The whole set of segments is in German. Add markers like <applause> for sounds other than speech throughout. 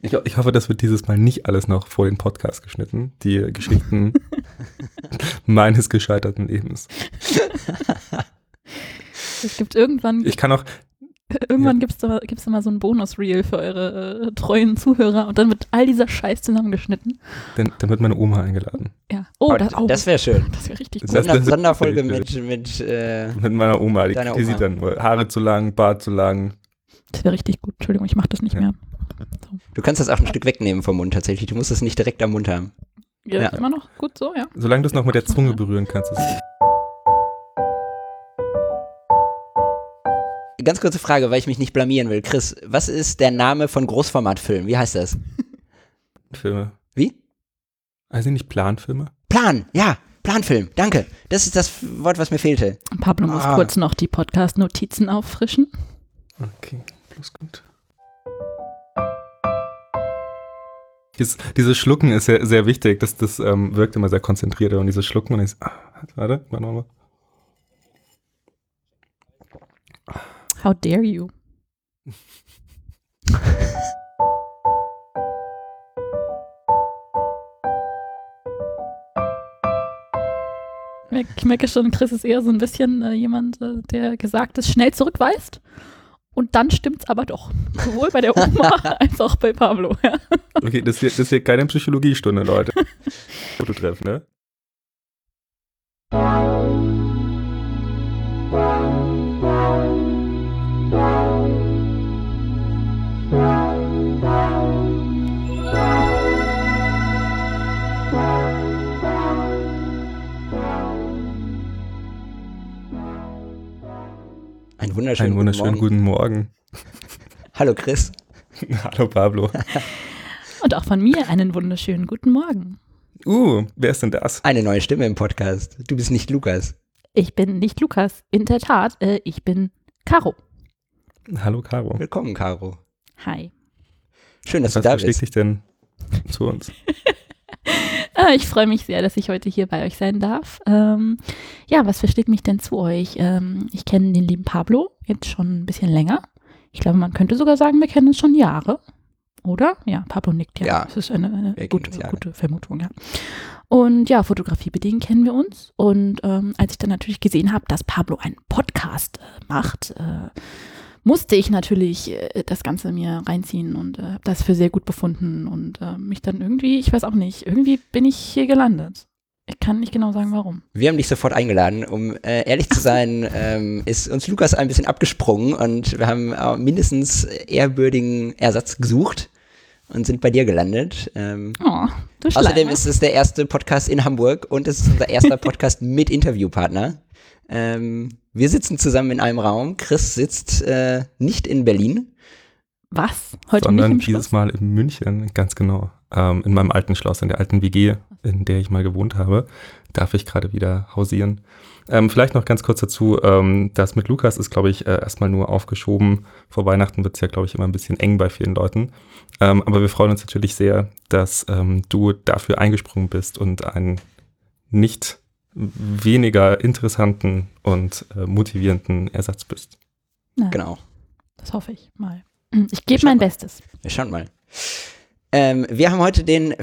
Ich, ich, hoffe, das wird dieses Mal nicht alles noch vor den Podcast geschnitten. Die Geschichten <laughs> meines gescheiterten Lebens. Es gibt irgendwann. Ich kann auch. Irgendwann ja. gibt es da, gibt's da mal so ein Bonus-Reel für eure äh, treuen Zuhörer und dann wird all dieser Scheiß zusammengeschnitten. Dann, dann wird meine Oma eingeladen. Ja. Oh, das, oh, das wäre schön. Das wäre richtig gut. Das, das, Sonderfolge mit, mit, äh, mit meiner Oma. Die, die sieht dann nur Haare zu lang, Bart zu lang. Das wäre richtig gut. Entschuldigung, ich mache das nicht ja. mehr. Du kannst das auch ein Stück wegnehmen vom Mund tatsächlich. Du musst es nicht direkt am Mund haben. Ja, ja. immer noch gut so, ja. Solange du es noch mit der Zunge berühren kannst. Ist Ganz kurze Frage, weil ich mich nicht blamieren will. Chris, was ist der Name von Großformatfilmen? Wie heißt das? Filme. Wie? Also nicht Planfilme? Plan, ja. Planfilm, danke. Das ist das Wort, was mir fehlte. Pablo muss ah. kurz noch die Podcast-Notizen auffrischen. Okay, alles gut. Dieses, dieses Schlucken ist sehr, sehr wichtig. Das, das ähm, wirkt immer sehr konzentriert. Und dieses Schlucken und ich, ah, warte, warte mal. How dare you? Ich merke schon, Chris ist eher so ein bisschen äh, jemand, äh, der Gesagtes schnell zurückweist. Und dann stimmt es aber doch. Sowohl bei der Oma <laughs> als auch bei Pablo. Ja. Okay, das hier, das hier keine Psychologiestunde, Leute. Fototreff, ne? Einen wunderschönen, Einen wunderschönen guten Morgen. Guten Morgen. Hallo Chris. <laughs> Hallo Pablo. <laughs> Und auch von mir einen wunderschönen guten Morgen. Uh, wer ist denn das? Eine neue Stimme im Podcast. Du bist nicht Lukas. Ich bin nicht Lukas. In der Tat, äh, ich bin Caro. Hallo Caro. Willkommen, Caro. Hi. Schön, dass Was du da bist. Was dich denn zu uns? <laughs> Ah, ich freue mich sehr, dass ich heute hier bei euch sein darf. Ähm, ja, was versteht mich denn zu euch? Ähm, ich kenne den lieben Pablo jetzt schon ein bisschen länger. Ich glaube, man könnte sogar sagen, wir kennen uns schon Jahre. Oder? Ja, Pablo nickt ja. ja das ist eine, eine gute, gute Vermutung, ja. Und ja, fotografiebedingt kennen wir uns. Und ähm, als ich dann natürlich gesehen habe, dass Pablo einen Podcast äh, macht, äh, musste ich natürlich äh, das Ganze mir reinziehen und äh, habe das für sehr gut befunden und äh, mich dann irgendwie, ich weiß auch nicht, irgendwie bin ich hier gelandet. Ich kann nicht genau sagen, warum. Wir haben dich sofort eingeladen. Um äh, ehrlich zu <laughs> sein, ähm, ist uns Lukas ein bisschen abgesprungen und wir haben äh, mindestens ehrwürdigen Ersatz gesucht und sind bei dir gelandet. Ähm, oh, du außerdem ist es der erste Podcast in Hamburg und es ist unser erster <laughs> Podcast mit Interviewpartner. Ähm, wir sitzen zusammen in einem Raum. Chris sitzt äh, nicht in Berlin. Was? Heute Sondern nicht im dieses Mal in München, ganz genau. Ähm, in meinem alten Schloss, in der alten WG, in der ich mal gewohnt habe, darf ich gerade wieder hausieren. Ähm, vielleicht noch ganz kurz dazu, ähm, das mit Lukas ist, glaube ich, äh, erstmal nur aufgeschoben. Vor Weihnachten wird es ja, glaube ich, immer ein bisschen eng bei vielen Leuten. Ähm, aber wir freuen uns natürlich sehr, dass ähm, du dafür eingesprungen bist und einen nicht weniger interessanten und äh, motivierenden Ersatz bist. Ja, genau. Das hoffe ich mal. Ich gebe mein mal. Bestes. Wir schauen mal. Ähm, wir haben heute den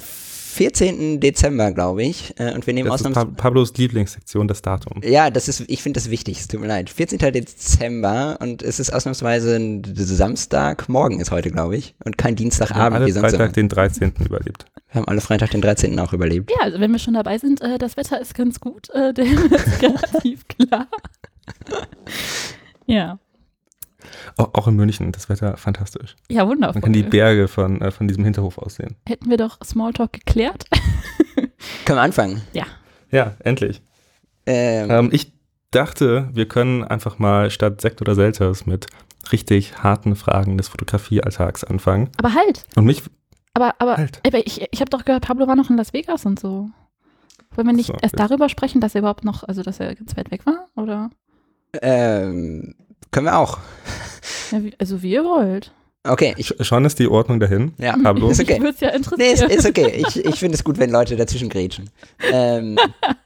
14. Dezember, glaube ich. Äh, und wir nehmen das ausnahmsweise. Ist pa Pablos Lieblingssektion, das Datum. Ja, das ist, ich finde das wichtig, es tut mir leid. 14. Dezember und es ist ausnahmsweise ein Samstag, morgen ist heute, glaube ich. Und kein Dienstagabend. Wir haben alle Freitag den 13. überlebt. Wir haben alle Freitag den 13. auch überlebt. Ja, also wenn wir schon dabei sind, äh, das Wetter ist ganz gut. Äh, <laughs> der ist relativ klar. <laughs> ja. Auch, auch, in München, das Wetter fantastisch. Ja, wundervoll. Man kann die Berge von, äh, von diesem Hinterhof aussehen. Hätten wir doch Smalltalk geklärt. <laughs> können wir anfangen? Ja. Ja, endlich. Ähm. Ähm, ich dachte, wir können einfach mal statt Sekt oder Selters mit richtig harten Fragen des Fotografiealltags anfangen. Aber halt. Und mich. Aber, aber, halt. aber ich, ich habe doch gehört, Pablo war noch in Las Vegas und so. Wollen wir nicht so, erst darüber sprechen, dass er überhaupt noch, also dass er ganz weit weg war? Oder? Ähm, können wir auch. Ja, wie, also wie ihr wollt. Okay, ich, schon ist die Ordnung dahin. Ja, Pablo. ist okay. Ich ja interessieren. Nee, ist, ist okay. Ich, ich finde es gut, wenn Leute dazwischen grätschen. Ähm,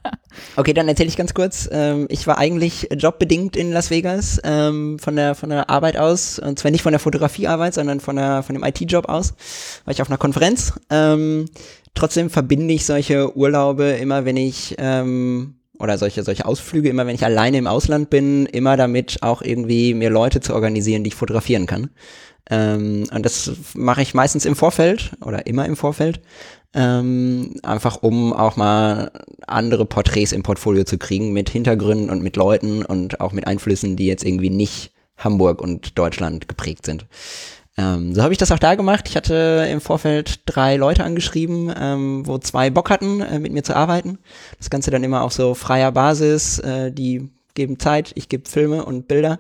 <laughs> okay, dann erzähle ich ganz kurz. Ähm, ich war eigentlich jobbedingt in Las Vegas ähm, von, der, von der Arbeit aus. Und zwar nicht von der Fotografiearbeit, sondern von, der, von dem IT-Job aus. War ich auf einer Konferenz. Ähm, trotzdem verbinde ich solche Urlaube immer, wenn ich ähm, oder solche, solche Ausflüge, immer wenn ich alleine im Ausland bin, immer damit auch irgendwie mir Leute zu organisieren, die ich fotografieren kann. Ähm, und das mache ich meistens im Vorfeld oder immer im Vorfeld. Ähm, einfach um auch mal andere Porträts im Portfolio zu kriegen mit Hintergründen und mit Leuten und auch mit Einflüssen, die jetzt irgendwie nicht Hamburg und Deutschland geprägt sind. Ähm, so habe ich das auch da gemacht. Ich hatte im Vorfeld drei Leute angeschrieben, ähm, wo zwei Bock hatten, äh, mit mir zu arbeiten. Das Ganze dann immer auf so freier Basis. Äh, die geben Zeit, ich gebe Filme und Bilder.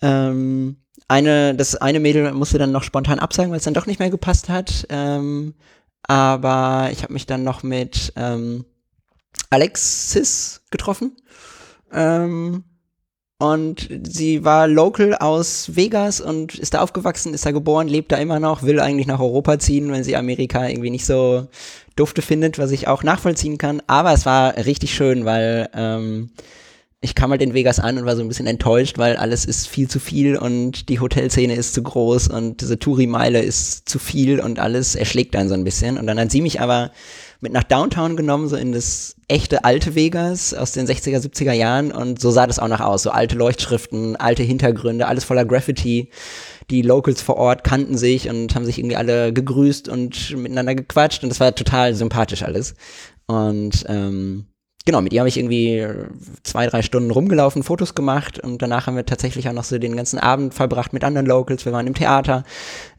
Ähm, eine, das eine Mädel musste dann noch spontan absagen, weil es dann doch nicht mehr gepasst hat. Ähm, aber ich habe mich dann noch mit ähm, Alexis getroffen. Ähm, und sie war local aus Vegas und ist da aufgewachsen, ist da geboren, lebt da immer noch, will eigentlich nach Europa ziehen, wenn sie Amerika irgendwie nicht so dufte findet, was ich auch nachvollziehen kann. Aber es war richtig schön, weil ähm, ich kam halt in Vegas an und war so ein bisschen enttäuscht, weil alles ist viel zu viel und die Hotelszene ist zu groß und diese Touri-Meile ist zu viel und alles erschlägt einen so ein bisschen. Und dann hat sie mich aber mit nach Downtown genommen, so in das echte alte Vegas aus den 60er, 70er Jahren und so sah das auch noch aus. So alte Leuchtschriften, alte Hintergründe, alles voller Graffiti. Die Locals vor Ort kannten sich und haben sich irgendwie alle gegrüßt und miteinander gequatscht und das war total sympathisch alles. Und ähm, genau, mit ihr habe ich irgendwie zwei, drei Stunden rumgelaufen, Fotos gemacht und danach haben wir tatsächlich auch noch so den ganzen Abend verbracht mit anderen Locals. Wir waren im Theater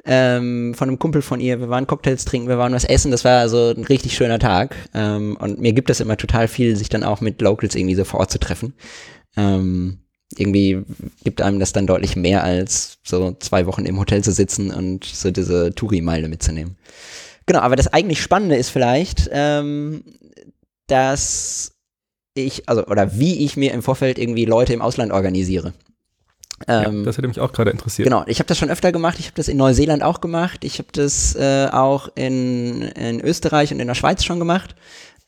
ähm, von einem Kumpel von ihr, wir waren Cocktails trinken, wir waren was essen. Das war also ein richtig schöner Tag. Ähm, und mir gibt es immer total viel, sich dann auch mit Locals irgendwie so vor Ort zu treffen. Ähm, irgendwie gibt einem das dann deutlich mehr als so zwei Wochen im Hotel zu sitzen und so diese Touri-Meile mitzunehmen. Genau, aber das eigentlich Spannende ist vielleicht, ähm, dass ich, also, oder wie ich mir im Vorfeld irgendwie Leute im Ausland organisiere. Ähm, ja, das hätte mich auch gerade interessiert. Genau, ich habe das schon öfter gemacht. Ich habe das in Neuseeland auch gemacht. Ich habe das äh, auch in, in Österreich und in der Schweiz schon gemacht.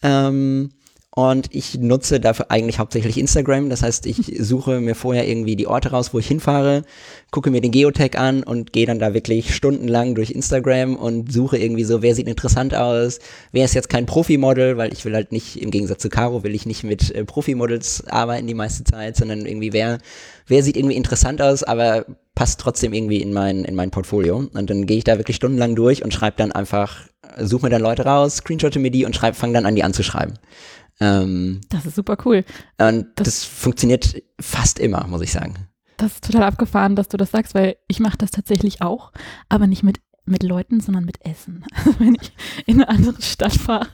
Ähm, und ich nutze dafür eigentlich hauptsächlich Instagram. Das heißt, ich <laughs> suche mir vorher irgendwie die Orte raus, wo ich hinfahre, gucke mir den Geotag an und gehe dann da wirklich stundenlang durch Instagram und suche irgendwie so, wer sieht interessant aus, wer ist jetzt kein Profimodel, weil ich will halt nicht, im Gegensatz zu Caro, will ich nicht mit äh, Profimodels arbeiten die meiste Zeit, sondern irgendwie wer, wer sieht irgendwie interessant aus, aber passt trotzdem irgendwie in mein, in mein Portfolio. Und dann gehe ich da wirklich stundenlang durch und schreibe dann einfach, suche mir dann Leute raus, screenshotte mir die und schreibe, fange dann an, die anzuschreiben. Ähm, das ist super cool. Und das, das, funktioniert fast immer, muss ich sagen. Das ist total abgefahren, dass du das sagst, weil ich mache das tatsächlich auch, aber nicht mit, mit Leuten, sondern mit Essen. <laughs> Also wenn ich in eine andere Stadt fahre,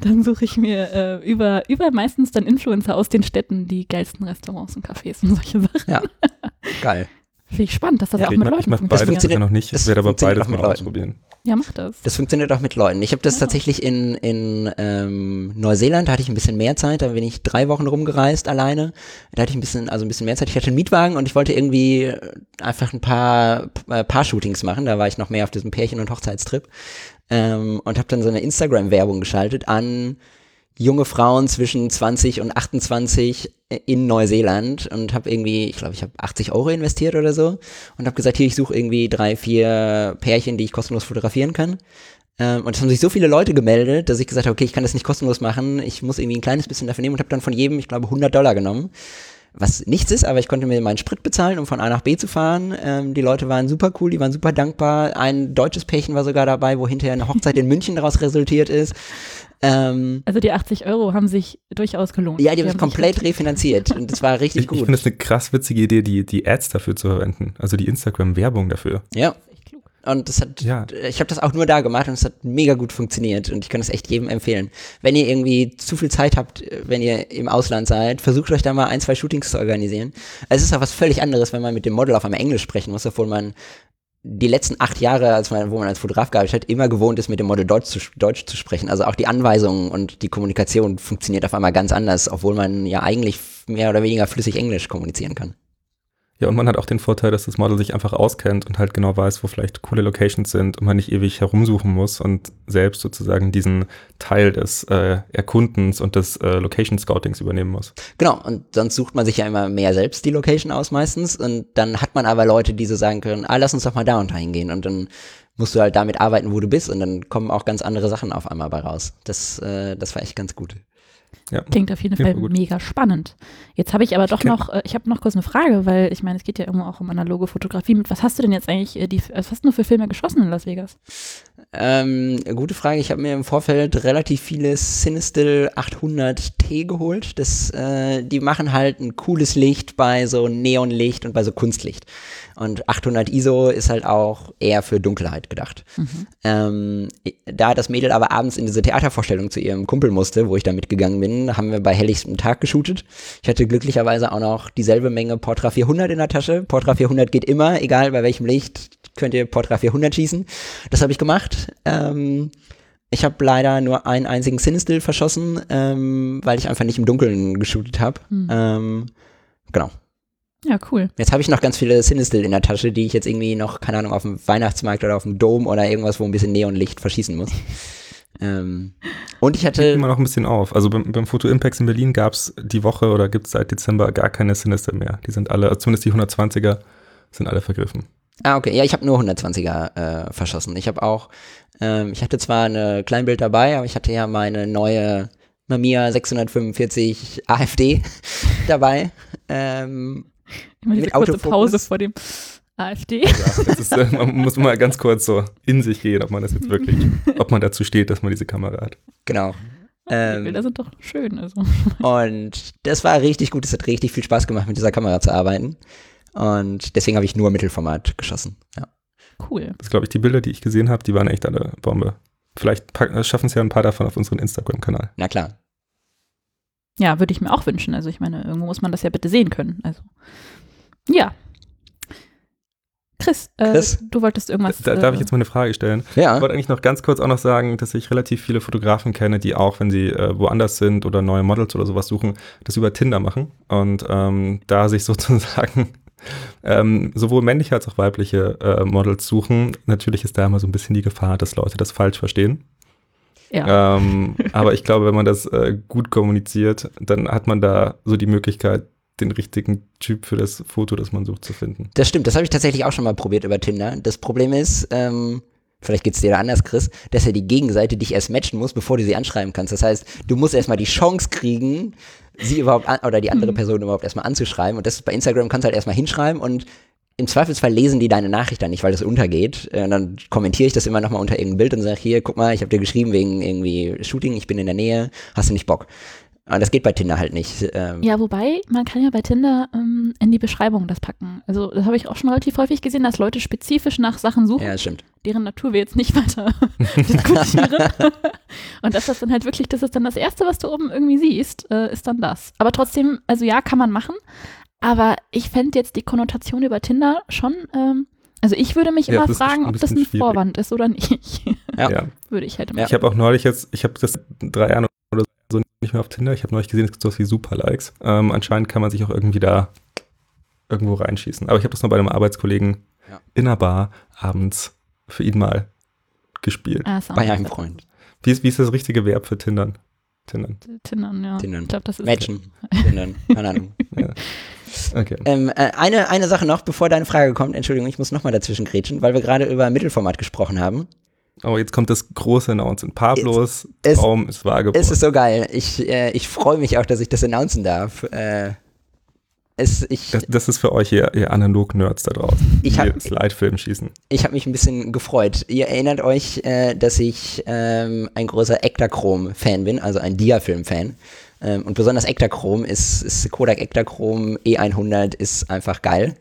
dann suche ich mir äh, über, über meistens dann Influencer aus den Städten die geilsten Restaurants und Cafés und solche Sachen. Ja, geil. Finde ich spannend, dass das ja, auch mit mach, Leuten ich mach funktioniert. Das funktioniert noch nicht, ich werde aber beides mal ausprobieren. Ja, mach das. Das funktioniert auch mit Leuten. Ich habe das ja. tatsächlich in, in ähm, Neuseeland, da hatte ich ein bisschen mehr Zeit, da bin ich drei Wochen rumgereist alleine. Da hatte ich ein bisschen, also ein bisschen mehr Zeit. Ich hatte einen Mietwagen und ich wollte irgendwie einfach ein paar äh, Paar-Shootings machen. Da war ich noch mehr auf diesem Pärchen- und Hochzeitstrip. Ähm, und habe dann so eine Instagram-Werbung geschaltet an junge Frauen zwischen 20 und 28 in Neuseeland und habe irgendwie, ich glaube, ich habe 80 Euro investiert oder so und habe gesagt, hier, ich suche irgendwie drei, vier Pärchen, die ich kostenlos fotografieren kann. Ähm, und es haben sich so viele Leute gemeldet, dass ich gesagt habe, okay, ich kann das nicht kostenlos machen, ich muss irgendwie ein kleines bisschen dafür nehmen und habe dann von jedem, ich glaube, 100 Dollar genommen. Was nichts ist, aber ich konnte mir meinen Sprit bezahlen, um von A nach B zu fahren. Ähm, die Leute waren super cool, die waren super dankbar. Ein deutsches Pärchen war sogar dabei, wo hinterher eine Hochzeit in München daraus resultiert ist. Ähm, also die 80 Euro haben sich durchaus gelohnt. Ja, die, die haben sich komplett refinanziert <laughs> und das war richtig ich, gut. Ich finde es eine krass witzige Idee, die, die Ads dafür zu verwenden, also die Instagram-Werbung dafür. Ja. Und das hat, ja. ich habe das auch nur da gemacht und es hat mega gut funktioniert und ich kann es echt jedem empfehlen. Wenn ihr irgendwie zu viel Zeit habt, wenn ihr im Ausland seid, versucht euch da mal ein, zwei Shootings zu organisieren. Es ist auch was völlig anderes, wenn man mit dem Model auf einmal Englisch sprechen muss, obwohl man die letzten acht Jahre, als man, wo man als Fotograf gearbeitet hat, immer gewohnt ist, mit dem Model Deutsch zu, Deutsch zu sprechen. Also auch die Anweisungen und die Kommunikation funktioniert auf einmal ganz anders, obwohl man ja eigentlich mehr oder weniger flüssig Englisch kommunizieren kann. Ja, und man hat auch den Vorteil, dass das Model sich einfach auskennt und halt genau weiß, wo vielleicht coole Locations sind und man nicht ewig herumsuchen muss und selbst sozusagen diesen Teil des äh, Erkundens und des äh, Location Scoutings übernehmen muss. Genau, und sonst sucht man sich ja immer mehr selbst die Location aus meistens und dann hat man aber Leute, die so sagen können, ah, lass uns doch mal da und da hingehen und dann musst du halt damit arbeiten, wo du bist und dann kommen auch ganz andere Sachen auf einmal bei raus. Das, äh, das war echt ganz gut. Ja. Klingt auf jeden Fall mega spannend. Jetzt habe ich aber doch noch, äh, ich habe noch kurz eine Frage, weil ich meine, es geht ja immer auch um analoge Fotografie. Mit was hast du denn jetzt eigentlich, äh, die, was hast du für Filme geschossen in Las Vegas? Ähm, gute Frage. Ich habe mir im Vorfeld relativ viele Cinestil 800T geholt. Das, äh, die machen halt ein cooles Licht bei so Neonlicht und bei so Kunstlicht. Und 800 ISO ist halt auch eher für Dunkelheit gedacht. Mhm. Ähm, da das Mädel aber abends in diese Theatervorstellung zu ihrem Kumpel musste, wo ich da mitgegangen bin, haben wir bei helllichstem Tag geshootet. Ich hatte glücklicherweise auch noch dieselbe Menge Portra 400 in der Tasche. Portra 400 geht immer, egal bei welchem Licht, könnt ihr Portra 400 schießen. Das habe ich gemacht. Ähm, ich habe leider nur einen einzigen Cinestill verschossen, ähm, weil ich einfach nicht im Dunkeln geshootet habe. Mhm. Ähm, genau. Ja, cool. Jetzt habe ich noch ganz viele Cinestill in der Tasche, die ich jetzt irgendwie noch, keine Ahnung, auf dem Weihnachtsmarkt oder auf dem Dom oder irgendwas, wo ein bisschen Neonlicht verschießen muss. <laughs> ähm, und ich hatte. immer noch ein bisschen auf. Also beim, beim Foto Impacts in Berlin gab es die Woche oder gibt es seit Dezember gar keine Cinestill mehr. Die sind alle, zumindest die 120er, sind alle vergriffen. Ah, okay. Ja, ich habe nur 120er äh, verschossen. Ich habe auch, ähm, ich hatte zwar eine Kleinbild dabei, aber ich hatte ja meine neue Mamiya 645 AFD <laughs> dabei. Ähm, Immer diese kurze Autofokus. Pause vor dem AfD. Ja, ist, äh, <laughs> man muss mal ganz kurz so in sich gehen, ob man das jetzt wirklich, <laughs> ob man dazu steht, dass man diese Kamera hat. Genau. Die ähm, Bilder sind doch schön. Also. Und das war richtig gut. Es hat richtig viel Spaß gemacht, mit dieser Kamera zu arbeiten. Und deswegen habe ich nur Mittelformat geschossen. Ja. Cool. Das glaube ich, die Bilder, die ich gesehen habe, die waren echt alle Bombe. Vielleicht schaffen es ja ein paar davon auf unseren Instagram-Kanal. Na klar. Ja, würde ich mir auch wünschen. Also ich meine, irgendwo muss man das ja bitte sehen können. Also ja. Chris, äh, Chris? du wolltest irgendwas. Da, darf ich äh, jetzt mal eine Frage stellen? Ja. Ich wollte eigentlich noch ganz kurz auch noch sagen, dass ich relativ viele Fotografen kenne, die auch, wenn sie äh, woanders sind oder neue Models oder sowas suchen, das über Tinder machen und ähm, da sich <laughs> sozusagen ähm, sowohl männliche als auch weibliche äh, Models suchen. Natürlich ist da immer so ein bisschen die Gefahr, dass Leute das falsch verstehen. Ja. Ähm, aber ich glaube, wenn man das äh, gut kommuniziert, dann hat man da so die Möglichkeit, den richtigen Typ für das Foto, das man sucht, zu finden. Das stimmt, das habe ich tatsächlich auch schon mal probiert über Tinder. Das Problem ist, ähm, vielleicht geht es dir da anders, Chris, dass ja die Gegenseite dich erst matchen muss, bevor du sie anschreiben kannst. Das heißt, du musst erstmal die Chance kriegen, sie überhaupt an, oder die andere mhm. Person überhaupt erstmal anzuschreiben. Und das bei Instagram kannst du halt erstmal hinschreiben und im Zweifelsfall lesen die deine Nachricht dann nicht, weil das untergeht. Und dann kommentiere ich das immer nochmal unter irgendein Bild und sage, hier, guck mal, ich habe dir geschrieben wegen irgendwie Shooting, ich bin in der Nähe, hast du nicht Bock? Aber das geht bei Tinder halt nicht. Ähm. Ja, wobei, man kann ja bei Tinder ähm, in die Beschreibung das packen. Also das habe ich auch schon relativ häufig gesehen, dass Leute spezifisch nach Sachen suchen, ja, stimmt. deren Natur wir jetzt nicht weiter <laughs> diskutieren. <laughs> Und dass das dann halt wirklich, das ist dann das Erste, was du oben irgendwie siehst, äh, ist dann das. Aber trotzdem, also ja, kann man machen. Aber ich fände jetzt die Konnotation über Tinder schon, ähm, also ich würde mich ja, immer fragen, ob das ein schwierig. Vorwand ist oder nicht. Ja. <laughs> ja. Würde ich halt immer. Ich habe auch neulich jetzt, ich habe das drei Jahre so nicht mehr auf Tinder. Ich habe neulich gesehen, es gibt sowas wie Super-Likes. Ähm, anscheinend kann man sich auch irgendwie da irgendwo reinschießen. Aber ich habe das noch bei einem Arbeitskollegen ja. in einer Bar abends für ihn mal gespielt. Ah, bei einem Freund. Wie ist, wie ist das richtige Verb für Tindern? Tindern. Tindern, ja. Tindern. Ich glaube, das ist. Matchen. Tindern. Keine Ahnung. <laughs> ja. Okay. Ähm, äh, eine, eine Sache noch, bevor deine Frage kommt. Entschuldigung, ich muss nochmal dazwischen grätschen, weil wir gerade über Mittelformat gesprochen haben. Oh, jetzt kommt das große Announcement. Pablos es, Traum ist wahr geworden. Es ist so geil. Ich, äh, ich freue mich auch, dass ich das announcen darf. Äh, es, ich, das, das, ist für euch, ihr, ihr Analog-Nerds da draußen, ich hab, Slide-Film schießen. Ich habe mich ein bisschen gefreut. Ihr erinnert euch, äh, dass ich ähm, ein großer Ektachrom-Fan bin, also ein Diafilm-Fan. Ähm, und besonders Ektachrom ist, ist Kodak Ektachrom E100 ist einfach geil.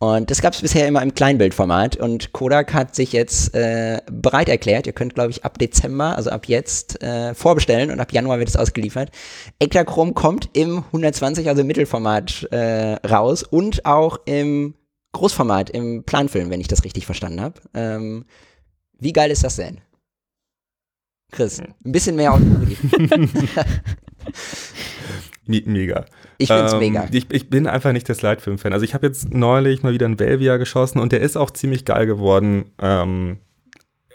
Und das gab es bisher immer im Kleinbildformat und Kodak hat sich jetzt äh, bereit erklärt. Ihr könnt, glaube ich, ab Dezember, also ab jetzt, äh, vorbestellen und ab Januar wird es ausgeliefert. Ektachrom kommt im 120, also Mittelformat, äh, raus und auch im Großformat, im Planfilm, wenn ich das richtig verstanden habe. Ähm, wie geil ist das denn? Chris, ein bisschen mehr Autonomie. <laughs> <laughs> mega. Ich find's ähm, mega. Ich, ich, bin einfach nicht der Slide-Film-Fan. Also ich habe jetzt neulich mal wieder einen Velvia geschossen und der ist auch ziemlich geil geworden. Ähm,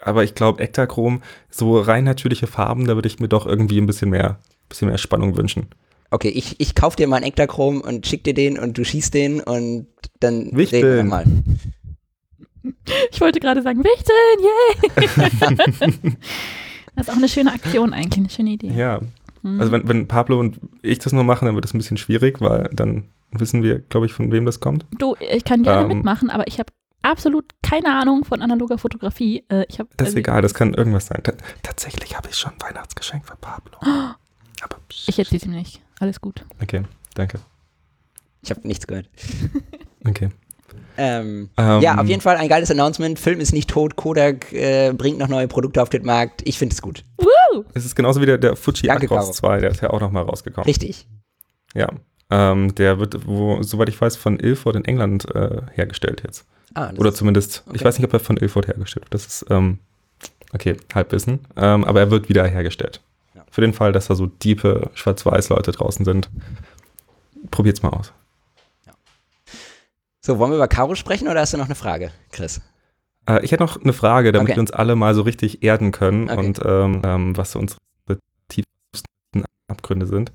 aber ich glaube, Ektachrom, so rein natürliche Farben, da würde ich mir doch irgendwie ein bisschen mehr, bisschen mehr Spannung wünschen. Okay, ich, ich kauf dir mal einen Ektachrom und schick dir den und du schießt den und dann Wichteln. reden wir mal. Ich wollte gerade sagen, Wichteln, yay! <laughs> das ist auch eine schöne Aktion eigentlich, eine schöne Idee. Ja. Mhm. Also wenn, wenn Pablo und ich das nur machen, dann wird es ein bisschen schwierig, weil dann wissen wir, glaube ich, von wem das kommt. Du, ich kann gerne ähm, mitmachen, aber ich habe absolut keine Ahnung von analoger Fotografie. Äh, ich hab, das ist also egal, das kann irgendwas sein. T tatsächlich habe ich schon ein Weihnachtsgeschenk für Pablo. Oh. Aber ich erzähle es ihm nicht. Alles gut. Okay, danke. Ich habe nichts gehört. <laughs> okay. Ähm, ähm, ja, auf jeden Fall ein geiles Announcement. Film ist nicht tot. Kodak äh, bringt noch neue Produkte auf den Markt. Ich finde es gut. Woo! Es ist genauso wie der, der Fuji Danke, Akros 2, der ist ja auch noch mal rausgekommen. Richtig. Ja. Ähm, der wird, wo, soweit ich weiß, von Ilford in England äh, hergestellt jetzt. Ah, Oder zumindest, okay. ich weiß nicht, ob er von Ilford hergestellt wird. Das ist, ähm, okay, Halbwissen. Ähm, aber er wird wieder hergestellt. Ja. Für den Fall, dass da so diepe Schwarz-Weiß-Leute draußen sind, probiert's mal aus. So, wollen wir über Karo sprechen oder hast du noch eine Frage, Chris? Äh, ich hätte noch eine Frage, damit okay. wir uns alle mal so richtig erden können okay. und ähm, ähm, was so unsere tiefsten Abgründe sind.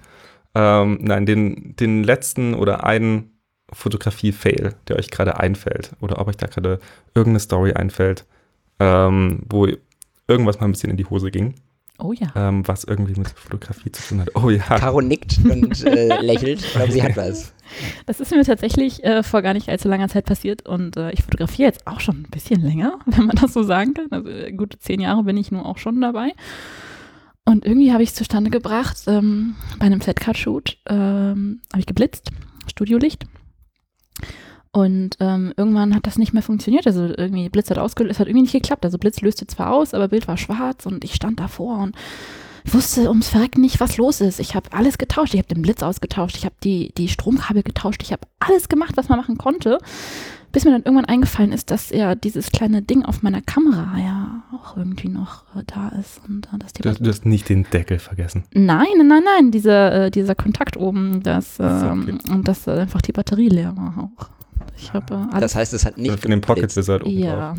Ähm, nein, den, den letzten oder einen Fotografie-Fail, der euch gerade einfällt oder ob euch da gerade irgendeine Story einfällt, ähm, wo irgendwas mal ein bisschen in die Hose ging. Oh ja. Ähm, was irgendwie mit Fotografie zu tun hat. Oh ja. Caro nickt und <laughs> äh, lächelt. Ich glaube, sie hat was. Das ist mir tatsächlich äh, vor gar nicht allzu langer Zeit passiert und äh, ich fotografiere jetzt auch schon ein bisschen länger, <laughs> wenn man das so sagen kann. Also äh, gute zehn Jahre bin ich nun auch schon dabei. Und irgendwie habe ich es zustande gebracht, ähm, bei einem Flatcard-Shoot ähm, habe ich geblitzt, Studiolicht. Und ähm, irgendwann hat das nicht mehr funktioniert. Also irgendwie Blitz hat ausgelöst, es hat irgendwie nicht geklappt. Also Blitz löste zwar aus, aber Bild war schwarz und ich stand davor und wusste ums Verrecken nicht, was los ist. Ich habe alles getauscht. Ich habe den Blitz ausgetauscht. Ich habe die, die Stromkabel getauscht. Ich habe alles gemacht, was man machen konnte. Bis mir dann irgendwann eingefallen ist, dass ja dieses kleine Ding auf meiner Kamera ja auch irgendwie noch äh, da ist. Und, äh, dass die du, du, hast nicht den Deckel vergessen. Nein, nein, nein, dieser, äh, dieser Kontakt oben, das, ähm, okay. und dass äh, einfach die Batterie leer war auch. Ich habe äh, alles. Das heißt, es hat nicht. Von dem Pocket Wizard oben Ja.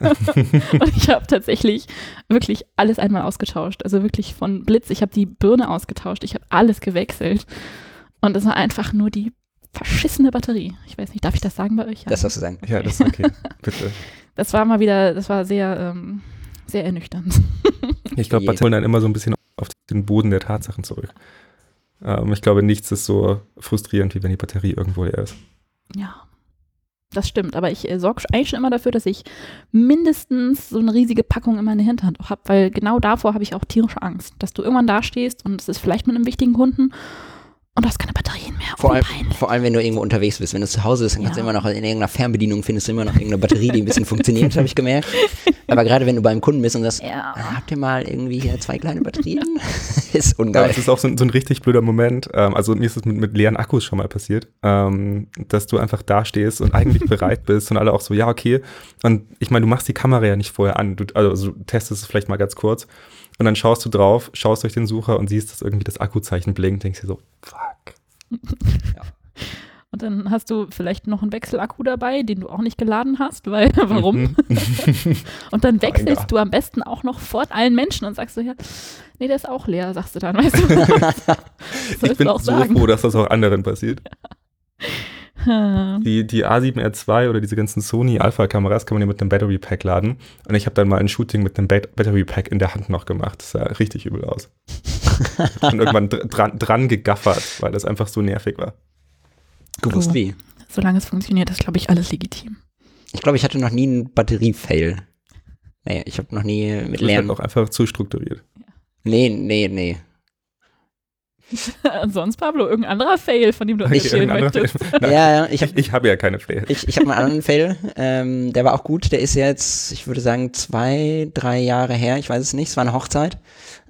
<laughs> und ich habe tatsächlich wirklich alles einmal ausgetauscht. Also wirklich von Blitz. Ich habe die Birne ausgetauscht. Ich habe alles gewechselt. Und es war einfach nur die verschissene Batterie. Ich weiß nicht, darf ich das sagen bei euch? Das darfst du sagen. Ja, das ist okay. Bitte. <laughs> Das war mal wieder, das war sehr, ähm, sehr ernüchternd. <laughs> ich glaube, Batterien dann immer so ein bisschen auf den Boden der Tatsachen zurück. Ähm, ich glaube, nichts ist so frustrierend, wie wenn die Batterie irgendwo leer ist. Ja. Das stimmt, aber ich äh, sorge eigentlich schon immer dafür, dass ich mindestens so eine riesige Packung in meiner Hinterhand habe, weil genau davor habe ich auch tierische Angst, dass du irgendwann dastehst und es ist vielleicht mit einem wichtigen Kunden und du hast keine Batterien mehr. Vor, allem, vor allem, wenn du irgendwo unterwegs bist. Wenn du zu Hause bist, dann kannst ja. du immer noch in irgendeiner Fernbedienung findest du immer noch irgendeine Batterie, die ein bisschen funktioniert, habe ich gemerkt. <laughs> Aber gerade wenn du beim Kunden bist und sagst, ja. Ah, habt ihr mal irgendwie hier zwei kleine Batterien? <laughs> ist ungeil. Ja, das ist auch so, so, ein richtig blöder Moment. Ähm, also mir ist es mit, mit leeren Akkus schon mal passiert, ähm, dass du einfach dastehst und eigentlich <laughs> bereit bist und alle auch so, ja, okay. Und ich meine, du machst die Kamera ja nicht vorher an. Du, also du testest es vielleicht mal ganz kurz. Und dann schaust du drauf, schaust durch den Sucher und siehst, dass irgendwie das Akkuzeichen blinkt, denkst dir so, fuck. ja. Und dann hast du vielleicht noch einen Wechselakku dabei, den du auch nicht geladen hast, weil <laughs> warum? Mhm. <laughs> und dann wechselst oh, du am besten auch noch vor allen Menschen und sagst so, ja, nee, der ist auch leer, sagst du dann, weißt du. <laughs> ich bin so sagen. froh, dass das auch anderen passiert. Ja. <laughs> Die, die A7R2 oder diese ganzen Sony Alpha-Kameras kann man ja mit einem Battery Pack laden. Und ich habe dann mal ein Shooting mit einem Battery Pack in der Hand noch gemacht. Das sah richtig übel aus. <laughs> und irgendwann dran, dran gegaffert, weil das einfach so nervig war. Gewusst wie. Solange es funktioniert, ist, glaube ich, alles legitim. Ich glaube, ich hatte noch nie einen Batterie-Fail. Nee, ich habe noch nie mit halt Lernen. auch einfach zu strukturiert. Nee, nee, nee. <laughs> Sonst, Pablo, irgendein anderer Fail, von dem du erzählen möchtest. ja, ja, ich, ich, ich habe ja keine Fail. Ich, ich habe einen anderen Fail, ähm, der war auch gut. Der ist jetzt, ich würde sagen, zwei, drei Jahre her. Ich weiß es nicht. Es war eine Hochzeit.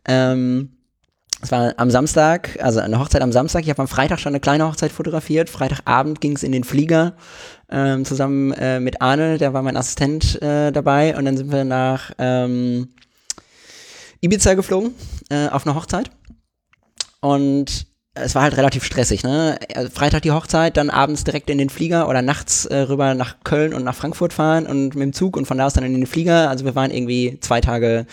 Ähm, es war am Samstag, also eine Hochzeit am Samstag. Ich habe am Freitag schon eine kleine Hochzeit fotografiert. Freitagabend ging es in den Flieger ähm, zusammen äh, mit Arne, der war mein Assistent äh, dabei. Und dann sind wir nach ähm, Ibiza geflogen äh, auf eine Hochzeit. Und es war halt relativ stressig, ne? Also Freitag die Hochzeit, dann abends direkt in den Flieger oder nachts äh, rüber nach Köln und nach Frankfurt fahren und mit dem Zug und von da aus dann in den Flieger. Also wir waren irgendwie zwei Tage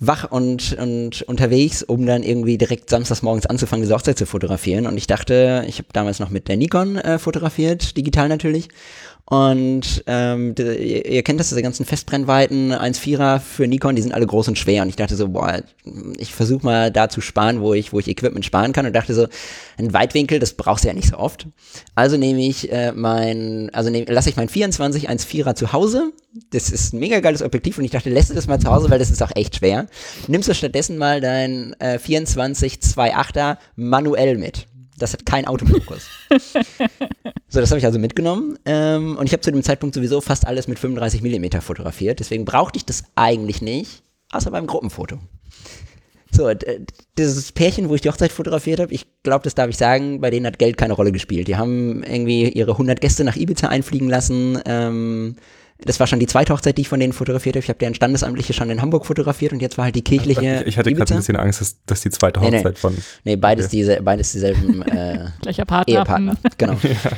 wach und, und unterwegs, um dann irgendwie direkt samstags morgens anzufangen, diese Hochzeit zu fotografieren. Und ich dachte, ich habe damals noch mit der Nikon äh, fotografiert, digital natürlich. Und ähm, ihr, ihr kennt das, diese ganzen Festbrennweiten 1.4er für Nikon, die sind alle groß und schwer. Und ich dachte so, boah, ich versuche mal da zu sparen, wo ich, wo ich Equipment sparen kann. Und dachte so, ein Weitwinkel, das brauchst du ja nicht so oft. Also nehme ich äh, mein, also nehm, lasse ich mein 24 1.4er zu Hause. Das ist ein mega geiles Objektiv und ich dachte, lässt du das mal zu Hause, weil das ist auch echt schwer. Nimmst du stattdessen mal dein äh, 24 2.8er manuell mit. Das hat keinen Autofokus. <laughs> so, das habe ich also mitgenommen. Ähm, und ich habe zu dem Zeitpunkt sowieso fast alles mit 35 mm fotografiert. Deswegen brauchte ich das eigentlich nicht, außer beim Gruppenfoto. So, dieses Pärchen, wo ich die Hochzeit fotografiert habe, ich glaube, das darf ich sagen, bei denen hat Geld keine Rolle gespielt. Die haben irgendwie ihre 100 Gäste nach Ibiza einfliegen lassen. Ähm, das war schon die zweite Hochzeit, die ich von denen fotografiert habe. Ich habe deren Standesamtliche schon in Hamburg fotografiert und jetzt war halt die kirchliche. Ich, ich hatte gerade ein bisschen Angst, dass, dass die zweite Hochzeit nee, nee. von. Nee, beides, okay. diese, beides dieselben <laughs> äh, Gleicher Partner. Ehepartner. Genau. <laughs> ja.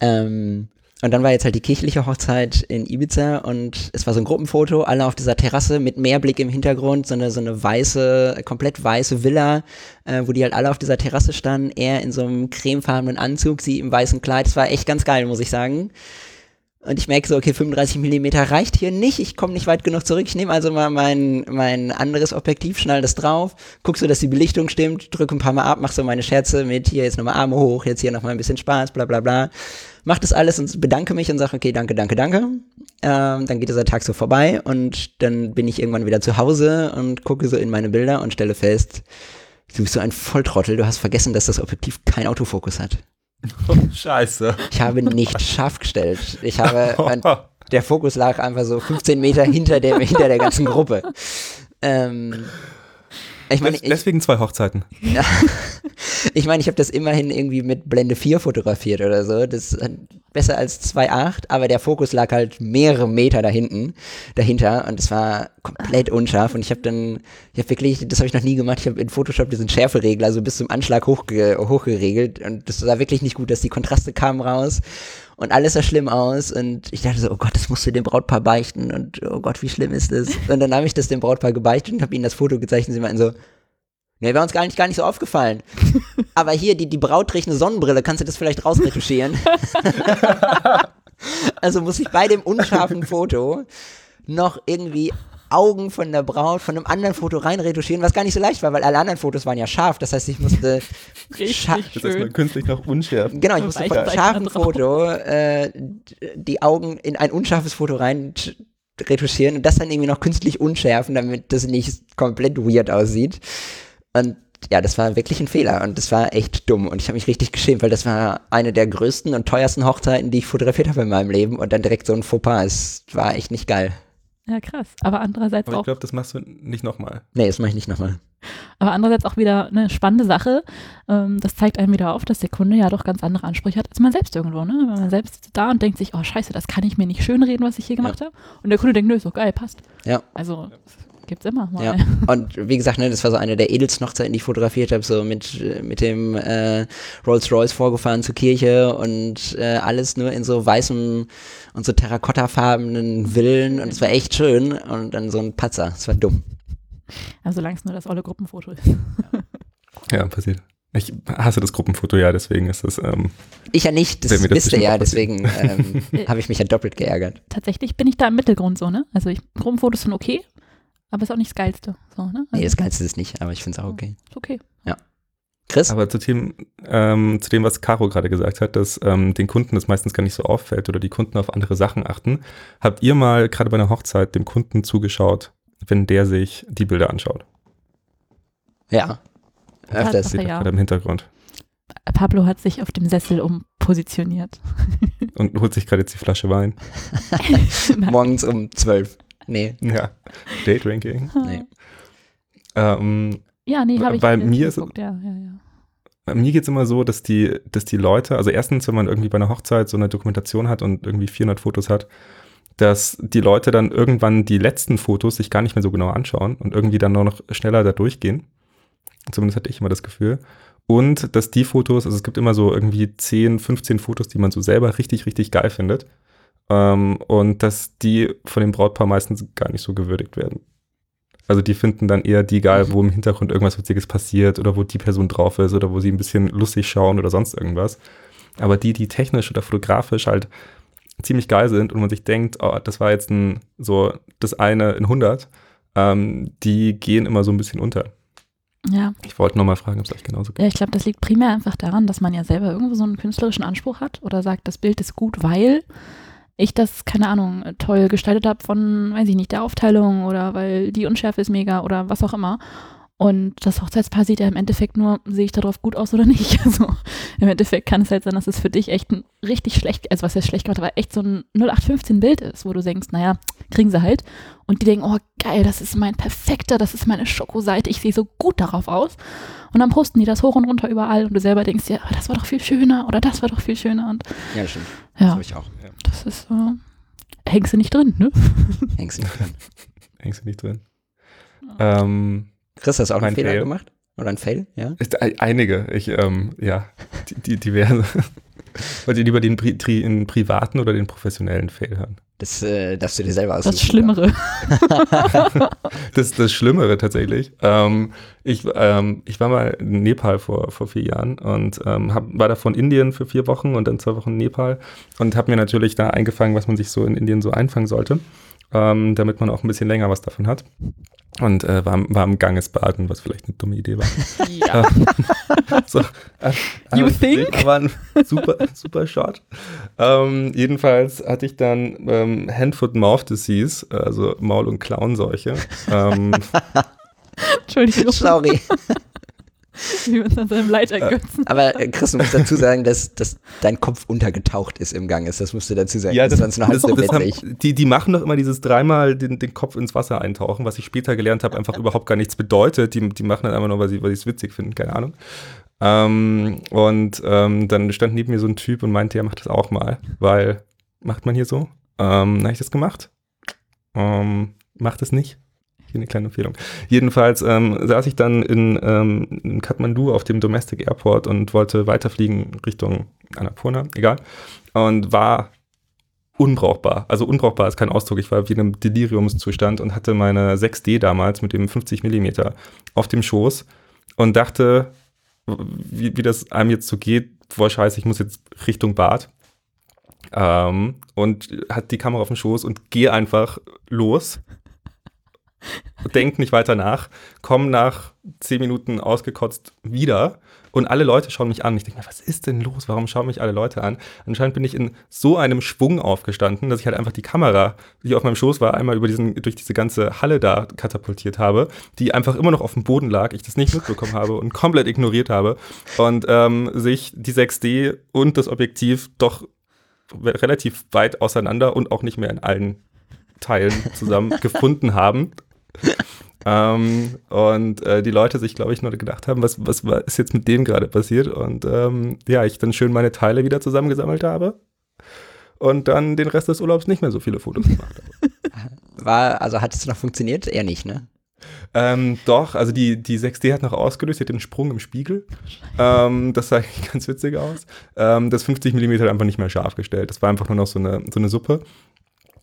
ähm, und dann war jetzt halt die kirchliche Hochzeit in Ibiza und es war so ein Gruppenfoto, alle auf dieser Terrasse mit Meerblick im Hintergrund, so eine, so eine weiße, komplett weiße Villa, äh, wo die halt alle auf dieser Terrasse standen, er in so einem cremefarbenen Anzug, sie im weißen Kleid. Das war echt ganz geil, muss ich sagen. Und ich merke so, okay, 35 Millimeter reicht hier nicht, ich komme nicht weit genug zurück. Ich nehme also mal mein, mein anderes Objektiv, schnall das drauf, guck so, dass die Belichtung stimmt, drücke ein paar Mal ab, mach so meine Scherze mit hier jetzt nochmal Arme hoch, jetzt hier nochmal ein bisschen Spaß, bla bla bla. Mach das alles und bedanke mich und sage, okay, danke, danke, danke. Ähm, dann geht dieser Tag so vorbei und dann bin ich irgendwann wieder zu Hause und gucke so in meine Bilder und stelle fest, du bist so ein Volltrottel, du hast vergessen, dass das Objektiv kein Autofokus hat. <laughs> Scheiße. Ich habe nicht scharf gestellt. Ich habe, <laughs> der Fokus lag einfach so 15 Meter hinter, dem, hinter der ganzen Gruppe. Ähm, ich meine, deswegen zwei Hochzeiten. Ja, <laughs> ich meine, ich habe das immerhin irgendwie mit Blende 4 fotografiert oder so. Das ist besser als 2.8, aber der Fokus lag halt mehrere Meter da hinten, dahinter und es war komplett unscharf und ich habe dann, ich habe wirklich, das habe ich noch nie gemacht, ich habe in Photoshop diesen Schärferegler so bis zum Anschlag hochge hochgeregelt und das war wirklich nicht gut, dass die Kontraste kamen raus und alles sah schlimm aus und ich dachte so, oh Gott, das musst du dem Brautpaar beichten und oh Gott, wie schlimm ist das? Und dann habe ich das dem Brautpaar gebeichtet und habe ihnen das Foto gezeigt und sie meinten so, Ne, wäre uns gar nicht, gar nicht so aufgefallen. <laughs> Aber hier, die, die Braut trägt eine Sonnenbrille, kannst du das vielleicht rausretuschieren? <laughs> <laughs> also muss ich bei dem unscharfen Foto noch irgendwie Augen von der Braut von einem anderen Foto reinretuschieren, was gar nicht so leicht war, weil alle anderen Fotos waren ja scharf. Das heißt, ich musste scharf. Das heißt, man künstlich noch unschärf. Genau, ich musste von einem scharfen Foto äh, die Augen in ein unscharfes Foto rein retuschieren und das dann irgendwie noch künstlich unschärfen, damit das nicht komplett weird aussieht. Und ja, das war wirklich ein Fehler und das war echt dumm und ich habe mich richtig geschämt, weil das war eine der größten und teuersten Hochzeiten, die ich fotografiert habe in meinem Leben und dann direkt so ein Fauxpas. Es war echt nicht geil. Ja, krass. Aber andererseits Aber auch. Ich glaube, das machst du nicht nochmal. Nee, das mache ich nicht nochmal. Aber andererseits auch wieder eine spannende Sache. Ähm, das zeigt einem wieder auf, dass der Kunde ja doch ganz andere Ansprüche hat als man selbst irgendwo. Ne? Wenn man selbst da und denkt sich, oh scheiße, das kann ich mir nicht schönreden, was ich hier gemacht ja. habe. Und der Kunde denkt, nö, ist doch geil, passt. Ja. Also Gibt's immer mal. Ja. Und wie gesagt, ne, das war so eine der edelsten Hochzeiten, die ich fotografiert habe, so mit, mit dem äh, Rolls-Royce vorgefahren zur Kirche und äh, alles nur in so weißem und so terrakottafarbenen Villen und es war echt schön und dann so ein Patzer, es war dumm. Also solange es nur das olle Gruppenfoto ist. ja, passiert. Ich hasse das Gruppenfoto ja, deswegen ist das. Ähm, ich ja nicht, das, das wisst ihr ja, deswegen ähm, <laughs> habe ich mich ja doppelt geärgert. Tatsächlich bin ich da im Mittelgrund so, ne? Also ich, Gruppenfotos sind okay, aber ist auch nicht das Geilste. So, ne? Also nee, das Geilste ist nicht, aber ich finde es auch okay. Ist okay. Ja. Chris? Aber zu dem, ähm, zu dem was Caro gerade gesagt hat, dass ähm, den Kunden das meistens gar nicht so auffällt oder die Kunden auf andere Sachen achten. Habt ihr mal gerade bei einer Hochzeit dem Kunden zugeschaut, wenn der sich die Bilder anschaut? Ja. Öfters. Ja. gerade im Hintergrund. Pablo hat sich auf dem Sessel umpositioniert. Und holt sich gerade jetzt die Flasche Wein. <laughs> Morgens um zwölf. Nee. Ja. Date Ranking. <laughs> nee. Ähm, ja, nee, habe ich Bei mir ist ja, ja, ja. Bei mir geht es immer so, dass die, dass die Leute, also erstens, wenn man irgendwie bei einer Hochzeit so eine Dokumentation hat und irgendwie 400 Fotos hat, dass die Leute dann irgendwann die letzten Fotos sich gar nicht mehr so genau anschauen und irgendwie dann nur noch schneller da durchgehen. Zumindest hatte ich immer das Gefühl. und dass die Fotos, also es gibt immer so irgendwie 10, 15 Fotos, die man so selber richtig, richtig geil findet. Ähm, und dass die von dem Brautpaar meistens gar nicht so gewürdigt werden. Also die finden dann eher die geil, mhm. wo im Hintergrund irgendwas Witziges passiert oder wo die Person drauf ist oder wo sie ein bisschen lustig schauen oder sonst irgendwas. Aber die, die technisch oder fotografisch halt ziemlich geil sind und man sich denkt, oh, das war jetzt ein, so das eine in 100, ähm, die gehen immer so ein bisschen unter. Ja. Ich wollte nochmal fragen, ob es euch genauso geht. Ja, ich glaube, das liegt primär einfach daran, dass man ja selber irgendwo so einen künstlerischen Anspruch hat oder sagt, das Bild ist gut, weil ich das, keine Ahnung, toll gestaltet habe von, weiß ich nicht, der Aufteilung oder weil die Unschärfe ist mega oder was auch immer. Und das Hochzeitspaar sieht ja im Endeffekt nur, sehe ich darauf gut aus oder nicht. <laughs> Also im Endeffekt kann es halt sein, dass es für dich echt ein richtig schlecht, also was ja schlecht gemacht, aber echt so ein 0815 Bild ist, wo du denkst, naja, kriegen sie halt. Und die denken, oh geil, das ist mein perfekter, das ist meine Schokoseite, ich sehe so gut darauf aus. Und dann posten die das hoch und runter überall und du selber denkst dir, ja, das war doch viel schöner oder das war doch viel schöner. Und ja, stimmt. Ja, das habe ich auch. Ja. Das ist so, äh, hängst du nicht drin, ne? Hängst du nicht drin. <laughs> hängst du nicht drin. Ähm, Chris, hast du auch einen Fehler Fail. gemacht? Oder ein Fail, ja? Einige. Ich, ähm, ja, die, die diverse. <laughs> Wollt ihr lieber den Pri den privaten oder den professionellen Fail hören? Das äh, darfst du dir selber aussuchen. Das Schlimmere. <laughs> das das Schlimmere tatsächlich. Ähm, ich, ähm, ich war mal in Nepal vor, vor vier Jahren und ähm, hab, war da von Indien für vier Wochen und dann zwei Wochen in Nepal und habe mir natürlich da eingefangen, was man sich so in Indien so einfangen sollte, ähm, damit man auch ein bisschen länger was davon hat und äh, war, war im Gangesbaden, was vielleicht eine dumme Idee war. <laughs> Ja. <laughs> so, äh, you think? Aber ein super, super Shot. Ähm, jedenfalls hatte ich dann ähm, Hand-Foot-Mouth-Disease, also Maul- und Klauenseuche. Ähm, <laughs> Entschuldigung. Sorry. <laughs> Wie uns an seinem Leid ergötzen. Aber äh, Chris, du musst dazu sagen, dass, dass dein Kopf untergetaucht ist im Ganges. Das musst du dazu sagen. Ja, das, das, das, das, das haben, die, die machen doch immer dieses dreimal den, den Kopf ins Wasser eintauchen, was ich später gelernt habe, einfach überhaupt gar nichts bedeutet. Die, die machen das einfach nur, weil sie es witzig finden, keine Ahnung. Ähm, und ähm, dann stand neben mir so ein Typ und meinte, ja, mach das auch mal, weil macht man hier so. Ähm, dann habe ich das gemacht. Ähm, macht es nicht. Hier eine kleine Empfehlung. Jedenfalls ähm, saß ich dann in, ähm, in Kathmandu auf dem Domestic Airport und wollte weiterfliegen Richtung Annapurna, egal. Und war unbrauchbar. Also unbrauchbar ist kein Ausdruck. Ich war wie in einem Deliriumszustand und hatte meine 6D damals mit dem 50 Millimeter auf dem Schoß und dachte, wie, wie das einem jetzt so geht, boah scheiße, ich muss jetzt Richtung Bad. Ähm, und hat die Kamera auf dem Schoß und gehe einfach los <laughs> denk nicht weiter nach, komm nach zehn Minuten ausgekotzt wieder und alle Leute schauen mich an. Ich denke mir, was ist denn los? Warum schauen mich alle Leute an? Anscheinend bin ich in so einem Schwung aufgestanden, dass ich halt einfach die Kamera, die auf meinem Schoß war, einmal über diesen, durch diese ganze Halle da katapultiert habe, die einfach immer noch auf dem Boden lag, ich das nicht mitbekommen habe und komplett ignoriert habe und ähm, sich die 6D und das Objektiv doch relativ weit auseinander und auch nicht mehr in allen Teilen zusammen <laughs> gefunden haben <laughs> ähm, und äh, die Leute sich, glaube ich, nur gedacht haben, was, was, was ist jetzt mit dem gerade passiert? Und ähm, ja, ich dann schön meine Teile wieder zusammengesammelt habe und dann den Rest des Urlaubs nicht mehr so viele Fotos gemacht habe. <laughs> War, also hat es noch funktioniert? Eher nicht, ne? Ähm, doch, also die, die 6D hat noch ausgelöst, sie hat den Sprung im Spiegel. Ähm, das sah <laughs> eigentlich ganz witzig aus. Ähm, das 50 mm hat einfach nicht mehr scharf gestellt. Das war einfach nur noch so eine, so eine Suppe.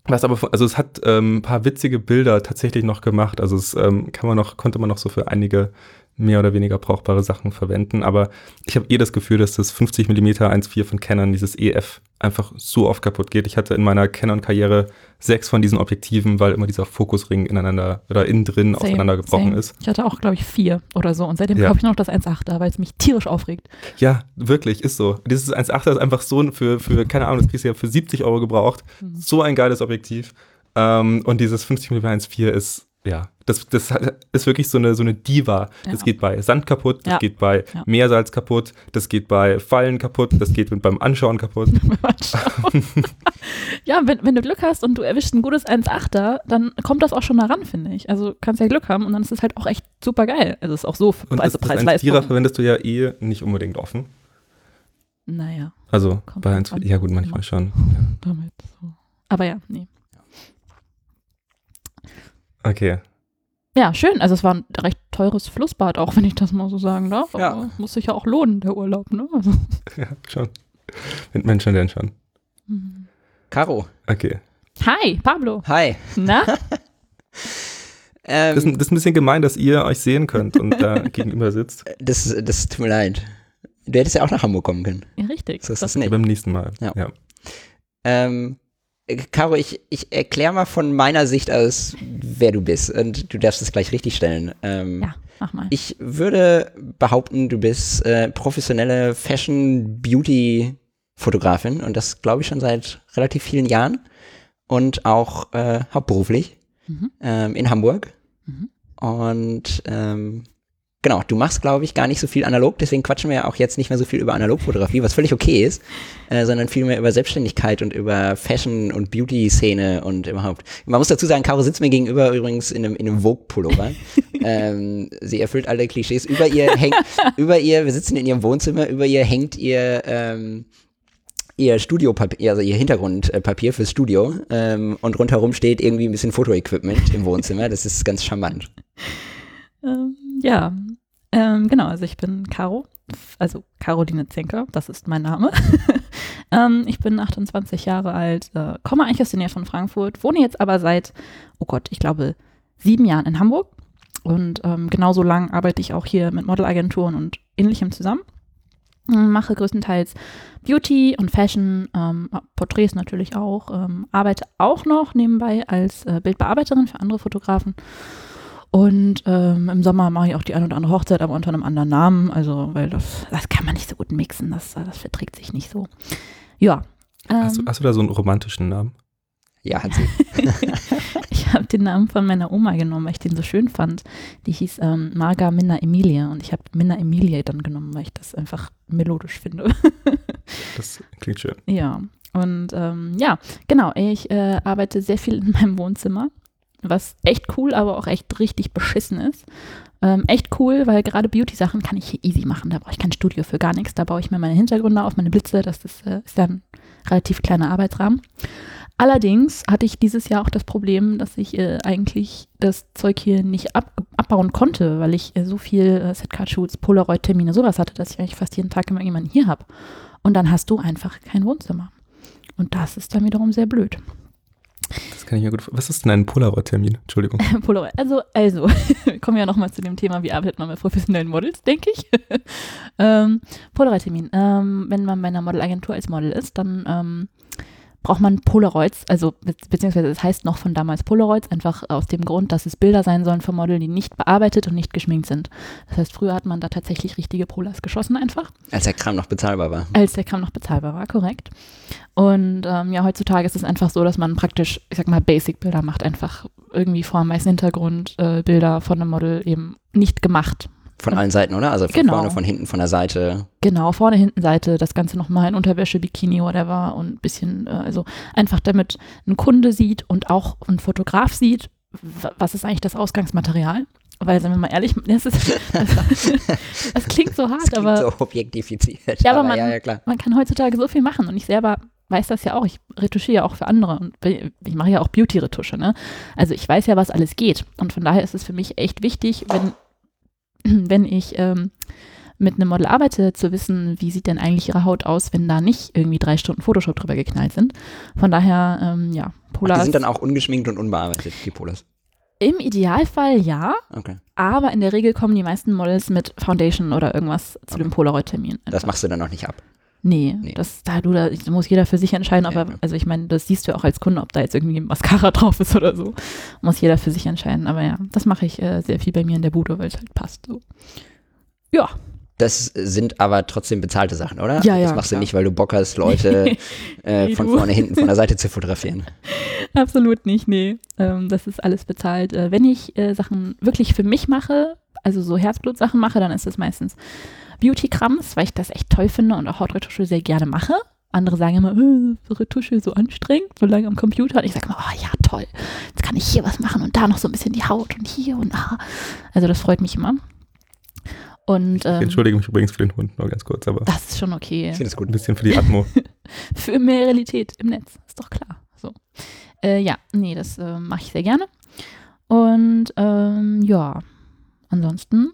Was aber, also es hat ähm, ein paar witzige Bilder tatsächlich noch gemacht. Also es ähm, kann man noch, konnte man noch so für einige mehr oder weniger brauchbare Sachen verwenden. Aber ich habe eh das Gefühl, dass das 50 mm 1.4 von Canon, dieses EF, einfach so oft kaputt geht. Ich hatte in meiner Canon-Karriere sechs von diesen Objektiven, weil immer dieser Fokusring ineinander oder innen drin same, auseinandergebrochen same. ist. Ich hatte auch, glaube ich, vier oder so. Und seitdem ja. kaufe ich noch das 1.8er, weil es mich tierisch aufregt. Ja, wirklich, ist so. Dieses 1.8er ist einfach so für, für, keine Ahnung, das kriegst du ja für 70 Euro gebraucht. Mhm. So ein geiles Objektiv. Ähm, und dieses 50 mm 1.4 ist ja, das, das ist wirklich so eine, so eine Diva. Ja. Das geht bei Sand kaputt, das ja. geht bei ja. Meersalz kaputt, das geht bei Fallen kaputt, das geht beim Anschauen kaputt. <laughs> ja, wenn, wenn du Glück hast und du erwischst ein gutes 1,8er, dann kommt das auch schon daran, finde ich. Also kannst ja Glück haben und dann ist es halt auch echt super geil. Also ist auch so und Preis, das, Preis, das 1 verwendest du ja eh nicht unbedingt offen. Naja. Also bei 1, ja gut, manchmal schon. Damit so. Aber ja, nee. Okay. Ja, schön. Also es war ein recht teures Flussbad, auch wenn ich das mal so sagen darf. Ja. Aber muss sich ja auch lohnen, der Urlaub, ne? Also, <laughs> Ja, schon. Mit Menschen denn schon. Caro, Okay. Hi, Pablo. hi. Na? Ähm, <laughs> Das ist, das ist ein bisschen gemein, dass ihr euch sehen könnt und da <laughs> gegenüber sitzt. das, das tut mir leid. Du hättest ja auch nach Hamburg kommen können. Ja, richtig. Das ist Das- nett. Beim nächsten Mal. Ja. ja. Ähm, äh, Caro, ich, ich erkläre mal von meiner Sicht aus, wer du bist. Und du darfst es gleich richtig stellen. Ähm, ja, mach mal. Ich würde behaupten, du bist äh, professionelle Fashion-Beauty-Fotografin und das glaube ich schon seit relativ vielen Jahren und auch äh, hauptberuflich Mhm. ähm, in Hamburg. Mhm. Und ähm, genau, du machst glaube ich gar nicht so viel analog, deswegen quatschen wir ja auch jetzt nicht mehr so viel über Analogfotografie, was völlig okay ist, äh, sondern viel mehr über Selbstständigkeit und über Fashion- und Beauty-Szene und überhaupt. Man muss dazu sagen, Caro sitzt mir gegenüber übrigens in einem, in einem Vogue-Pullover. <laughs> ähm, sie erfüllt alle Klischees. Über ihr hängt, über ihr, wir sitzen in ihrem Wohnzimmer, über ihr hängt ihr, ähm, ihr Studiopapier, also ihr Hintergrundpapier fürs Studio ähm, und rundherum steht irgendwie ein bisschen Fotoequipment im Wohnzimmer. Das ist ganz charmant. Ähm, ja, ähm, genau, also ich bin Caro, also Caroline Zenker, das ist mein Name. <laughs> ähm, ich bin 28 Jahre alt, äh, komme eigentlich aus der Nähe von Frankfurt, wohne jetzt aber seit, oh Gott, ich glaube, sieben Jahren in Hamburg. Und ähm, genauso lang arbeite ich auch hier mit Modelagenturen und ähnlichem zusammen. Ähm, Mache größtenteils Beauty und Fashion, ähm, Porträts natürlich auch. Ähm, arbeite auch noch nebenbei als äh, Bildbearbeiterin für andere Fotografen. Und ähm, im Sommer mache ich auch die ein oder andere Hochzeit, aber unter einem anderen Namen. Also, weil das, das kann man nicht so gut mixen, das, das verträgt sich nicht so. Ja. Hast, du, Ähm, hast du da so einen romantischen Namen? Ja, hat sie. <laughs> ich habe den Namen von meiner Oma genommen, weil ich den so schön fand. Die hieß ähm, Marga Minna Emilie und ich habe Minna Emilie dann genommen, weil ich das einfach melodisch finde. <laughs> Das klingt schön. Ja, und ähm, ja, genau, ich äh, arbeite sehr viel in meinem Wohnzimmer, was echt cool, aber auch echt richtig beschissen ist. Ähm, echt cool, weil gerade Beauty-Sachen kann ich hier easy machen. Da brauche ich kein Studio für gar nichts. Da baue ich mir meine Hintergründe auf, meine Blitze. Das ist, äh, ist dann ein relativ kleiner Arbeitsrahmen. Allerdings hatte ich dieses Jahr auch das Problem, dass ich äh, eigentlich das Zeug hier nicht ab, abbauen konnte, weil ich äh, so viel äh, Setcard-Shoots, Polaroid-Termine, sowas hatte, dass ich eigentlich fast jeden Tag immer jemanden hier habe. Und dann hast du einfach kein Wohnzimmer. Und das ist dann wiederum sehr blöd. Das kann ich mir gut vor- Was ist denn ein Polaroid-Termin? Entschuldigung. <laughs> Polaroid, also, also, <laughs> wir ja nochmal zu dem Thema, wie arbeitet man mit professionellen Models, denke ich. <laughs> ähm, Polaroid-Termin. Ähm, wenn man bei einer Modelagentur als Model ist, dann ähm, braucht man Polaroids, also be beziehungsweise es heißt noch von damals Polaroids, einfach aus dem Grund, dass es Bilder sein sollen von Model, die nicht bearbeitet und nicht geschminkt sind. Das heißt, früher hat man da tatsächlich richtige Polas geschossen einfach. Als der Kram noch bezahlbar war. Als der Kram noch bezahlbar war, korrekt. Und ähm, ja, heutzutage ist es einfach so, dass man praktisch, ich sag mal, Basic-Bilder macht, einfach irgendwie vor einem weißen Hintergrund äh, Bilder von einem Model eben nicht gemacht. Von allen Seiten, oder? Also von Genau. vorne, von hinten, von der Seite. Genau, vorne, hinten, Seite, das Ganze nochmal in Unterwäsche, Bikini, whatever und ein bisschen, äh, also einfach damit ein Kunde sieht und auch ein Fotograf sieht, was ist eigentlich das Ausgangsmaterial. Weil, sagen wir mal ehrlich, <laughs> das, ist, das, das klingt so hart, Das klingt aber so objektifiziert. Ja, aber man- ja, ja, klar. man kann heutzutage so viel machen und ich selber weiß das ja auch. Ich retuschiere ja auch für andere und ich mache ja auch Beauty-Retusche. Ne? Also ich weiß ja, was alles geht und von daher ist es für mich echt wichtig, wenn, <clears throat> wenn ich ähm, mit einem Model arbeite, zu wissen, wie sieht denn eigentlich ihre Haut aus, wenn da nicht irgendwie drei Stunden Photoshop drüber geknallt sind. Von daher, ähm, ja, Ach, Polar die sind dann auch ungeschminkt und unbearbeitet, die Polas. im Idealfall ja, Okay. aber in der Regel kommen die meisten Models mit Foundation oder irgendwas zu dem Polaroid-Termin. Das machst du dann noch nicht ab. Nee, Nee. das da du da muss jeder für sich entscheiden, ob Ja, er, ja. also ich meine, das siehst du auch als Kunde, ob da jetzt irgendwie Mascara <laughs> drauf ist oder so. Muss jeder für sich entscheiden. Aber ja, das mache ich äh, sehr viel bei mir in der Bude, weil es halt passt. So. Ja, Das sind aber trotzdem bezahlte Sachen, oder? Ja, ja, Das machst klar. du nicht, weil du Bock hast, <laughs> Leute äh, von vorne, hinten, von der Seite zu fotografieren. <laughs> absolut nicht, nee. Ähm, das ist alles bezahlt. Äh, wenn ich äh, Sachen wirklich für mich mache, also so Herzblut-Sachen mache, dann ist es meistens Beauty-Krams, weil ich das echt toll finde und auch Hautretusche sehr gerne mache. Andere sagen immer, äh, so Retusche so anstrengend, so lange am Computer. Und ich sage immer, oh ja, toll, jetzt kann ich hier was machen und da noch so ein bisschen die Haut und hier und da. Also das freut mich immer. Und Ich ähm, entschuldige mich übrigens für den Hund, nur ganz kurz, aber das ist schon okay. Ich finde es ein gut. bisschen für die Atmo. <laughs> Für mehr Realität im Netz, ist doch klar. So. Äh, ja, nee, das äh, mache ich sehr gerne. Und ähm, ja, ansonsten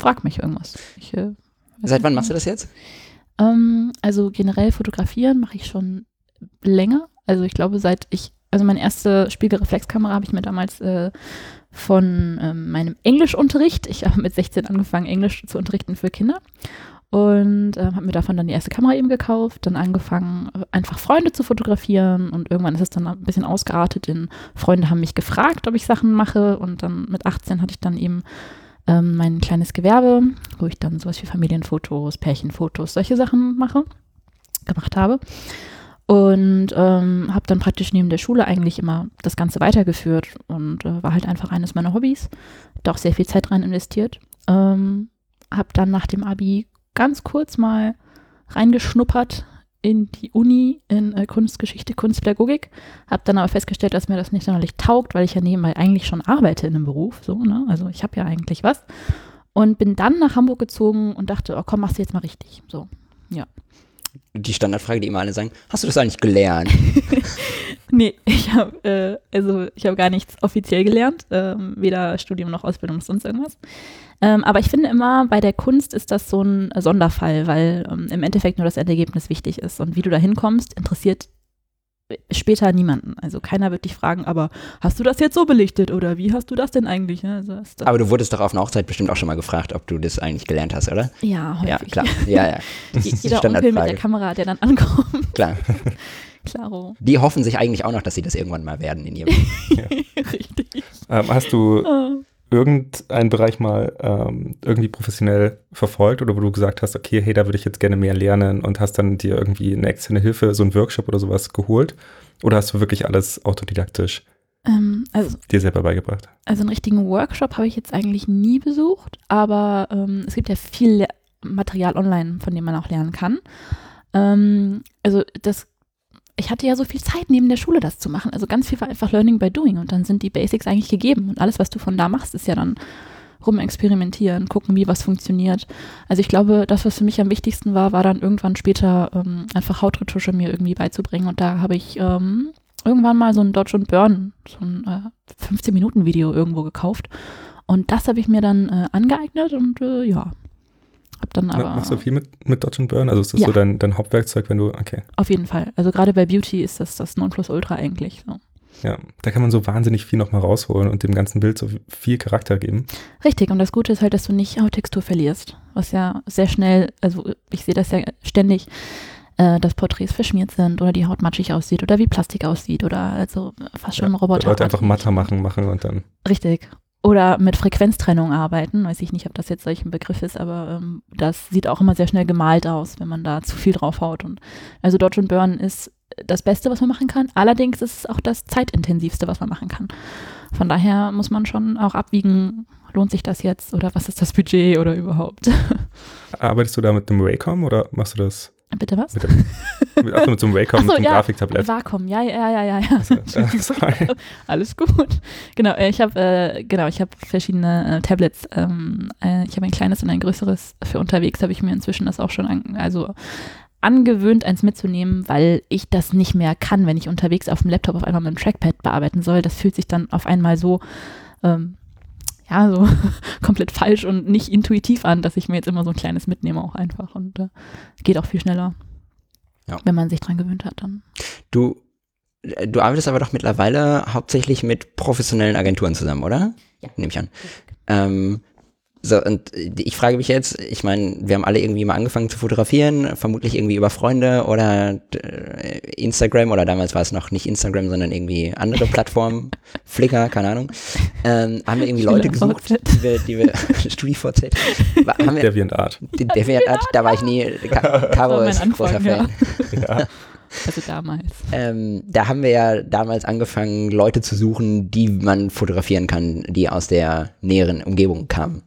frag mich irgendwas. Ich, äh, Seit wann machst du das jetzt? Ähm, also generell fotografieren mache ich schon länger. Also ich glaube, seit ich, also meine erste Spiegelreflexkamera habe ich mir damals äh, von ähm, meinem Englischunterricht, ich habe mit 16 angefangen, Englisch zu unterrichten für Kinder und äh, habe mir davon dann die erste Kamera eben gekauft, dann angefangen, einfach Freunde zu fotografieren und irgendwann ist es dann ein bisschen ausgeartet in Freunde haben mich gefragt, ob ich Sachen mache und dann mit 18 hatte ich dann eben ähm, mein kleines Gewerbe, wo ich dann sowas wie Familienfotos, Pärchenfotos, solche Sachen mache, gemacht habe. Und ähm, habe dann praktisch neben der Schule eigentlich immer das Ganze weitergeführt und äh, war halt einfach eines meiner Hobbys. Da auch sehr viel Zeit rein investiert. Ähm, habe dann nach dem Abi ganz kurz mal reingeschnuppert in die Uni in äh, Kunstgeschichte, Kunstpädagogik. Habe dann aber festgestellt, dass mir das nicht sonderlich taugt, weil ich ja nebenbei eigentlich schon arbeite in einem Beruf. So, ne? Also ich habe ja eigentlich was. Und bin dann nach Hamburg gezogen und dachte, oh komm, machst du jetzt mal richtig. So, ja. Die Standardfrage, die immer alle sagen, hast du das eigentlich gelernt? <laughs> nee, <laughs> ich habe äh, also ich habe gar nichts offiziell gelernt, ähm, weder Studium noch Ausbildung noch sonst irgendwas. Ähm, aber ich finde immer, bei der Kunst ist das so ein Sonderfall, weil ähm, im Endeffekt nur das Endergebnis wichtig ist. Und wie du da hinkommst, interessiert später niemanden. Also keiner wird dich fragen, aber hast du das jetzt so belichtet oder wie hast du das denn eigentlich? Also aber du wurdest doch auf einer Hochzeit bestimmt auch schon mal gefragt, ob du das eigentlich gelernt hast, oder? Ja, häufig. Ja, klar. Ja, ja. <laughs> Jeder Onkel mit der Kamera, der dann <laughs> ankommt. Klar. Klaro. Die hoffen sich eigentlich auch noch, dass sie das irgendwann mal werden in ihrem Leben. <laughs> Richtig. Ähm, hast du oh irgendeinen Bereich mal ähm, irgendwie professionell verfolgt oder wo du gesagt hast, okay, hey, da würde ich jetzt gerne mehr lernen und hast dann dir irgendwie eine externe Hilfe, so einen Workshop oder sowas geholt? Oder hast du wirklich alles autodidaktisch ähm, also, dir selber beigebracht? Also einen richtigen Workshop habe ich jetzt eigentlich nie besucht, aber ähm, es gibt ja viel Material online, von dem man auch lernen kann. Ähm, also das ich hatte ja so viel Zeit neben der Schule das zu machen. Also ganz viel war einfach Learning by Doing und dann sind die Basics eigentlich gegeben und alles, was du von da machst, ist ja dann rumexperimentieren, gucken, wie was funktioniert. Also ich glaube, das, was für mich am wichtigsten war, war dann irgendwann später ähm, einfach Hautretusche mir irgendwie beizubringen und da habe ich ähm, irgendwann mal so ein Dodge und Burn, so ein äh, 15-Minuten-Video irgendwo gekauft und das habe ich mir dann äh, angeeignet und äh, ja, hab dann aber, Machst du viel mit, mit Dodge and Burn? Also ist das ja. so dein, dein Hauptwerkzeug, wenn du, okay. Auf jeden Fall. Also gerade bei Beauty ist das das Nonplusultra eigentlich. So. Ja, da kann man so wahnsinnig viel nochmal rausholen und dem ganzen Bild so viel Charakter geben. Richtig, und das Gute ist halt, dass du nicht Hauttextur verlierst, was ja sehr schnell, also ich sehe das ja ständig, äh, dass Porträts verschmiert sind oder die Haut matschig aussieht oder wie Plastik aussieht oder also fast schon ja, Roboter. Leute einfach matter machen, machen und dann. Richtig. Oder mit Frequenztrennung arbeiten. Weiß ich nicht, ob das jetzt solch ein Begriff ist, aber ähm, das sieht auch immer sehr schnell gemalt aus, wenn man da zu viel draufhaut. Und also Dodge und Burn ist das Beste, was man machen kann. Allerdings ist es auch das zeitintensivste, was man machen kann. Von daher muss man schon auch abwiegen, lohnt sich das jetzt oder was ist das Budget oder überhaupt. <laughs> Arbeitest du da mit einem Raycom oder machst du das Bitte was? Mit, dem, mit, achso, mit so einem Wacom, so, mit einem ja, Grafiktablett. Wacom, ja, ja, ja, ja. ja. Also, äh, <laughs> Alles gut. Genau, äh, ich habe äh, genau, ich habe verschiedene äh, Tablets. Ähm, äh, ich habe ein kleines und ein größeres. Für unterwegs habe ich mir inzwischen das auch schon an, also angewöhnt, eins mitzunehmen, weil ich das nicht mehr kann, wenn ich unterwegs auf dem Laptop auf einmal mit dem Trackpad bearbeiten soll. Das fühlt sich dann auf einmal so ähm, ja, so <laughs> komplett falsch und nicht intuitiv an, dass ich mir jetzt immer so ein kleines mitnehme auch einfach und äh, geht auch viel schneller. Ja. Wenn man sich dran gewöhnt hat, dann. Du, äh, du arbeitest aber doch mittlerweile hauptsächlich mit professionellen Agenturen zusammen, oder? Ja. Nehme ich an. Ähm, so, und ich frage mich jetzt, ich meine, wir haben alle irgendwie mal angefangen zu fotografieren, vermutlich irgendwie über Freunde oder äh, Instagram oder damals war es noch nicht Instagram, sondern irgendwie andere <laughs> Plattformen, Flickr, keine Ahnung. Ähm, haben wir irgendwie Leute gesucht, die wir, die wir <laughs> StudiVZ, haben wir, DeviantArt. DeviantArt, da war ich nie, Caro ist ein großer Fan. Ja. <laughs> Also damals. Ähm, da haben wir ja damals angefangen, Leute zu suchen, die man fotografieren kann, die aus der näheren Umgebung kamen.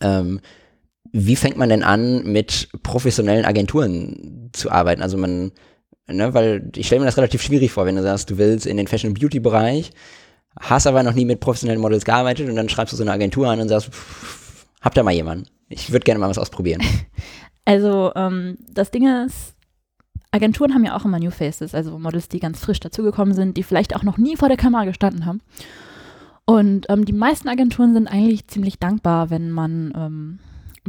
Ähm, wie fängt man denn an, mit professionellen Agenturen zu arbeiten? Also man, ne, weil ich stelle mir das relativ schwierig vor, wenn du sagst, du willst in den Fashion Beauty Bereich, hast aber noch nie mit professionellen Models gearbeitet und dann schreibst du so eine Agentur an und sagst, pff, habt ihr mal jemanden? Ich würde gerne mal was ausprobieren. <laughs> Also ähm, das Ding ist, Agenturen haben ja auch immer New Faces, also Models, die ganz frisch dazugekommen sind, die vielleicht auch noch nie vor der Kamera gestanden haben. Und ähm, die meisten Agenturen sind eigentlich ziemlich dankbar, wenn man ähm,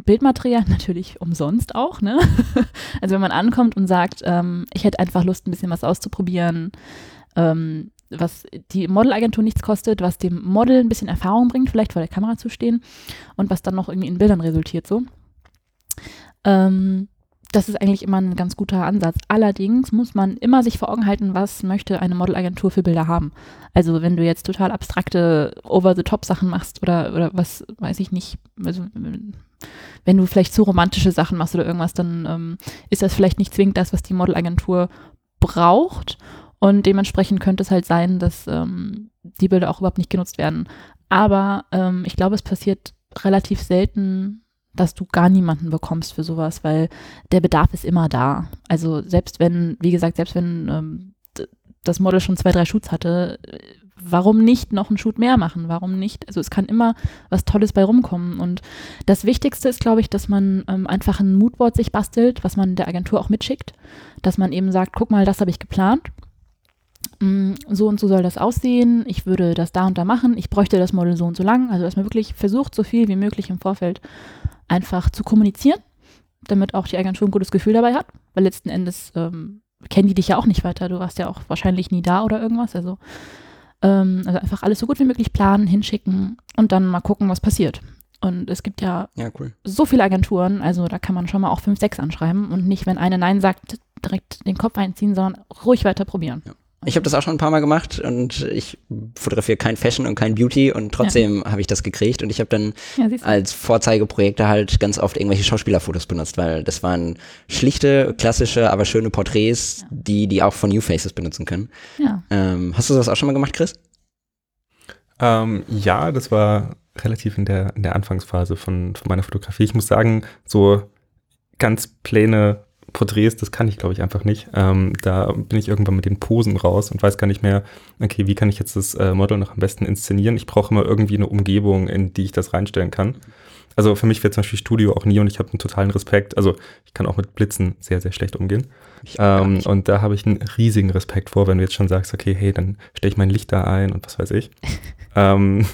Bildmaterial <laughs> natürlich umsonst auch, ne? <laughs> also wenn man ankommt und sagt, ähm, ich hätte einfach Lust, ein bisschen was auszuprobieren, ähm, was die Modelagentur nichts kostet, was dem Model ein bisschen Erfahrung bringt, vielleicht vor der Kamera zu stehen und was dann noch irgendwie in Bildern resultiert so. Ähm, das ist eigentlich immer ein ganz guter Ansatz. Allerdings muss man immer sich vor Augen halten, was möchte eine Modelagentur für Bilder haben. Also wenn du jetzt total abstrakte Over-the-Top-Sachen machst oder, oder was, weiß ich nicht, also wenn du vielleicht zu romantische Sachen machst oder irgendwas, dann ähm, ist das vielleicht nicht zwingend das, was die Modelagentur braucht. Und dementsprechend könnte es halt sein, dass ähm, die Bilder auch überhaupt nicht genutzt werden. Aber ähm, ich glaube, es passiert relativ selten, dass du gar niemanden bekommst für sowas, weil der Bedarf ist immer da. Also selbst wenn, wie gesagt, selbst wenn ähm, das Model schon zwei, drei Shoots hatte, warum nicht noch einen Shoot mehr machen? Warum nicht? Also es kann immer was Tolles bei rumkommen. Und das Wichtigste ist, glaube ich, dass man ähm, einfach ein Moodboard sich bastelt, was man der Agentur auch mitschickt, dass man eben sagt, guck mal, das habe ich geplant. Mm, so und so soll das aussehen. Ich würde das da und da machen. Ich bräuchte das Model so und so lang. Also dass man wirklich versucht, so viel wie möglich im Vorfeld einfach zu kommunizieren, damit auch die Agentur ein gutes Gefühl dabei hat. Weil letzten Endes ähm, kennen die dich ja auch nicht weiter. Du warst ja auch wahrscheinlich nie da oder irgendwas. Also ähm, also einfach alles so gut wie möglich planen, hinschicken und dann mal gucken, was passiert. Und es gibt ja, ja cool. so viele Agenturen, also da kann man schon mal auch fünf, sechs anschreiben und nicht, wenn eine Nein sagt, direkt den Kopf einziehen, sondern ruhig weiter probieren. Ja. Ich habe das auch schon ein paar Mal gemacht und ich fotografiere kein Fashion und kein Beauty und trotzdem ja. habe ich das gekriegt und ich habe dann ja, als Vorzeigeprojekte halt ganz oft irgendwelche Schauspielerfotos benutzt, weil das waren schlichte, klassische, aber schöne Porträts, ja. die die auch von New Faces benutzen können. Ähm, hast du das auch schon mal gemacht, Chris? Ähm, ja, das war relativ in der, in der Anfangsphase von, von meiner Fotografie. Ich muss sagen, so ganz Pläne Porträts, das kann ich, glaube ich, einfach nicht. Ähm, da bin ich irgendwann mit den Posen raus und weiß gar nicht mehr, okay, wie kann ich jetzt das äh, Model noch am besten inszenieren? Ich brauche immer irgendwie eine Umgebung, in die ich das reinstellen kann. Also für mich wäre zum Beispiel Studio auch nie und ich habe einen totalen Respekt. Also ich kann auch mit Blitzen sehr, sehr schlecht umgehen. Ähm, und da habe ich einen riesigen Respekt vor, wenn du jetzt schon sagst, okay, hey, dann stelle ich mein Licht da ein und was weiß ich. <laughs> ähm,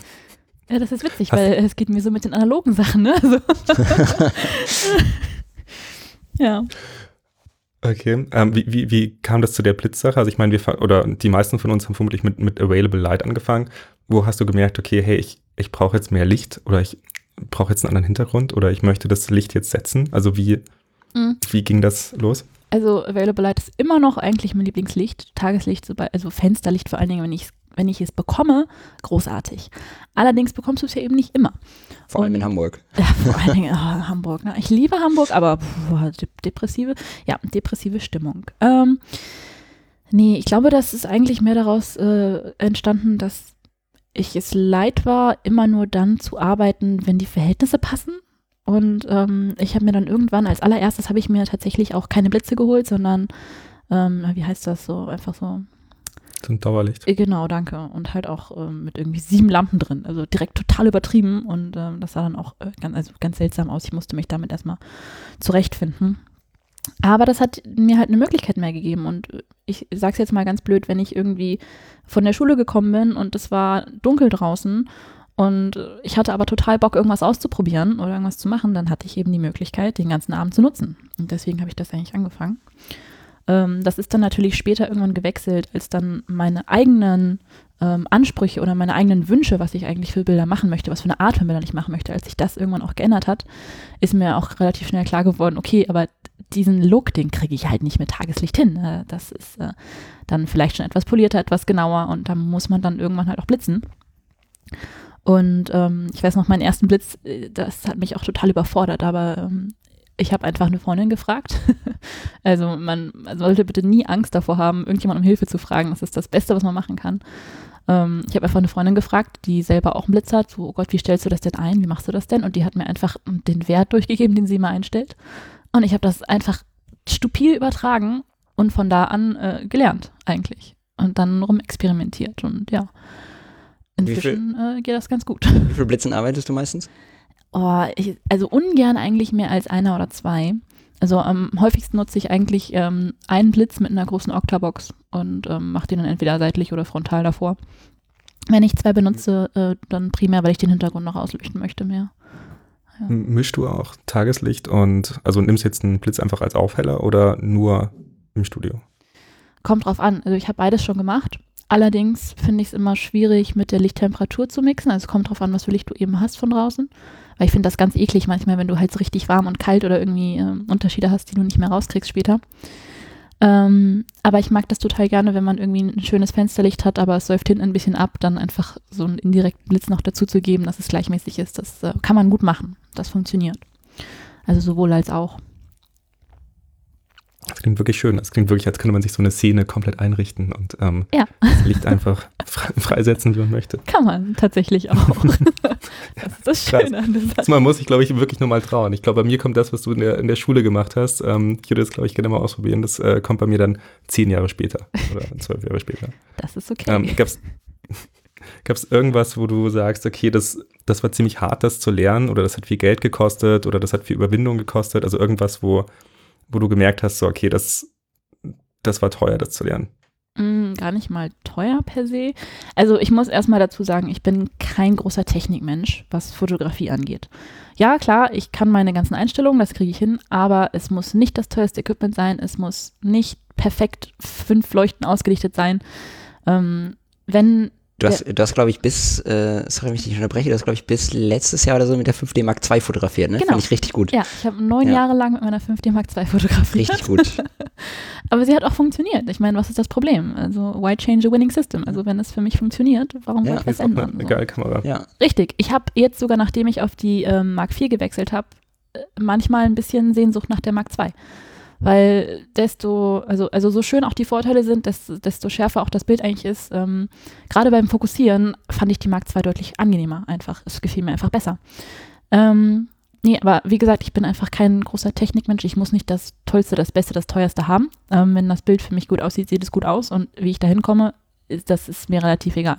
ja, das ist witzig, weil es geht mir so mit den analogen Sachen, ne? Also <laughs> <laughs> ja. Okay, ähm, wie, wie, wie kam das zu der Blitzsache? Also ich meine, wir oder die meisten von uns haben vermutlich mit, mit Available Light angefangen. Wo hast du gemerkt, okay, hey, ich, ich brauche jetzt mehr Licht oder ich brauche jetzt einen anderen Hintergrund oder ich möchte das Licht jetzt setzen? Also wie, mhm. wie ging das los? Also Available Light ist immer noch eigentlich mein Lieblingslicht, Tageslicht, also Fensterlicht vor allen Dingen, wenn ich es wenn ich es bekomme, großartig. Allerdings bekommst du es ja eben nicht immer. Vor allem in Hamburg. <laughs> Ja, vor allen Dingen oh, Hamburg. Ne? Ich liebe Hamburg, aber boah, depressive, ja, depressive Stimmung. Ähm, nee, ich glaube, das ist eigentlich mehr daraus äh, entstanden, dass ich es leid war, immer nur dann zu arbeiten, wenn die Verhältnisse passen. Und ähm, ich habe mir dann irgendwann, als allererstes habe ich mir tatsächlich auch keine Blitze geholt, sondern, ähm, wie heißt das so, einfach so so ein Dauerlicht. Äh, genau, danke. Und halt auch ähm, mit irgendwie sieben Lampen drin. Also direkt total übertrieben. Und ähm, das sah dann auch äh, ganz, also ganz seltsam aus. Ich musste mich damit erstmal zurechtfinden. Aber das hat mir halt eine Möglichkeit mehr gegeben. Und ich sag's jetzt mal ganz blöd, wenn ich irgendwie von der Schule gekommen bin und es war dunkel draußen und ich hatte aber total Bock, irgendwas auszuprobieren oder irgendwas zu machen, dann hatte ich eben die Möglichkeit, den ganzen Abend zu nutzen. Und deswegen habe ich das eigentlich angefangen. Ähm, das ist dann natürlich später irgendwann gewechselt, als dann meine eigenen ähm, Ansprüche oder meine eigenen Wünsche, was ich eigentlich für Bilder machen möchte, was für eine Art von Bildern ich machen möchte, als sich das irgendwann auch geändert hat, ist mir auch relativ schnell klar geworden, okay, aber diesen Look, den kriege ich halt nicht mit Tageslicht hin. Äh, das ist äh, dann vielleicht schon etwas polierter, etwas genauer und da muss man dann irgendwann halt auch blitzen. Und ähm, ich weiß noch, meinen ersten Blitz, äh, das hat mich auch total überfordert, aber ähm, ich habe einfach eine Freundin gefragt. <laughs> also man, sollte bitte nie Angst davor haben, irgendjemand um Hilfe zu fragen. Das ist das Beste, was man machen kann. Ähm, ich habe einfach eine Freundin gefragt, die selber auch einen Blitz hat. So, oh Gott, wie stellst du das denn ein? Wie machst du das denn? Und die hat mir einfach den Wert durchgegeben, den sie immer einstellt. Und ich habe das einfach stupide übertragen und von da an äh, gelernt eigentlich. Und dann rumexperimentiert. Und ja, inzwischen äh, geht das ganz gut. Wie viele Blitzen arbeitest du meistens? Oh, ich, also ungern eigentlich mehr als einer oder zwei. Also am häufigsten nutze ich eigentlich ähm, einen Blitz mit einer großen Octabox und ähm, mache den dann entweder seitlich oder frontal davor. Wenn ich zwei benutze, äh, dann primär, weil ich den Hintergrund noch ausleuchten möchte mehr. Ja. Mischst du auch Tageslicht und also nimmst jetzt einen Blitz einfach als Aufheller oder nur im Studio? Kommt drauf an. Also ich habe beides schon gemacht. Allerdings finde ich es immer schwierig, mit der Lichttemperatur zu mixen. Also es kommt drauf an, was für Licht du eben hast von draußen. Weil ich finde das ganz eklig manchmal, wenn du halt so richtig warm und kalt oder irgendwie äh, Unterschiede hast, die du nicht mehr rauskriegst später. Ähm, aber ich mag das total gerne, wenn man irgendwie ein schönes Fensterlicht hat, aber es säuft hinten ein bisschen ab, dann einfach so einen indirekten Blitz noch dazu zu geben, dass es gleichmäßig ist. Das äh, kann man gut machen. Das funktioniert. Also sowohl als auch. Das klingt wirklich schön. Das klingt wirklich, als könnte man sich so eine Szene komplett einrichten und ähm, ja. das Licht einfach <laughs> freisetzen, wie man möchte. Kann man tatsächlich auch. <laughs> das ist das Schöne an der Sache. Man muss sich, glaube ich, wirklich nur mal trauen. Ich glaube, bei mir kommt das, was du in der, in der Schule gemacht hast, ähm, ich würde das, glaube ich, gerne mal ausprobieren. Das äh, kommt bei mir dann zehn Jahre später oder <laughs> zwölf Jahre später. Das ist okay. Ähm, Gab es irgendwas, wo du sagst, okay, das, das war ziemlich hart, das zu lernen oder das hat viel Geld gekostet oder das hat viel Überwindung gekostet? Also irgendwas, wo wo du gemerkt hast, so, okay, das, das war teuer, das zu lernen? Mm, gar nicht mal teuer per se. Also ich muss erstmal dazu sagen, ich bin kein großer Technikmensch, was Fotografie angeht. Ja, klar, ich kann meine ganzen Einstellungen, das kriege ich hin, aber es muss nicht das teuerste Equipment sein, es muss nicht perfekt fünf Leuchten ausgelichtet sein. Ähm, wenn Du hast, ja. hast glaube ich, bis, äh, sorry, wenn ich dich unterbreche, du hast, glaube ich, bis letztes Jahr oder so mit der 5D Mark II fotografiert, ne? Genau. Fand ich richtig gut. Ja, ich habe neun ja. Jahre lang mit meiner 5D Mark II fotografiert. Richtig gut. <laughs> Aber sie hat auch funktioniert. Ich meine, was ist das Problem? Also, why change a winning system? Also, wenn es für mich funktioniert, warum ja, soll ich das ändern? Eine, geile Kamera. Ja. Richtig. Ich habe jetzt sogar, nachdem ich auf die ähm, Mark IV gewechselt habe, äh, manchmal ein bisschen Sehnsucht nach der Mark II weil desto, also, also so schön auch die Vorteile sind, desto, desto schärfer auch das Bild eigentlich ist. Ähm, Gerade beim Fokussieren fand ich die Mark II deutlich angenehmer einfach. Es gefiel mir einfach besser. Ähm, nee, aber wie gesagt, ich bin einfach kein großer Technikmensch. Ich muss nicht das Tollste, das Beste, das Teuerste haben. Ähm, wenn das Bild für mich gut aussieht, sieht es gut aus und wie ich da hinkomme, das ist mir relativ egal.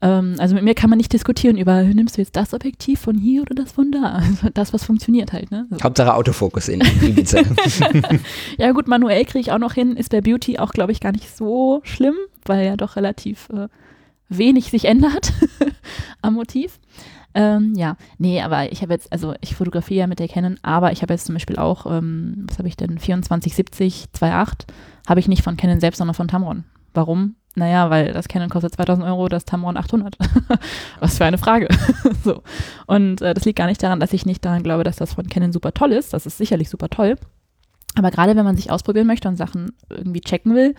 Ähm, also mit mir kann man nicht diskutieren über, nimmst du jetzt das Objektiv von hier oder das von da? Also das, was funktioniert halt. Ne? So. Hauptsache Autofokus in Ibiza. <laughs> ja gut, manuell kriege ich auch noch hin, ist bei Beauty auch, glaube ich, gar nicht so schlimm, weil ja doch relativ äh, wenig sich ändert <laughs> am Motiv. Ähm, ja, nee, aber ich habe jetzt, also ich fotografiere ja mit der Canon, aber ich habe jetzt zum Beispiel auch, ähm, was habe ich denn, 2470 2.8 habe ich nicht von Canon selbst, sondern von Tamron. Warum? Naja, weil das Canon kostet 2000 Euro, das Tamron 800. <laughs> Was für eine Frage. <laughs> so. Und äh, das liegt gar nicht daran, dass ich nicht daran glaube, dass das von Canon super toll ist. Das ist sicherlich super toll. Aber gerade wenn man sich ausprobieren möchte und Sachen irgendwie checken will,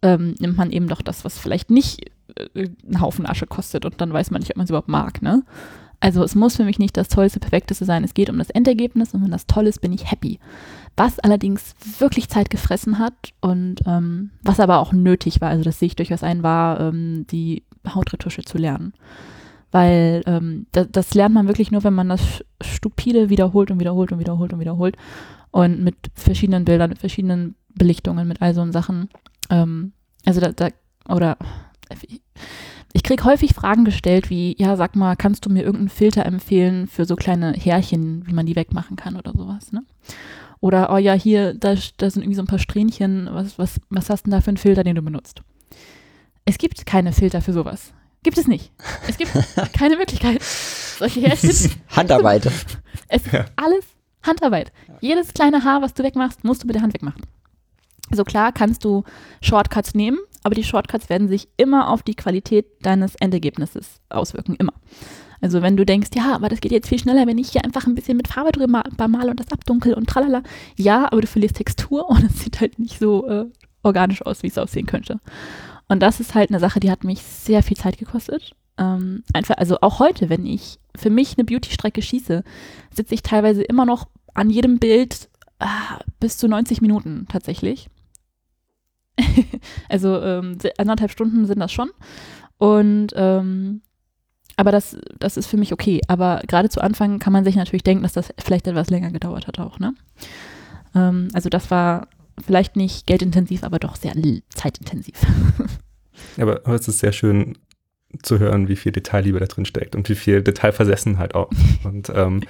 ähm, nimmt man eben doch das, was vielleicht nicht äh, einen Haufen Asche kostet und dann weiß man nicht, ob man es überhaupt mag, ne? Also es muss für mich nicht das tollste, perfekteste sein. Es geht um das Endergebnis und wenn das toll ist, bin ich happy was allerdings wirklich Zeit gefressen hat und ähm, was aber auch nötig war, also das sehe ich durchaus ein, war ähm, die Hautretusche zu lernen. Weil ähm, das, das, lernt man wirklich nur, wenn man das stupide wiederholt und wiederholt und wiederholt und wiederholt. Und mit verschiedenen Bildern, mit verschiedenen Belichtungen, mit all so Sachen. Ähm, also da, da, oder ich kriege häufig Fragen gestellt wie, ja, sag mal, kannst du mir irgendeinen Filter empfehlen für so kleine Härchen, wie man die wegmachen kann oder sowas, ne? Oder, oh ja, hier, da, da sind irgendwie so ein paar Strähnchen. Was, was, was hast du denn da für einen Filter, den du benutzt? Es gibt keine Filter für sowas. Gibt es nicht. Es gibt <laughs> keine Möglichkeit. Solche Härchen. <laughs> Handarbeit. Es ist ja. alles Handarbeit. Jedes kleine Haar, was du wegmachst, musst du mit der Hand wegmachen. So klar kannst du Shortcuts nehmen, aber die Shortcuts werden sich immer auf die Qualität deines Endergebnisses auswirken. Immer. Also wenn du denkst, ja, aber das geht jetzt viel schneller, wenn ich hier einfach ein bisschen mit Farbe drüber male und das abdunkel und tralala. Ja, aber du verlierst Textur und <laughs> es sieht halt nicht so äh, organisch aus, wie es aussehen könnte. Und das ist halt eine Sache, die hat mich sehr viel Zeit gekostet. Ähm, einfach, also auch heute, wenn ich für mich eine Beauty-Strecke schieße, sitze ich teilweise immer noch an jedem Bild äh, bis zu 90 Minuten tatsächlich. <laughs> also ähm, anderthalb Stunden sind das schon. Und ähm, aber das, das ist für mich okay. Aber gerade zu Anfang kann man sich natürlich denken, dass das vielleicht etwas länger gedauert hat auch. Ne? Ähm, also das war vielleicht nicht geldintensiv, aber doch sehr zeitintensiv. aber, <laughs> aber es ist sehr schön zu hören, wie viel Detailliebe da drin steckt und wie viel Detailversessenheit auch. Und ähm,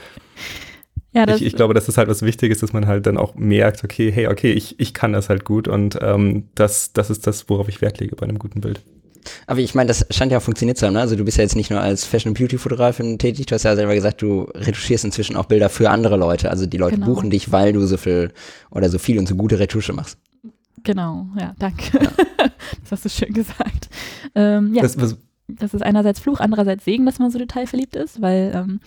<laughs> ja, ich, ich, glaube, das ist halt was Wichtiges, dass man halt dann auch merkt, okay, hey, okay, ich, ich kann das halt gut und ähm, das, das ist das, worauf ich Wert lege bei einem guten Bild. Aber ich meine, das scheint ja auch funktioniert zu haben. Ne? Also du bist ja jetzt nicht nur als Fashion- und Beauty-Fotografin tätig, du hast ja selber gesagt, du retuschierst inzwischen auch Bilder für andere Leute. Also die Leute genau. buchen dich, weil du so viel oder so viel und so gute Retusche machst. Genau, ja, danke. Ja. <laughs> das hast du schön gesagt. Ähm, ja, das, das, ist einerseits Fluch, andererseits Segen, dass man so detailverliebt ist, weil ähm,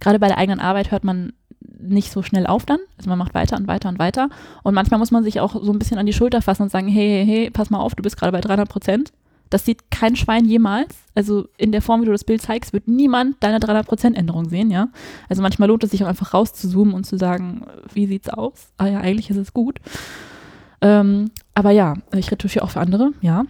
gerade bei der eigenen Arbeit hört man nicht so schnell auf dann. Also man macht weiter und weiter und weiter. Und manchmal muss man sich auch so ein bisschen an die Schulter fassen und sagen, hey, hey, hey, pass mal auf, du bist gerade bei 300 Prozent. Das sieht kein Schwein jemals. Also in der Form, wie du das Bild zeigst, wird niemand deine 300 Prozent Änderung sehen, ja. Also manchmal lohnt es sich auch einfach rauszuzoomen und zu sagen, wie sieht's aus? Ah ja, eigentlich ist es gut. Ähm, aber ja, ich retuschiere auch für andere, ja.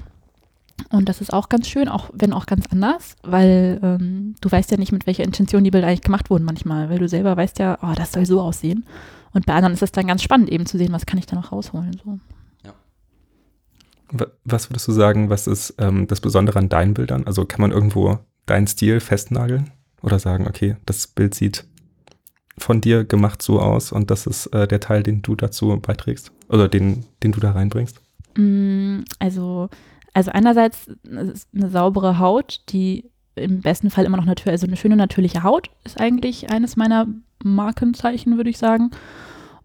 Und das ist auch ganz schön, auch wenn auch ganz anders, weil ähm, du weißt ja nicht, mit welcher Intention die Bilder eigentlich gemacht wurden manchmal, weil du selber weißt ja, oh, das soll so aussehen. Und bei anderen ist es dann ganz spannend, eben zu sehen, was kann ich da noch rausholen. So. Was würdest du sagen, was ist ähm, das Besondere an deinen Bildern? Also kann man irgendwo deinen Stil festnageln oder sagen, okay, das Bild sieht von dir gemacht so aus und das ist äh, der Teil, den du dazu beiträgst oder den, den du da reinbringst? Mm, also also einerseits eine saubere Haut, die im besten Fall immer noch natürlich, also eine schöne natürliche Haut ist eigentlich eines meiner Markenzeichen, würde ich sagen.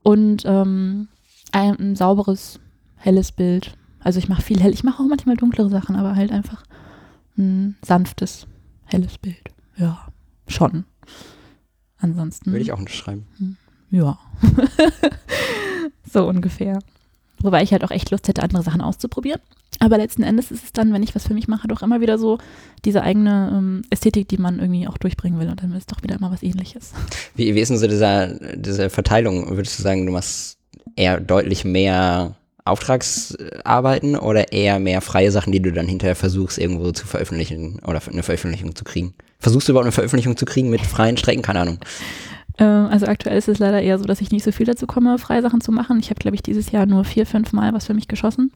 Und ähm, ein, ein, sauberes, helles Bild. Also ich mache viel hell, ich mache auch manchmal dunklere Sachen, aber halt einfach ein sanftes, helles Bild. Ja, schon. Ansonsten. Würde ich auch nicht schreiben. Hm, ja. <laughs> so ungefähr. Wobei ich halt auch echt Lust hätte, andere Sachen auszuprobieren. Aber letzten Endes ist es dann, wenn ich was für mich mache, doch immer wieder so diese eigene ähm, Ästhetik, die man irgendwie auch durchbringen will. Und dann ist doch wieder immer was ähnliches. Wie, wie ist denn so dieser, diese Verteilung? Würdest du sagen, du machst eher deutlich mehr Auftragsarbeiten oder eher mehr freie Sachen, die du dann hinterher versuchst, irgendwo zu veröffentlichen oder eine Veröffentlichung zu kriegen? Versuchst du überhaupt eine Veröffentlichung zu kriegen mit freien Strecken? Keine Ahnung. Ähm, also aktuell ist es leider eher so, dass ich nicht so viel dazu komme, freie Sachen zu machen. Ich habe, glaube ich, dieses Jahr nur vier, fünf Mal was für mich geschossen.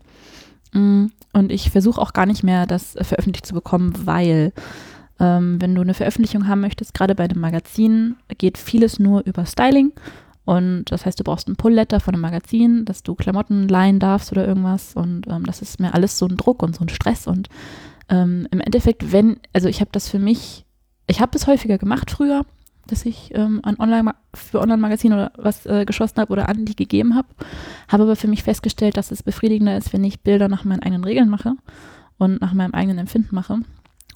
Mm, und ich versuche auch gar nicht mehr, das veröffentlicht zu bekommen, weil ähm, wenn du eine Veröffentlichung haben möchtest, gerade bei einem Magazin, geht vieles nur über Styling. Und das heißt, du brauchst ein Pull-Letter von einem Magazin, dass du Klamotten leihen darfst oder irgendwas. Und ähm, das ist mir alles so ein Druck und so ein Stress. Und ähm, im Endeffekt, wenn, also ich habe das für mich, ich habe es häufiger gemacht früher, dass ich ähm, an Online für Online-Magazine oder was äh, geschossen habe oder an die gegeben habe. Habe aber für mich festgestellt, dass es befriedigender ist, wenn ich Bilder nach meinen eigenen Regeln mache und nach meinem eigenen Empfinden mache.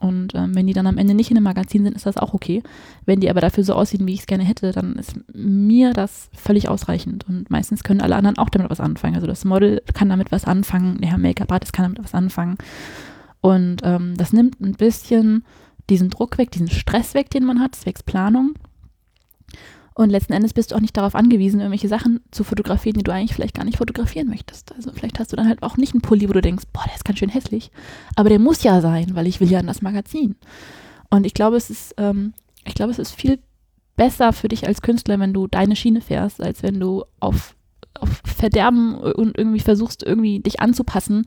Und ähm, wenn die dann am Ende nicht in einem Magazin sind, ist das auch okay. Wenn die aber dafür so aussehen, wie ich es gerne hätte, dann ist mir das völlig ausreichend. Und meistens können alle anderen auch damit was anfangen. Also das Model kann damit was anfangen, der Make-up-Artist kann damit was anfangen. Und ähm, das nimmt ein bisschen diesen Druck weg, diesen Stress weg, den man hat, zwecks Planung. Und letzten Endes bist du auch nicht darauf angewiesen, irgendwelche Sachen zu fotografieren, die du eigentlich vielleicht gar nicht fotografieren möchtest. Also vielleicht hast du dann halt auch nicht einen Pulli, wo du denkst, boah, der ist ganz schön hässlich. Aber der muss ja sein, weil ich will ja in das Magazin. Und ich glaube, es ist, ähm, ich glaube, es ist viel besser für dich als Künstler, wenn du deine Schiene fährst, als wenn du auf, auf Verderben und irgendwie versuchst, irgendwie dich anzupassen,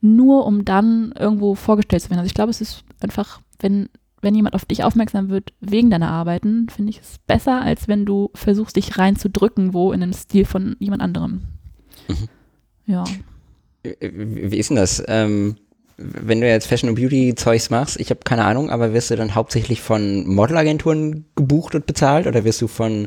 nur um dann irgendwo vorgestellt zu werden. Also ich glaube, es ist einfach wenn, wenn jemand auf dich aufmerksam wird wegen deiner Arbeiten, finde ich es besser, als wenn du versuchst, dich reinzudrücken, wo in den Stil von jemand anderem. Mhm. Ja. Wie ist denn das? Ähm, wenn du jetzt Fashion und Beauty Zeugs machst, ich habe keine Ahnung, aber wirst du dann hauptsächlich von Modelagenturen gebucht und bezahlt oder wirst du von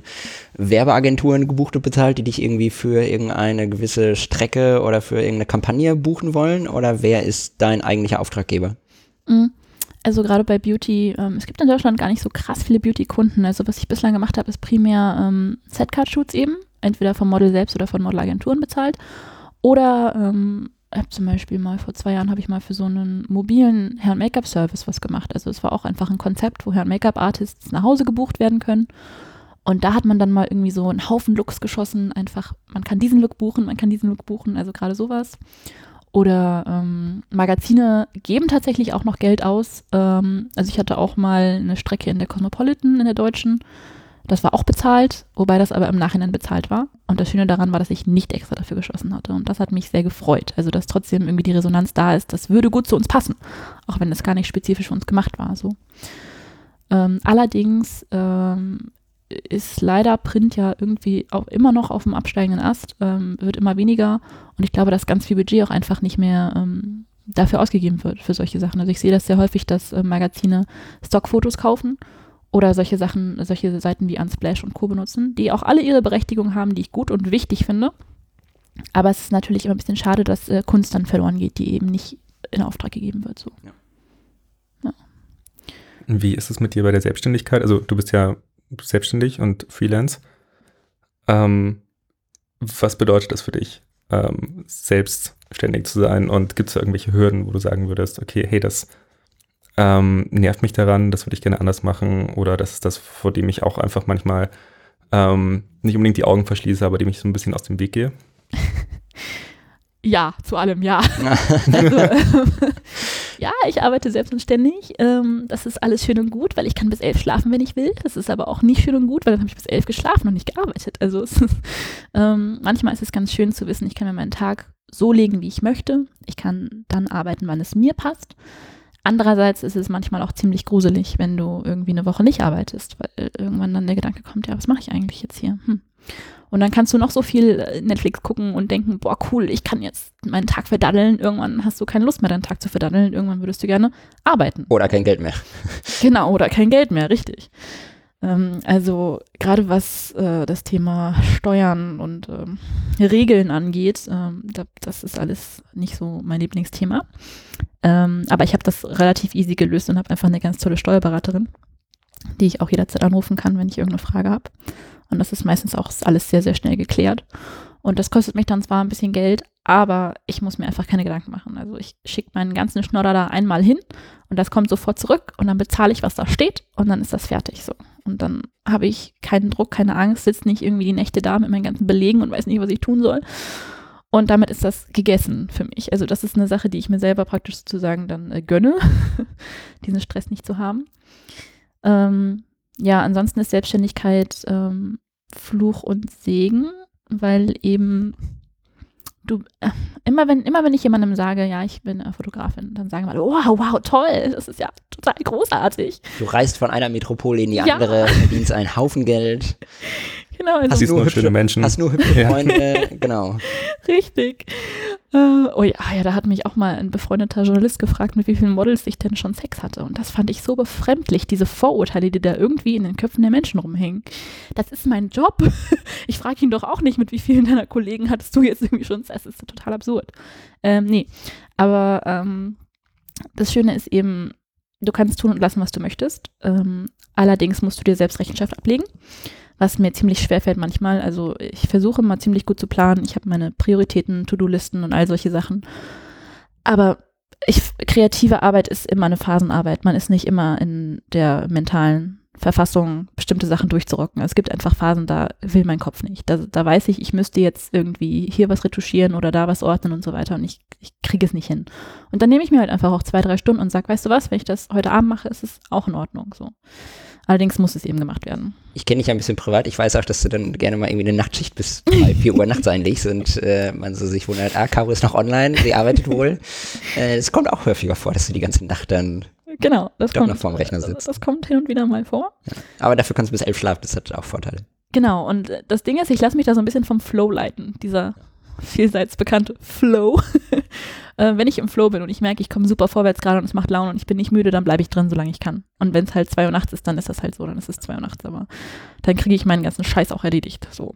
Werbeagenturen gebucht und bezahlt, die dich irgendwie für irgendeine gewisse Strecke oder für irgendeine Kampagne buchen wollen oder wer ist dein eigentlicher Auftraggeber? Mhm. Also gerade bei Beauty, ähm, es gibt in Deutschland gar nicht so krass viele Beauty-Kunden. Also was ich bislang gemacht habe, ist primär ähm, Setcard-Shoots eben, entweder vom Model selbst oder von Modelagenturen bezahlt. Oder ähm, habe zum Beispiel mal vor zwei Jahren habe ich mal für so einen mobilen Hair- Make-up-Service was gemacht. Also es war auch einfach ein Konzept, wo Hair- Make-up-Artists nach Hause gebucht werden können. Und da hat man dann mal irgendwie so einen Haufen Looks geschossen. Einfach, man kann diesen Look buchen, man kann diesen Look buchen, also gerade sowas. Oder ähm, Magazine geben tatsächlich auch noch Geld aus. Ähm, also ich hatte auch mal eine Strecke in der Cosmopolitan in der deutschen. Das war auch bezahlt, wobei das aber im Nachhinein bezahlt war. Und das Schöne daran war, dass ich nicht extra dafür geschossen hatte. Und das hat mich sehr gefreut. Also, dass trotzdem irgendwie die Resonanz da ist, das würde gut zu uns passen. Auch wenn das gar nicht spezifisch für uns gemacht war. So. Ähm, allerdings ähm, ist leider Print ja irgendwie auch immer noch auf dem absteigenden Ast, ähm, wird immer weniger. Und ich glaube, dass ganz viel Budget auch einfach nicht mehr ähm, dafür ausgegeben wird, für solche Sachen. Also ich sehe das sehr häufig, dass äh, Magazine Stockfotos kaufen oder solche Sachen, solche Seiten wie Unsplash und Co. benutzen, die auch alle ihre Berechtigung haben, die ich gut und wichtig finde. Aber es ist natürlich immer ein bisschen schade, dass äh, Kunst dann verloren geht, die eben nicht in Auftrag gegeben wird. So. Ja. Ja. Wie ist es mit dir bei der Selbstständigkeit? Also du bist ja selbstständig und Freelance. Ähm, was bedeutet das für dich, ähm, selbstständig zu sein? Und gibt es irgendwelche Hürden, wo du sagen würdest, okay, hey, das ähm, nervt mich daran, das würde ich gerne anders machen oder das ist das, vor dem ich auch einfach manchmal ähm, nicht unbedingt die Augen verschließe, aber dem ich so ein bisschen aus dem Weg gehe? <laughs> Ja, zu allem ja. <laughs> also, ja, ich arbeite selbstständig. Ähm, das ist alles schön und gut, weil ich kann bis elf schlafen, wenn ich will. Das ist aber auch nicht schön und gut, weil dann habe ich bis elf geschlafen und nicht gearbeitet. Also ist, <laughs> ähm, manchmal ist es ganz schön zu wissen, ich kann mir meinen Tag so legen, wie ich möchte. Ich kann dann arbeiten, wann es mir passt. Andererseits ist es manchmal auch ziemlich gruselig, wenn du irgendwie eine Woche nicht arbeitest, weil irgendwann dann der Gedanke kommt, ja, was mache ich eigentlich jetzt hier? Hm. Und dann kannst du noch so viel äh, Netflix gucken und denken, boah, cool, ich kann jetzt meinen Tag verdaddeln. Irgendwann hast du keine Lust mehr, deinen Tag zu verdaddeln. Irgendwann würdest du gerne arbeiten. Oder kein Geld mehr. <laughs> Genau, oder kein Geld mehr, richtig. Ähm, also gerade was äh, das Thema Steuern und ähm, Regeln angeht, ähm, da, das ist alles nicht so mein Lieblingsthema. Ähm, aber ich habe das relativ easy gelöst und habe einfach eine ganz tolle Steuerberaterin, die ich auch jederzeit anrufen kann, wenn ich irgendeine Frage habe. Und das ist meistens auch alles sehr, sehr schnell geklärt. Und das kostet mich dann zwar ein bisschen Geld, aber ich muss mir einfach keine Gedanken machen. Also ich schicke meinen ganzen Schnodder da einmal hin und das kommt sofort zurück und dann bezahle ich, was da steht und dann ist das fertig so. Und dann habe ich keinen Druck, keine Angst, sitze nicht irgendwie die Nächte da mit meinen ganzen Belegen und weiß nicht, was ich tun soll. Und damit ist das gegessen für mich. Also das ist eine Sache, die ich mir selber praktisch sozusagen dann äh, gönne, <laughs> diesen Stress nicht zu haben. Ähm, ja, ansonsten ist Selbstständigkeit ähm, Fluch und Segen, weil eben du äh, immer wenn immer wenn ich jemandem sage, ja, ich bin äh, Fotografin, dann sagen wir, wow, wow, toll, das ist ja total großartig. Du reist von einer Metropole in die ja. andere, verdienst einen Haufen Geld. <laughs> Genau. Also hast nur hübsche, schöne Menschen. Hast nur hübsche Freunde, genau. Richtig. Uh, oh ja, ja, da hat mich auch mal ein befreundeter Journalist gefragt, mit wie vielen Models ich denn schon Sex hatte. Und das fand ich so befremdlich, diese Vorurteile, die da irgendwie in den Köpfen der Menschen rumhängen. Das ist mein Job. <laughs> Ich frage ihn doch auch nicht, mit wie vielen deiner Kollegen hattest du jetzt irgendwie schon Sex. Das ist total absurd. Ähm, nee, aber ähm, das Schöne ist eben, du kannst tun und lassen, was du möchtest. Ähm, allerdings musst du dir selbst Rechenschaft ablegen was mir ziemlich schwer fällt manchmal. Also ich versuche mal ziemlich gut zu planen. Ich habe meine Prioritäten, To-Do-Listen und all solche Sachen. Aber ich, kreative Arbeit ist immer eine Phasenarbeit. Man ist nicht immer in der mentalen Verfassung, bestimmte Sachen durchzurocken. Es gibt einfach Phasen, da will mein Kopf nicht. Da, da weiß ich, ich müsste jetzt irgendwie hier was retuschieren oder da was ordnen und so weiter und ich, ich kriege es nicht hin. Und dann nehme ich mir halt einfach auch zwei, drei Stunden und sage, weißt du was, wenn ich das heute Abend mache, ist es auch in Ordnung. So. Allerdings muss es eben gemacht werden. Ich kenne dich ein bisschen privat. Ich weiß auch, dass du dann gerne mal irgendwie eine Nachtschicht bis 3, 4 Uhr nachts einlegst und äh, man so sich wundert, ah, Caro ist noch online, sie arbeitet wohl. Es äh, kommt auch häufiger vor, dass du die ganze Nacht dann genau, das doch kommt, noch vorm Rechner sitzt. Das kommt hin und wieder mal vor. Ja. Aber dafür kannst du bis elf schlafen, das hat auch Vorteile. Genau, und das Ding ist, ich lasse mich da so ein bisschen vom Flow leiten, dieser vielseits bekannte Flow. <laughs> äh, wenn ich im Flow bin und ich merke, ich komme super vorwärts gerade und es macht Laune und ich bin nicht müde, dann bleibe ich drin, solange ich kann. Und wenn es halt zwei Uhr nachts ist, dann ist das halt so, dann ist es zwei Uhr nachts, aber dann kriege ich meinen ganzen Scheiß auch erledigt. So.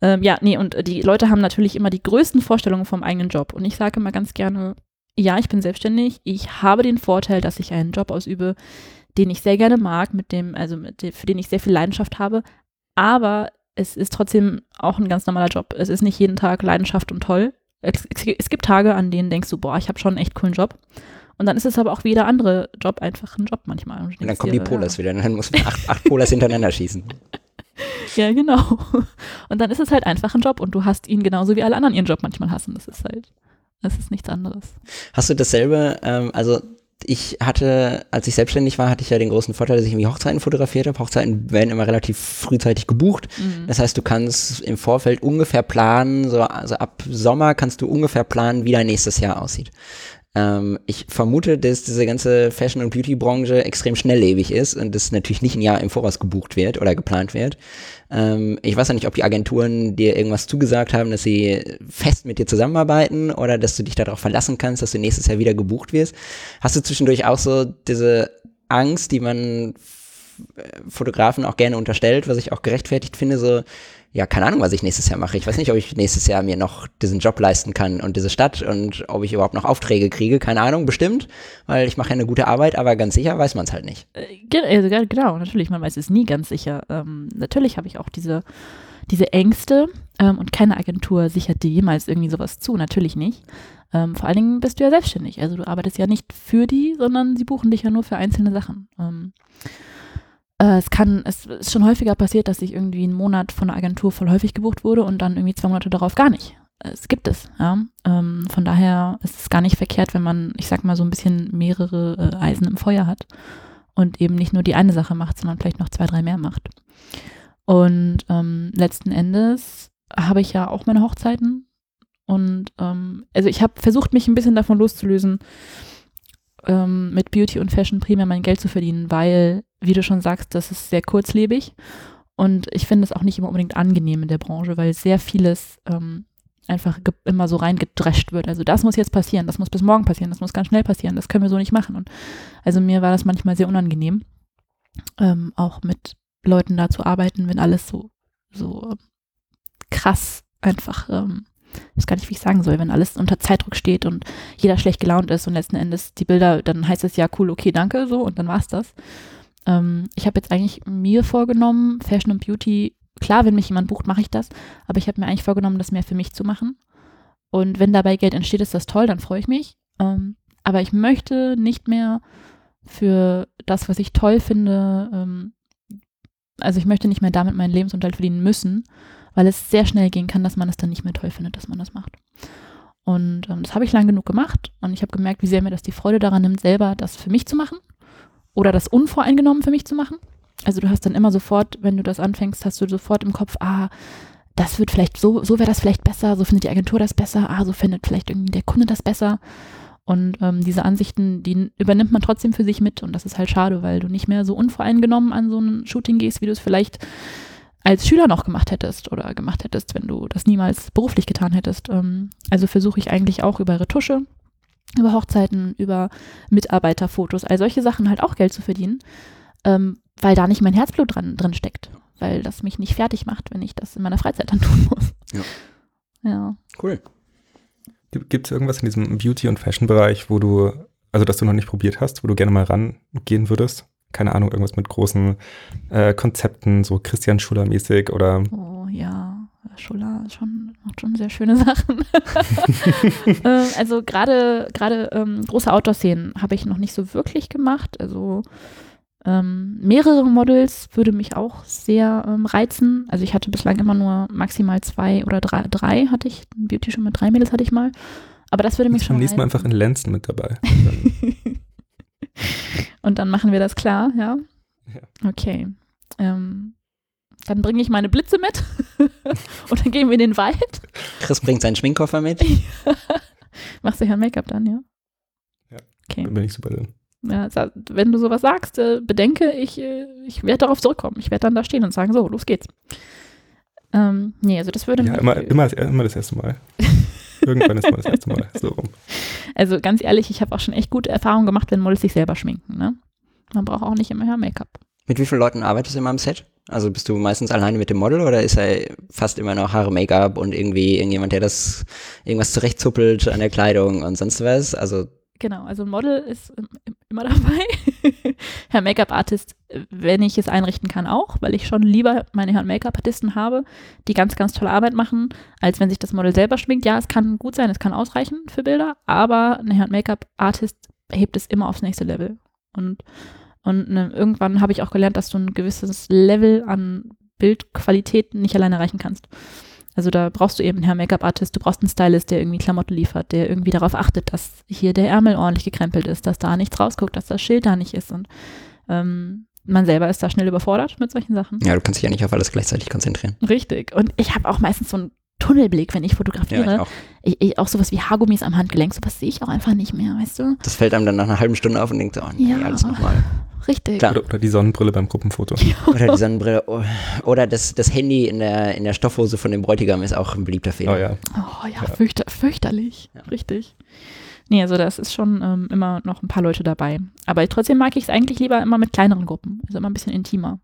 Ähm, ja, nee, und die Leute haben natürlich immer die größten Vorstellungen vom eigenen Job. Und ich sage immer ganz gerne, ja, ich bin selbstständig. Ich habe den Vorteil, dass ich einen Job ausübe, den ich sehr gerne mag, mit dem, also mit dem, für den ich sehr viel Leidenschaft habe. Aber es ist trotzdem auch ein ganz normaler Job. Es ist nicht jeden Tag Leidenschaft und toll. Es, es gibt Tage, an denen denkst du, boah, ich habe schon einen echt coolen Job. Und dann ist es aber auch wie jeder andere Job einfach ein Job manchmal. Und, und dann kommen die Polars ja. wieder. Und dann muss man acht, acht Polars hintereinander schießen. <laughs> Ja, genau. Und dann ist es halt einfach ein Job und du hast ihn genauso wie alle anderen ihren Job manchmal hassen. Das ist halt, das ist nichts anderes. Hast du dasselbe, ähm, also ich hatte, als ich selbstständig war, hatte ich ja den großen Vorteil, dass ich irgendwie Hochzeiten fotografiert habe. Hochzeiten werden immer relativ frühzeitig gebucht. Mhm. Das heißt, du kannst im Vorfeld ungefähr planen, so also ab Sommer kannst du ungefähr planen, wie dein nächstes Jahr aussieht. Ähm, ich vermute, dass diese ganze Fashion- und Beauty-Branche extrem schnelllebig ist und das natürlich nicht ein Jahr im Voraus gebucht wird oder geplant wird. Ähm, ich weiß ja nicht, ob die Agenturen dir irgendwas zugesagt haben, dass sie fest mit dir zusammenarbeiten oder dass du dich darauf verlassen kannst, dass du nächstes Jahr wieder gebucht wirst. Hast du zwischendurch auch so diese Angst, die man Fotografen auch gerne unterstellt, was ich auch gerechtfertigt finde, so ja, keine Ahnung, was ich nächstes Jahr mache. Ich weiß nicht, ob ich nächstes Jahr mir noch diesen Job leisten kann und diese Stadt und ob ich überhaupt noch Aufträge kriege. Keine Ahnung, bestimmt, weil ich mache ja eine gute Arbeit, aber ganz sicher weiß man es halt nicht. Äh, also, genau, natürlich, man weiß es nie ganz sicher. Ähm, natürlich habe ich auch diese, diese Ängste ähm, und keine Agentur sichert dir jemals irgendwie sowas zu, natürlich nicht. Ähm, vor allen Dingen bist du ja selbstständig, also du arbeitest ja nicht für die, sondern sie buchen dich ja nur für einzelne Sachen. Äh, es kann, es ist schon häufiger passiert, dass ich irgendwie einen Monat von der Agentur voll häufig gebucht wurde und dann irgendwie zwei Monate darauf gar nicht. Es gibt es, ja. Ähm, von daher ist es gar nicht verkehrt, wenn man, ich sag mal, so ein bisschen mehrere äh, Eisen im Feuer hat und eben nicht nur die eine Sache macht, sondern vielleicht noch zwei, drei mehr macht. Und ähm, letzten Endes habe ich ja auch meine Hochzeiten und ähm, also ich habe versucht, mich ein bisschen davon loszulösen, ähm, mit Beauty und Fashion primär mein Geld zu verdienen, weil, wie du schon sagst, das ist sehr kurzlebig und ich finde es auch nicht immer unbedingt angenehm in der Branche, weil sehr vieles ähm, einfach immer so reingedrescht wird. Also das muss jetzt passieren, das muss bis morgen passieren, das muss ganz schnell passieren, das können wir so nicht machen. Und also mir war das manchmal sehr unangenehm, ähm, auch mit Leuten da zu arbeiten, wenn alles so, so krass einfach ähm, ich weiß gar nicht, wie ich sagen soll, wenn alles unter Zeitdruck steht und jeder schlecht gelaunt ist und letzten Endes die Bilder, dann heißt es ja cool, okay, danke, so und dann war's das. Ähm, ich habe jetzt eigentlich mir vorgenommen, Fashion und Beauty, klar, wenn mich jemand bucht, mache ich das, aber ich habe mir eigentlich vorgenommen, das mehr für mich zu machen. Und wenn dabei Geld entsteht, ist das toll, dann freue ich mich. Ähm, aber ich möchte nicht mehr für das, was ich toll finde, ähm, also ich möchte nicht mehr damit meinen Lebensunterhalt verdienen müssen, weil es sehr schnell gehen kann, dass man es dann nicht mehr toll findet, dass man das macht. Und ähm, das habe ich lang genug gemacht und ich habe gemerkt, wie sehr mir das die Freude daran nimmt, selber das für mich zu machen oder das unvoreingenommen für mich zu machen. Also du hast dann immer sofort, wenn du das anfängst, hast du sofort im Kopf, ah, das wird vielleicht so, so wäre das vielleicht besser, so findet die Agentur das besser, ah, so findet vielleicht irgendwie der Kunde das besser. Und ähm, diese Ansichten, die übernimmt man trotzdem für sich mit und das ist halt schade, weil du nicht mehr so unvoreingenommen an so ein Shooting gehst, wie du es vielleicht als Schüler noch gemacht hättest oder gemacht hättest, wenn du das niemals beruflich getan hättest. Ähm, also versuche ich eigentlich auch über Retusche, über Hochzeiten, über Mitarbeiterfotos, all solche Sachen halt auch Geld zu verdienen, ähm, weil da nicht mein Herzblut dran, drin steckt, weil das mich nicht fertig macht, wenn ich das in meiner Freizeit dann <laughs> tun muss. Ja. Ja. Cool. Gibt es irgendwas in diesem Beauty- und Fashion-Bereich, wo du, also das du noch nicht probiert hast, wo du gerne mal rangehen würdest? Keine Ahnung, irgendwas mit großen äh, Konzepten, so Christian Schuller mäßig oder. Oh ja, Schuller schon, macht schon sehr schöne Sachen. <laughs> äh, also gerade gerade ähm, große Outdoor-Szenen habe ich noch nicht so wirklich gemacht. Also ähm, mehrere Models würde mich auch sehr ähm, reizen. Also ich hatte bislang immer nur maximal zwei oder drei, drei hatte ich, Beauty schon mit drei Mädels hatte ich mal. Aber das würde mich schon. Nächstes Mal einfach in Lenzen mit dabei. <laughs> Und dann machen wir das klar, ja? ja. Okay. Ähm, dann bringe ich meine Blitze mit <laughs> und dann gehen wir in den Wald. Chris bringt seinen Schminkkoffer mit. <laughs> Machst du ja ein Make-up dann, ja? Ja. Okay. Dann bin ich super drin. Ja, wenn du sowas sagst, äh, bedenke, ich, äh, ich werde darauf zurückkommen. Ich werde dann da stehen und sagen, so, los geht's. Ähm, nee, also das würde ja, immer, immer, immer das erste Mal. <laughs> Irgendwann ist mal das erste Mal so rum. Also ganz ehrlich, ich habe auch schon echt gute Erfahrungen gemacht, wenn Models sich selber schminken. Ne? Man braucht auch nicht immer Hair Make-up. Mit wie vielen Leuten arbeitest du immer am Set? Also bist du meistens alleine mit dem Model oder ist er fast immer noch Haare, Make-up und irgendwie irgendjemand, der das irgendwas zurechtzuppelt an der Kleidung und sonst was? Also Genau, also ein Model ist immer <laughs> dabei. Herr Make-up-Artist, wenn ich es einrichten kann, auch, weil ich schon lieber meine Herren Make-up-Artisten habe, die ganz, ganz tolle Arbeit machen, als wenn sich das Model selber schminkt. Ja, es kann gut sein, es kann ausreichen für Bilder, aber ein Herren Make-up-Artist hebt es immer aufs nächste Level. Und, und ne, irgendwann habe ich auch gelernt, dass du ein gewisses Level an Bildqualität nicht alleine erreichen kannst. Also da brauchst du eben einen Hair Make-up Artist, du brauchst einen Stylist, der irgendwie Klamotten liefert, der irgendwie darauf achtet, dass hier der Ärmel ordentlich gekrempelt ist, dass da nichts rausguckt, dass das Schild da nicht ist und ähm, man selber ist da schnell überfordert mit solchen Sachen. Ja, du kannst dich ja nicht auf alles gleichzeitig konzentrieren. Richtig. Und ich habe auch meistens so einen Tunnelblick, wenn ich fotografiere. Ja, ich auch. Ich, ich, auch sowas wie Haargummis am Handgelenk, sowas sehe ich auch einfach nicht mehr, weißt du? Das fällt einem dann nach einer halben Stunde auf und denkt, oh nee, ja, alles nochmal. Richtig. Oder, oder, die Sonnenbrille beim Gruppenfoto. <laughs> oder die Sonnenbrille. Oder das, das Handy in der, in der Stoffhose von dem Bräutigam ist auch ein beliebter Fehler. Oh ja. Oh ja, ja. Fürchter, fürchterlich. Ja. Richtig. Nee, also das ist schon ähm, immer noch ein paar Leute dabei. Aber trotzdem mag ich es eigentlich lieber immer mit kleineren Gruppen. Also immer ein bisschen intimer.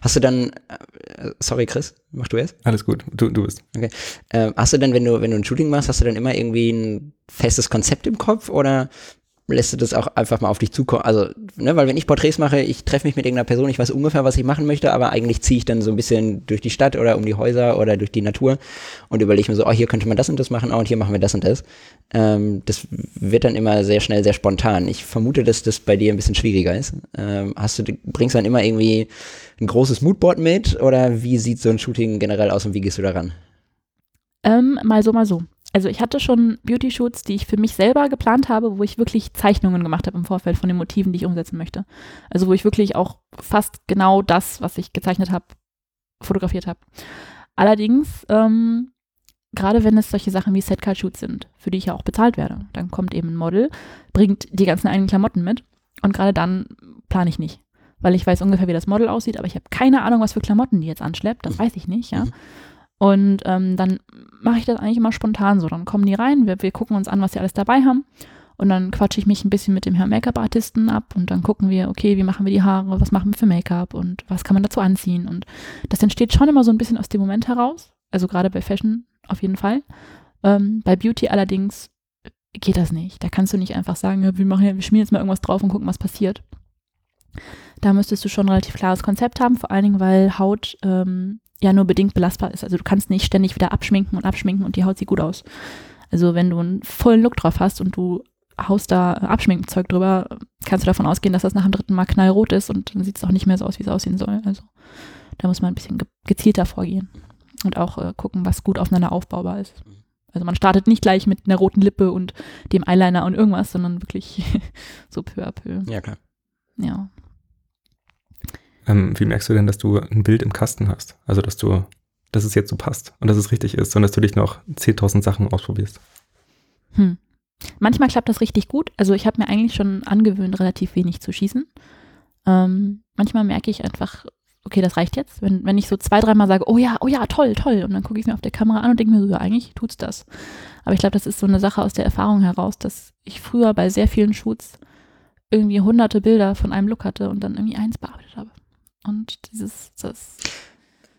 Hast du dann, äh, sorry Chris, mach du erst? Alles gut, du, du bist. Okay. Äh, hast du dann, wenn du, wenn du ein Shooting machst, hast du dann immer irgendwie ein festes Konzept im Kopf oder lässt du das auch einfach mal auf dich zukommen. Also, ne, weil wenn ich Porträts mache, ich treffe mich mit irgendeiner Person, ich weiß ungefähr, was ich machen möchte, aber eigentlich ziehe ich dann so ein bisschen durch die Stadt oder um die Häuser oder durch die Natur und überlege mir so, oh, hier könnte man das und das machen, oh, und hier machen wir das und das. Ähm, das wird dann immer sehr schnell, sehr spontan. Ich vermute, dass das bei dir ein bisschen schwieriger ist. Ähm, hast du, bringst du dann immer irgendwie ein großes Moodboard mit oder wie sieht so ein Shooting generell aus und wie gehst du daran? Ähm, mal so, mal so also ich hatte schon Beauty-Shoots, die ich für mich selber geplant habe, wo ich wirklich Zeichnungen gemacht habe im Vorfeld von den Motiven, die ich umsetzen möchte. Also wo ich wirklich auch fast genau das, was ich gezeichnet habe, fotografiert habe. Allerdings, ähm, gerade wenn es solche Sachen wie Setcard-Shoots sind, für die ich ja auch bezahlt werde, dann kommt eben ein Model, bringt die ganzen eigenen Klamotten mit und gerade dann plane ich nicht. Weil ich weiß ungefähr, wie das Model aussieht, aber ich habe keine Ahnung, was für Klamotten die jetzt anschleppt. Das weiß ich nicht, ja. Und ähm, dann mache ich das eigentlich immer spontan so. Dann kommen die rein, wir, wir gucken uns an, was sie alles dabei haben. Und dann quatsche ich mich ein bisschen mit dem Herrn Make-up-Artisten ab und dann gucken wir, okay, wie machen wir die Haare, was machen wir für Make-up und was kann man dazu anziehen. Und das entsteht schon immer so ein bisschen aus dem Moment heraus. Also gerade bei Fashion auf jeden Fall. Ähm, bei Beauty allerdings geht das nicht. Da kannst du nicht einfach sagen, wir, machen, wir schmieren jetzt mal irgendwas drauf und gucken, was passiert. Da müsstest du schon ein relativ klares Konzept haben, vor allen Dingen, weil Haut ähm, ja nur bedingt belastbar ist. Also du kannst nicht ständig wieder abschminken und abschminken und die Haut sieht gut aus. Also wenn du einen vollen Look drauf hast und du haust da Abschminkzeug drüber, kannst du davon ausgehen, dass das nach dem dritten Mal knallrot ist und dann sieht es auch nicht mehr so aus, wie es aussehen soll. Also da muss man ein bisschen gezielter vorgehen und auch äh, gucken, was gut aufeinander aufbaubar ist. Also man startet nicht gleich mit einer roten Lippe und dem Eyeliner und irgendwas, sondern wirklich <laughs> so peu à peu. Ja, klar. Ja. Ähm, wie merkst du denn, dass du ein Bild im Kasten hast? Also, dass du, dass es jetzt so passt und dass es richtig ist und dass du dich noch 10.000 Sachen ausprobierst? Hm. Manchmal klappt das richtig gut. Also, ich habe mir eigentlich schon angewöhnt, relativ wenig zu schießen. Ähm, manchmal merke ich einfach, okay, das reicht jetzt. Wenn, wenn ich so zwei, dreimal sage, oh ja, oh ja, toll, toll. Und dann gucke ich mir auf der Kamera an und denke mir so, ja, eigentlich tut's das. Aber ich glaube, das ist so eine Sache aus der Erfahrung heraus, dass ich früher bei sehr vielen Shoots irgendwie hunderte Bilder von einem Look hatte und dann irgendwie eins bearbeitet habe. Und dieses, das.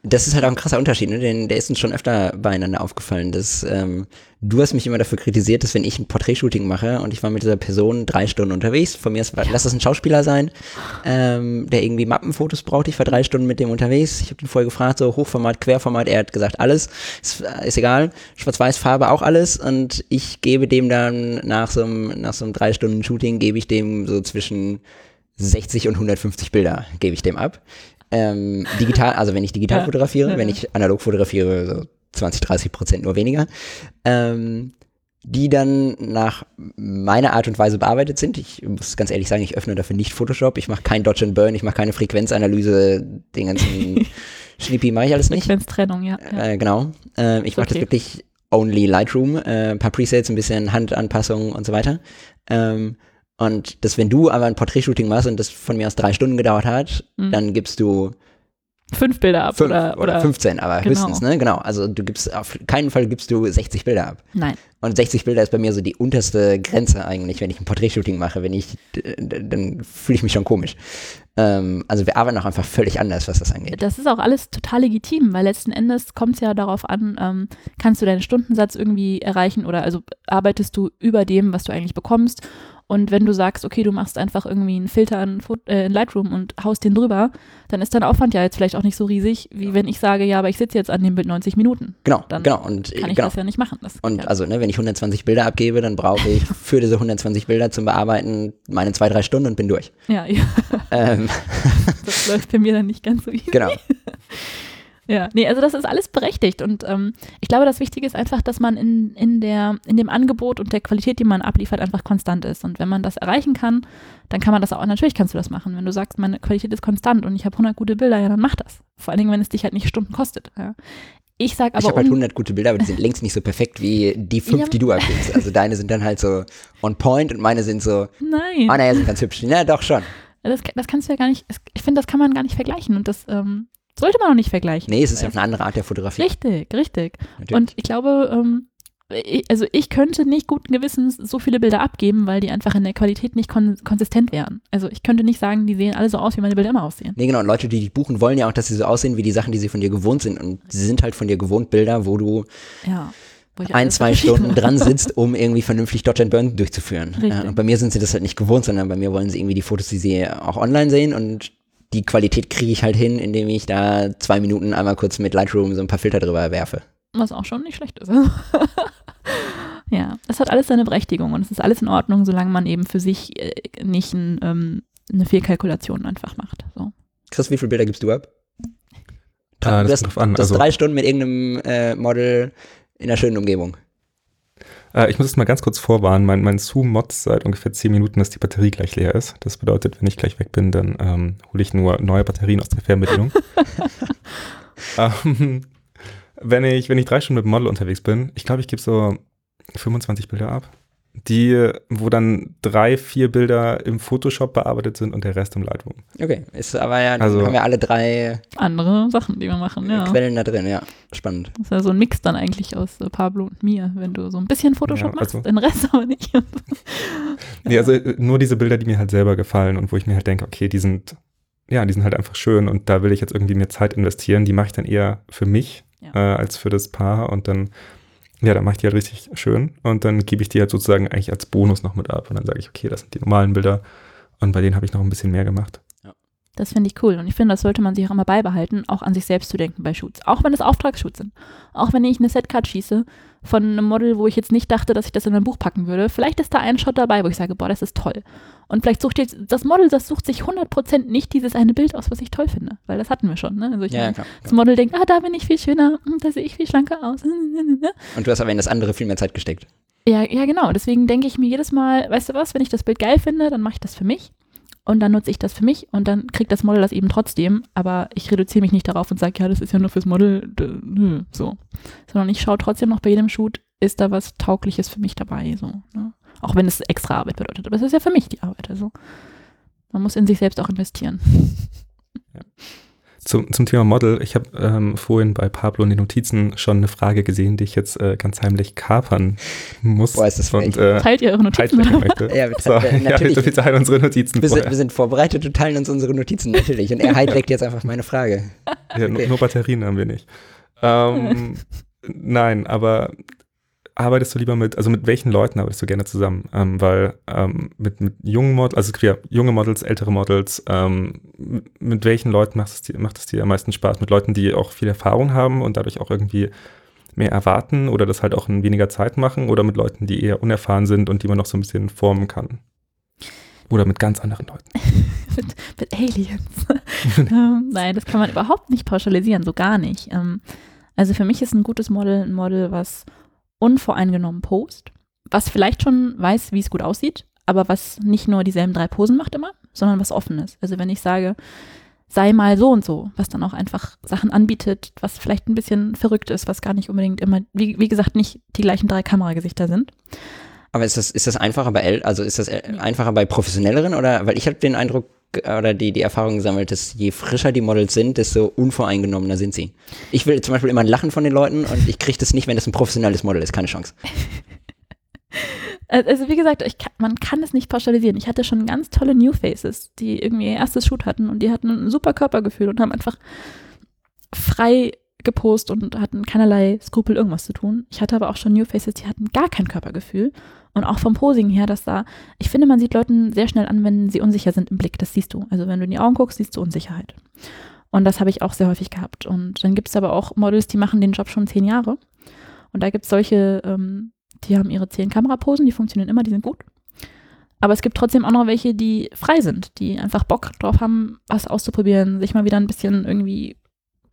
Das ist halt auch ein krasser Unterschied, ne? Den, der ist uns schon öfter beieinander aufgefallen. Dass, ähm, du hast mich immer dafür kritisiert, dass wenn ich ein Porträtshooting mache und ich war mit dieser Person drei Stunden unterwegs, von mir ist, lass das ein Schauspieler sein, ähm, der irgendwie Mappenfotos braucht, ich war drei Stunden mit dem unterwegs. Ich habe ihn vorher gefragt, so Hochformat, Querformat, er hat gesagt, alles, ist, ist egal, Schwarz-Weiß, Farbe auch alles und ich gebe dem dann nach so einem, nach so einem drei Stunden Shooting, gebe ich dem so zwischen 60 und 150 Bilder gebe ich dem ab. Ähm, digital, also wenn ich digital <laughs> ja. fotografiere, ja. wenn ich analog fotografiere, so 20, 30 Prozent nur weniger. Ähm, die dann nach meiner Art und Weise bearbeitet sind. Ich muss ganz ehrlich sagen, ich öffne dafür nicht Photoshop. Ich mache kein Dodge and Burn, ich mache keine Frequenzanalyse, den ganzen <laughs> Schlippi mache ich alles nicht. Frequenztrennung, ja. ja. Äh, genau. Äh, ich mache okay. das wirklich only Lightroom, äh, ein paar Presets, ein bisschen Handanpassungen und so weiter. Ähm, und dass wenn du aber ein Porträtshooting machst und das von mir aus drei Stunden gedauert hat, mhm. dann gibst du fünf Bilder ab fünf oder, oder 15, aber genau. höchstens, ne? Genau. Also du gibst auf keinen Fall gibst du 60 Bilder ab. Nein. Und 60 Bilder ist bei mir so die unterste Grenze eigentlich, wenn ich ein Porträtshooting mache. Wenn ich, dann fühle ich mich schon komisch. Ähm, also wir arbeiten auch einfach völlig anders, was das angeht. Das ist auch alles total legitim, weil letzten Endes kommt es ja darauf an, ähm, kannst du deinen Stundensatz irgendwie erreichen oder also arbeitest du über dem, was du eigentlich bekommst und wenn du sagst, okay, du machst einfach irgendwie einen Filter in, äh, in, Lightroom und haust den drüber, dann ist dein Aufwand ja jetzt vielleicht auch nicht so riesig, wie wenn ich sage, ja, aber ich sitze jetzt an dem Bild 90 Minuten. Genau, dann genau. Und kann ich genau. das ja nicht machen. Das, und ja. also, ne, wenn ich 120 Bilder abgebe, dann brauche ich <laughs> für diese 120 Bilder zum Bearbeiten meine zwei, drei Stunden und bin durch. Ja, ja. Ähm. <laughs> Das läuft bei mir dann nicht ganz so easy. Genau. <laughs> Ja, nee, also das ist alles berechtigt und ähm, ich glaube, das Wichtige ist einfach, dass man in, in, der, in dem Angebot und der Qualität, die man abliefert, einfach konstant ist. Und wenn man das erreichen kann, dann kann man das auch, natürlich kannst du das machen. Wenn du sagst, meine Qualität ist konstant und ich habe 100 gute Bilder, ja, dann mach das. Vor allen Dingen, wenn es dich halt nicht Stunden kostet. Ja. Ich sag aber. Ich habe halt 100 gute Bilder, aber die sind längst nicht so perfekt wie die fünf, ja. die du abgibst. Also deine sind dann halt so on point und meine sind so. Nein. Oh, naja, sind ganz hübsch. Na, doch schon. Das, das kannst du ja gar nicht. Ich finde, das kann man gar nicht vergleichen und das ähm, sollte man auch nicht vergleichen. Nee, es ist ja eine andere Art der Fotografie. Richtig, richtig. Natürlich. Und ich glaube, ähm, also ich könnte nicht guten Gewissens so viele Bilder abgeben, weil die einfach in der Qualität nicht kon konsistent wären. Also ich könnte nicht sagen, die sehen alle so aus, wie meine Bilder immer aussehen. Nee, genau. Und Leute, die dich buchen, wollen ja auch, dass sie so aussehen wie die Sachen, die sie von dir gewohnt sind. Und sie sind halt von dir gewohnt Bilder, wo du ja, ein, zwei Stunden dran sitzt, um irgendwie vernünftig Dodge and Burn durchzuführen. Ja, und bei mir sind sie das halt nicht gewohnt, sondern bei mir wollen sie irgendwie die Fotos, die sie auch online sehen und die Qualität kriege ich halt hin, indem ich da zwei Minuten einmal kurz mit Lightroom so ein paar Filter drüber werfe. Was auch schon nicht schlecht ist. <laughs> Ja, das hat alles seine Berechtigung und es ist alles in Ordnung, solange man eben für sich äh, nicht ein, ähm, eine Fehlkalkulation einfach macht. So. Chris, wie viele Bilder gibst du ab? Ah, das du hast, an. Also, drei Stunden mit irgendeinem äh, Model in einer schönen Umgebung. Äh, ich muss es mal ganz kurz vorwarnen. Mein, mein Zoom-Mod seit ungefähr zehn Minuten, dass die Batterie gleich leer ist. Das bedeutet, wenn ich gleich weg bin, dann ähm, hole ich nur neue Batterien aus der Fernbedienung. <laughs> ähm, wenn, ich, wenn ich drei Stunden mit dem Model unterwegs bin, ich glaube, ich gebe so 25 Bilder ab, die, wo dann drei, vier Bilder im Photoshop bearbeitet sind und der Rest im Lightroom. Okay, ist aber ja, also, haben wir alle drei andere Sachen, die wir machen, ja. Quellen da drin, ja. Spannend. Das ist ja so ein Mix dann eigentlich aus äh, Pablo und mir, wenn du so ein bisschen Photoshop ja, also, machst, den Rest aber nicht. ja. <laughs> <laughs> Nee, also äh, nur diese Bilder, die mir halt selber gefallen und wo ich mir halt denke, okay, die sind, ja, die sind halt einfach schön und da will ich jetzt irgendwie mehr Zeit investieren. Die mache ich dann eher für mich ja. äh, als für das Paar und dann ja, dann mache ich die halt richtig schön und dann gebe ich die halt sozusagen eigentlich als Bonus noch mit ab und dann sage ich, okay, das sind die normalen Bilder und bei denen habe ich noch ein bisschen mehr gemacht. Ja. Das finde ich cool und ich finde, das sollte man sich auch immer beibehalten, auch an sich selbst zu denken bei Shoots. Auch wenn es Auftragsshoots sind. Auch wenn ich eine Setcard schieße von einem Model, wo ich jetzt nicht dachte, dass ich das in ein Buch packen würde. Vielleicht ist da ein Shot dabei, wo ich sage, boah, das ist toll. Und vielleicht sucht jetzt das Model, das sucht sich 100% nicht dieses eine Bild aus, was ich toll finde. Weil das hatten wir schon. Ne? Also ich ja, klar, das Model denkt, ah, da bin ich viel schöner, hm, da sehe ich viel schlanker aus. <laughs> Und du hast aber in das andere viel mehr Zeit gesteckt. Ja, ja, genau. Deswegen denke ich mir jedes Mal, weißt du was, wenn ich das Bild geil finde, dann mache ich das für mich und dann nutze ich das für mich und dann kriegt das Model das eben trotzdem, aber ich reduziere mich nicht darauf und sage, ja, das ist ja nur fürs Model, nö, so. Sondern ich schaue trotzdem noch bei jedem Shoot, ist da was Taugliches für mich dabei, so. Ne? Auch wenn es extra Arbeit bedeutet, aber es ist ja für mich die Arbeit, also man muss in sich selbst auch investieren. <laughs> Ja. Zum, zum Thema Model, ich habe ähm, vorhin bei Pablo in den Notizen schon eine Frage gesehen, die ich jetzt äh, ganz heimlich kapern muss. Boah, ist das und, äh, Teilt ihr eure Notizen? ja, wir, so, natürlich. Ja, wir teilen unsere Notizen wir sind, wir sind, vorbereitet und teilen uns unsere Notizen, natürlich. Und er <laughs> hijackt jetzt einfach meine Frage. Ja, okay. nur, nur Batterien haben wir nicht. Ähm, <laughs> nein, aber arbeitest du lieber mit, also mit welchen Leuten arbeitest du gerne zusammen? Ähm, weil ähm, mit, mit jungen Models, also ja, junge Models, ältere Models, ähm, mit welchen Leuten macht es, dir, macht es dir am meisten Spaß? Mit Leuten, die auch viel Erfahrung haben und dadurch auch irgendwie mehr erwarten oder das halt auch in weniger Zeit machen oder mit Leuten, die eher unerfahren sind und die man noch so ein bisschen formen kann? Oder mit ganz anderen Leuten. <laughs> mit, mit, Aliens. <laughs> ähm, nein, das kann man überhaupt nicht pauschalisieren, so gar nicht. Ähm, also für mich ist ein gutes Model ein Model, was unvoreingenommen post, was vielleicht schon weiß, wie es gut aussieht, aber was nicht nur dieselben drei Posen macht immer, sondern was offen ist. Also wenn ich sage, sei mal so und so, was dann auch einfach Sachen anbietet, was vielleicht ein bisschen verrückt ist, was gar nicht unbedingt immer, wie, wie gesagt, nicht die gleichen drei Kameragesichter sind. Aber ist das, ist das einfacher bei, also ist das einfacher bei professionelleren oder, weil ich habe den Eindruck, oder die, die Erfahrung gesammelt, dass je frischer die Models sind, desto unvoreingenommener sind sie. Ich will zum Beispiel immer ein Lachen von den Leuten und ich kriege das nicht, wenn das ein professionelles Model ist. Keine Chance. <laughs> Also wie gesagt, kann, man kann es nicht pauschalisieren. Ich hatte schon ganz tolle New Faces, die irgendwie ihr erstes Shoot hatten und die hatten ein super Körpergefühl und haben einfach frei gepostet und hatten keinerlei Skrupel, irgendwas zu tun. Ich hatte aber auch schon New Faces, die hatten gar kein Körpergefühl und auch vom Posing her, dass da, ich finde, man sieht Leuten sehr schnell an, wenn sie unsicher sind im Blick. Das siehst du. Also wenn du in die Augen guckst, siehst du Unsicherheit. Und das habe ich auch sehr häufig gehabt. Und dann gibt es aber auch Models, die machen den Job schon zehn Jahre. Und da gibt es solche, ähm, die haben ihre zehn Kameraposen, die funktionieren immer, die sind gut. Aber es gibt trotzdem auch noch welche, die frei sind, die einfach Bock drauf haben, was auszuprobieren, sich mal wieder ein bisschen irgendwie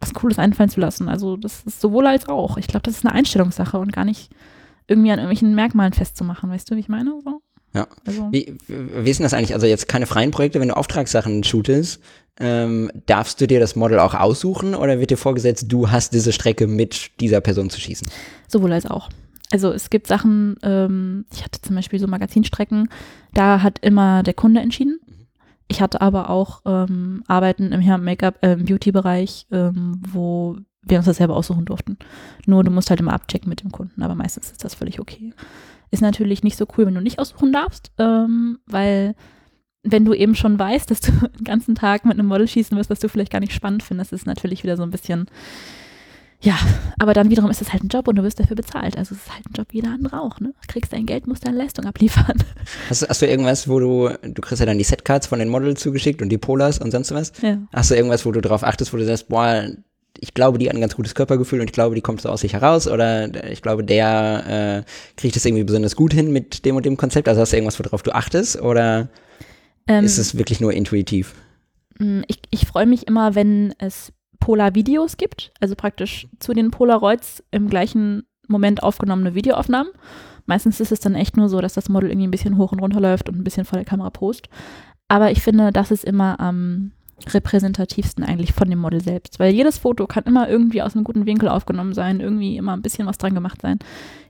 was Cooles einfallen zu lassen. Also das ist sowohl als auch. Ich glaube, das ist eine Einstellungssache und gar nicht irgendwie an irgendwelchen Merkmalen festzumachen. Weißt du, wie ich meine? So? Ja. Also. Wie, wie ist denn das eigentlich? Also jetzt keine freien Projekte, wenn du Auftragssachen shootest, ähm, darfst du dir das Model auch aussuchen oder wird dir vorgesetzt, du hast diese Strecke mit dieser Person zu schießen? Sowohl als auch. Also es gibt Sachen, ähm, ich hatte zum Beispiel so Magazinstrecken, da hat immer der Kunde entschieden. Ich hatte aber auch ähm, Arbeiten im Make-up, äh, Beauty-Bereich, ähm, wo wir uns das selber aussuchen durften. Nur du musst halt immer abchecken mit dem Kunden, aber meistens ist das völlig okay. Ist natürlich nicht so cool, wenn du nicht aussuchen darfst, ähm, weil wenn du eben schon weißt, dass du <laughs> den ganzen Tag mit einem Model schießen wirst, was du vielleicht gar nicht spannend findest, ist natürlich wieder so ein bisschen, ja, aber dann wiederum ist es halt ein Job und du wirst dafür bezahlt. Also es ist halt ein Job wie jeder andere auch, ne? Du kriegst dein Geld, musst deine Leistung abliefern. <laughs> Hast, hast du irgendwas, wo du, du kriegst ja dann die Setcards von den Models zugeschickt und die Polars und sonst was? Ja. Hast du irgendwas, wo du drauf achtest, wo du sagst, boah, ich glaube, die hat ein ganz gutes Körpergefühl und ich glaube, die kommt so aus sich heraus oder ich glaube, der äh, kriegt es irgendwie besonders gut hin mit dem und dem Konzept. Also hast du irgendwas, worauf du achtest oder ähm, ist es wirklich nur intuitiv? Mm, ich, ich freue mich immer, wenn es Polar-Videos gibt, also praktisch zu den Polaroids im gleichen Moment aufgenommene Videoaufnahmen. Meistens ist es dann echt nur so, dass das Model irgendwie ein bisschen hoch und runter läuft und ein bisschen vor der Kamera post. Aber ich finde, das ist immer am repräsentativsten eigentlich von dem Model selbst, weil jedes Foto kann immer irgendwie aus einem guten Winkel aufgenommen sein, irgendwie immer ein bisschen was dran gemacht sein.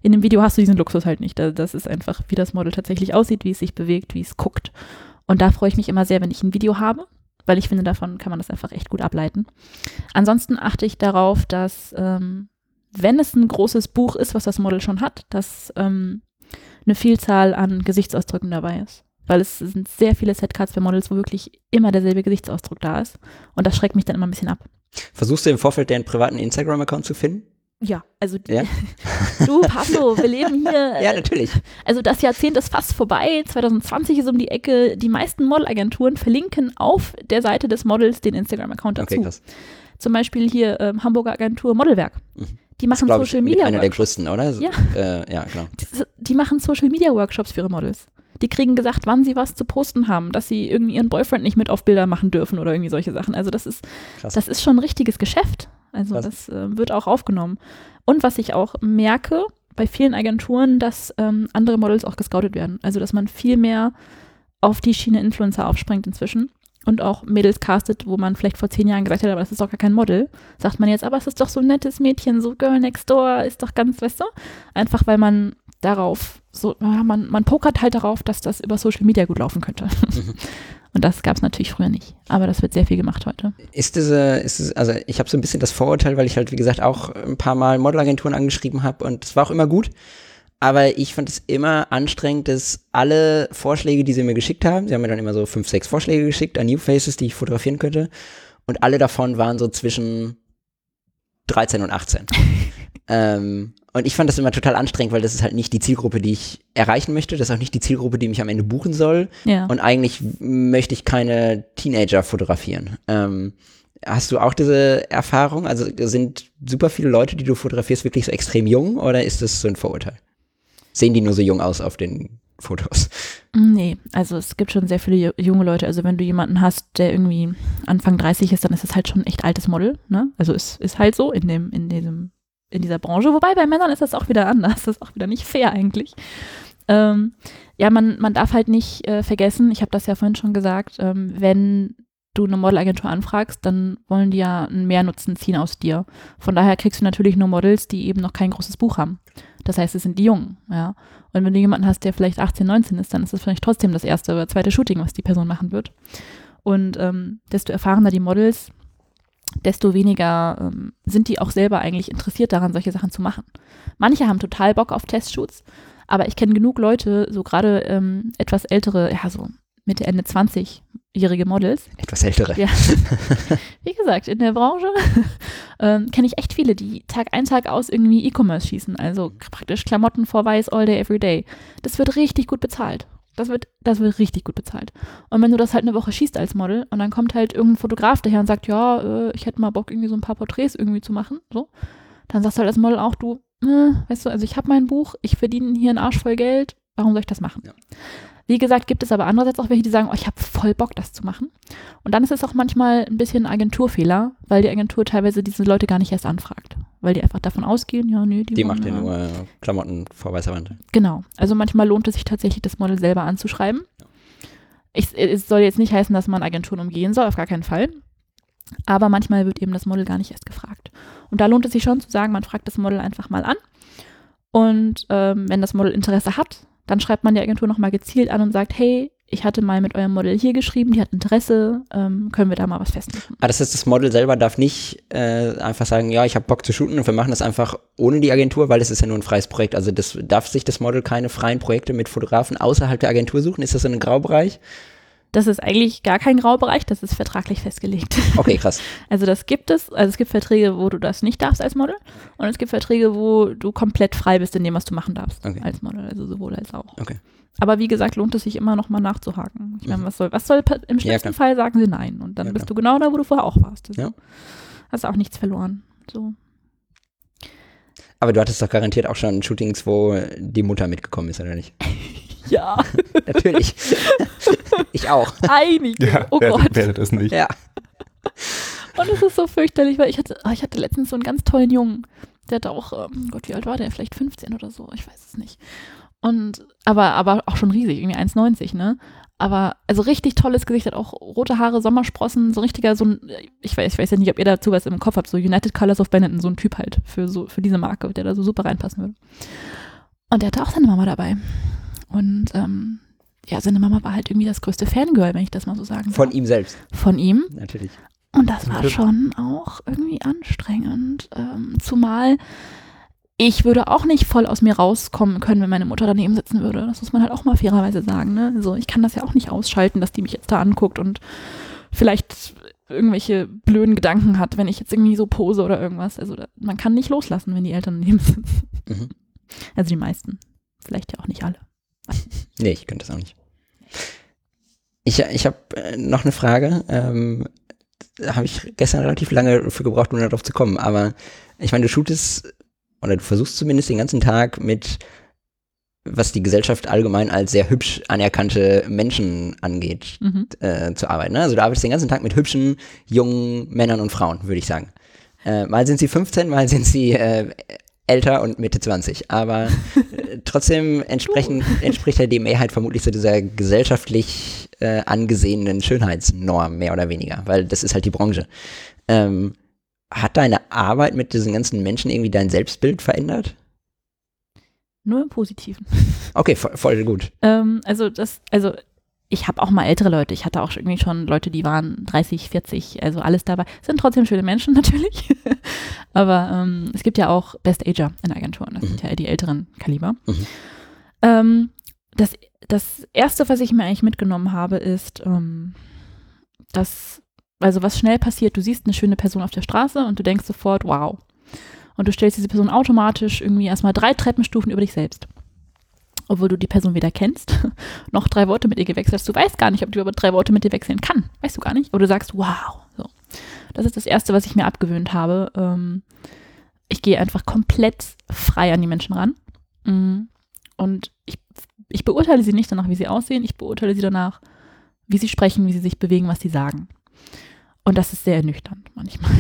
In dem Video hast du diesen Luxus halt nicht. Das ist einfach, wie das Model tatsächlich aussieht, wie es sich bewegt, wie es guckt. Und da freue ich mich immer sehr, wenn ich ein Video habe, weil ich finde, davon kann man das einfach echt gut ableiten. Ansonsten achte ich darauf, dass, ähm, wenn es ein großes Buch ist, was das Model schon hat, dass ähm, eine Vielzahl an Gesichtsausdrücken dabei ist. Weil es sind sehr viele Setcards für Models, wo wirklich immer derselbe Gesichtsausdruck da ist. Und das schreckt mich dann immer ein bisschen ab. Versuchst du im Vorfeld deinen privaten Instagram-Account zu finden? Ja, also ja? <laughs> du, Pablo, wir leben hier. ja, natürlich. Also das Jahrzehnt ist fast vorbei. 2020 ist um die Ecke. Die meisten Modelagenturen verlinken auf der Seite des Models den Instagram-Account dazu. Okay, krass. Zum Beispiel hier ähm, Hamburger Agentur Modelwerk. Mhm. Die machen das Social Media. Einer der größten, oder? Ja. Äh, ja, genau. Die, die machen Social Media Workshops für ihre Models. Die kriegen gesagt, wann sie was zu posten haben, dass sie irgendwie ihren Boyfriend nicht mit auf Bilder machen dürfen oder irgendwie solche Sachen. Also das ist, Krass. das ist schon ein richtiges Geschäft. Also Was? das äh, wird auch aufgenommen. Und was ich auch merke bei vielen Agenturen, dass ähm, andere Models auch gescoutet werden. Also dass man viel mehr auf die Schiene Influencer aufspringt inzwischen und auch Mädels castet, wo man vielleicht vor zehn Jahren gesagt hat, aber das ist doch gar kein Model, sagt man jetzt, aber es ist doch so ein nettes Mädchen, so Girl Next Door, ist doch ganz, weißt du? Einfach weil man darauf, so, man, man pokert halt darauf, dass das über Social Media gut laufen könnte. <laughs> <laughs> Und das gab es natürlich früher nicht. Aber das wird sehr viel gemacht heute. Ist diese, ist es, also ich habe so ein bisschen das Vorurteil, weil ich halt, wie gesagt, auch ein paar Mal Modelagenturen angeschrieben habe und es war auch immer gut. Aber ich fand es immer anstrengend, dass alle Vorschläge, die sie mir geschickt haben, sie haben mir dann immer so fünf, sechs Vorschläge geschickt an New Faces, die ich fotografieren könnte. Und alle davon waren so zwischen 13 und 18. <laughs> ähm, und ich fand das immer total anstrengend, weil das ist halt nicht die Zielgruppe, die ich erreichen möchte. Das ist auch nicht die Zielgruppe, die mich am Ende buchen soll. Ja. Und eigentlich möchte ich keine Teenager fotografieren. Ähm, hast du auch diese Erfahrung? Also sind super viele Leute, die du fotografierst, wirklich so extrem jung oder ist das so ein Vorurteil? Sehen die nur so jung aus auf den Fotos? Nee, also es gibt schon sehr viele junge Leute. Also wenn du jemanden hast, der irgendwie Anfang 30 ist, dann ist es halt schon ein echt altes Model. Ne? Also es ist halt so in dem, in diesem in dieser Branche. Wobei bei Männern ist das auch wieder anders. Das ist auch wieder nicht fair eigentlich. Ähm, ja, man, man darf halt nicht äh, vergessen, ich habe das ja vorhin schon gesagt, ähm, wenn du eine Modelagentur anfragst, dann wollen die ja einen Mehrnutzen ziehen aus dir. Von daher kriegst du natürlich nur Models, die eben noch kein großes Buch haben. Das heißt, es sind die Jungen, ja. Und wenn du jemanden hast, der vielleicht 18, 19 ist, dann ist das vielleicht trotzdem das erste oder zweite Shooting, was die Person machen wird. Und ähm, desto erfahrener die Models, desto weniger ähm, sind die auch selber eigentlich interessiert daran, solche Sachen zu machen. Manche haben total Bock auf Testshoots, aber ich kenne genug Leute, so gerade ähm, etwas ältere, ja, so Mitte, Ende 20-jährige Models. Etwas ältere. Ja. <laughs> Wie gesagt, in der Branche <laughs> ähm, kenne ich echt viele, die Tag ein, Tag aus irgendwie E-Commerce schießen. Also praktisch Klamotten vor Weiß all day, every day. Das wird richtig gut bezahlt. Das wird, das wird richtig gut bezahlt. Und wenn du das halt eine Woche schießt als Model und dann kommt halt irgendein Fotograf daher und sagt, ja, äh, ich hätte mal Bock, irgendwie so ein paar Porträts irgendwie zu machen, so, dann sagst du halt als Model auch, du, äh, weißt du, also ich habe mein Buch, ich verdiene hier einen Arsch voll Geld, warum soll ich das machen? Ja. Wie gesagt, gibt es aber andererseits auch welche, die sagen, oh, ich habe voll Bock, das zu machen. Und dann ist es auch manchmal ein bisschen ein Agenturfehler, weil die Agentur teilweise diese Leute gar nicht erst anfragt. Weil die einfach davon ausgehen, ja, nee, die, die macht ja nur Klamotten vor weißer Wand. Genau. Also manchmal lohnt es sich tatsächlich, das Model selber anzuschreiben. ich, es soll jetzt nicht heißen, dass man Agenturen umgehen soll, auf gar keinen Fall. Aber manchmal wird eben das Model gar nicht erst gefragt. Und da lohnt es sich schon zu sagen, man fragt das Model einfach mal an. Und ähm, wenn das Model Interesse hat, dann schreibt man die Agentur nochmal gezielt an und sagt, hey, ich hatte mal mit eurem Model hier geschrieben, die hat Interesse, ähm, können wir da mal was festmachen. Ah, das heißt, das Model selber darf nicht äh, einfach sagen, ja, ich habe Bock zu shooten und wir machen das einfach ohne die Agentur, weil es ist ja nur ein freies Projekt. Also das darf sich das Model keine freien Projekte mit Fotografen außerhalb der Agentur suchen? Ist das in einem Graubereich? Das ist eigentlich gar kein Graubereich, das ist vertraglich festgelegt. <laughs> Okay, krass. Also das gibt es. Also es gibt Verträge, wo du das nicht darfst als Model und es gibt Verträge, wo du komplett frei bist in dem, was du machen darfst Okay. als Model. Also sowohl als auch. Okay. Aber wie gesagt, lohnt es sich immer noch mal nachzuhaken. Ich meine, was soll, was soll im schlimmsten klar. Fall sagen sie nein und dann Ja, bist du genau da, wo du vorher auch warst. Also Ja. Hast auch nichts verloren. So. Aber du hattest doch garantiert auch schon Shootings, wo die Mutter mitgekommen ist, oder nicht? <laughs> Ja, <laughs> Natürlich. <laughs> ich auch. einige. Ja, oh wer, Gott. wer das nicht. Ja. Und es ist so fürchterlich, weil ich hatte, ah, ich hatte letztens so einen ganz tollen Jungen. Der hatte auch, ähm, Gott, wie alt war der? Vielleicht 15 oder so, ich weiß es nicht. Und, aber, aber auch schon riesig, irgendwie 1,90, ne? Aber, also richtig tolles Gesicht, hat auch rote Haare, Sommersprossen, so ein richtiger, so ein, ich weiß, ich weiß ja nicht, ob ihr dazu was im Kopf habt, so United Colors of Benetton, so ein Typ halt für so, für diese Marke, der da so super reinpassen würde. Und der hatte auch seine Mama dabei. Und, ähm, ja, seine Mama war halt irgendwie das größte Fangirl, wenn ich das mal so sagen Von darf. ihm selbst. Von ihm. Natürlich. Und das war schon auch irgendwie anstrengend. Ähm, zumal ich würde auch nicht voll aus mir rauskommen können, wenn meine Mutter daneben sitzen würde. Das muss man halt auch mal fairerweise sagen. Ne? Also ich kann das ja auch nicht ausschalten, dass die mich jetzt da anguckt und vielleicht irgendwelche blöden Gedanken hat, wenn ich jetzt irgendwie so pose oder irgendwas. Also da, man kann nicht loslassen, wenn die Eltern daneben <laughs> sitzen. Mhm. Also die meisten. Vielleicht ja auch nicht alle. Nee, ich könnte das auch nicht. Ich, ich habe äh, noch eine Frage. Ähm, da habe ich gestern relativ lange für gebraucht, um darauf zu kommen. Aber ich meine, du shootest, oder du versuchst zumindest den ganzen Tag mit, was die Gesellschaft allgemein als sehr hübsch anerkannte Menschen angeht, Mhm. äh, zu arbeiten. Ne? Also du arbeitest den ganzen Tag mit hübschen, jungen Männern und Frauen, würde ich sagen. Äh, mal sind sie 15, mal sind sie äh, älter und Mitte 20. Aber äh, <laughs> trotzdem entsprechen, entspricht ja die Mehrheit vermutlich so dieser gesellschaftlich äh, angesehenen Schönheitsnorm, mehr oder weniger, weil das ist halt die Branche. Ähm, hat deine Arbeit mit diesen ganzen Menschen irgendwie dein Selbstbild verändert? Nur im Positiven. Okay, voll, voll gut. Ähm, also das, also ich habe auch mal ältere Leute. Ich hatte auch irgendwie schon Leute, die waren 30, 40, also alles dabei. Sind trotzdem schöne Menschen <laughs> natürlich. Aber ähm, es gibt ja auch Best Ager in Agenturen. Das sind ja die älteren Kaliber. Mhm. Ähm, das, das erste, was ich mir eigentlich mitgenommen habe, ist, ähm, dass, also was schnell passiert, du siehst eine schöne Person auf der Straße und du denkst sofort, wow. Und du stellst diese Person automatisch irgendwie erstmal drei Treppenstufen über dich selbst obwohl du die Person weder kennst, <laughs> noch drei Worte mit ihr gewechselt hast. Du weißt gar nicht, ob die über drei Worte mit dir wechseln kann. Weißt du gar nicht. Oder du sagst, wow. So. Das ist das Erste, was ich mir abgewöhnt habe. Ähm, ich gehe einfach komplett frei an die Menschen ran. Mm. Und ich, ich beurteile sie nicht danach, wie sie aussehen. Ich beurteile sie danach, wie sie sprechen, wie sie sich bewegen, was sie sagen. Und das ist sehr ernüchternd manchmal.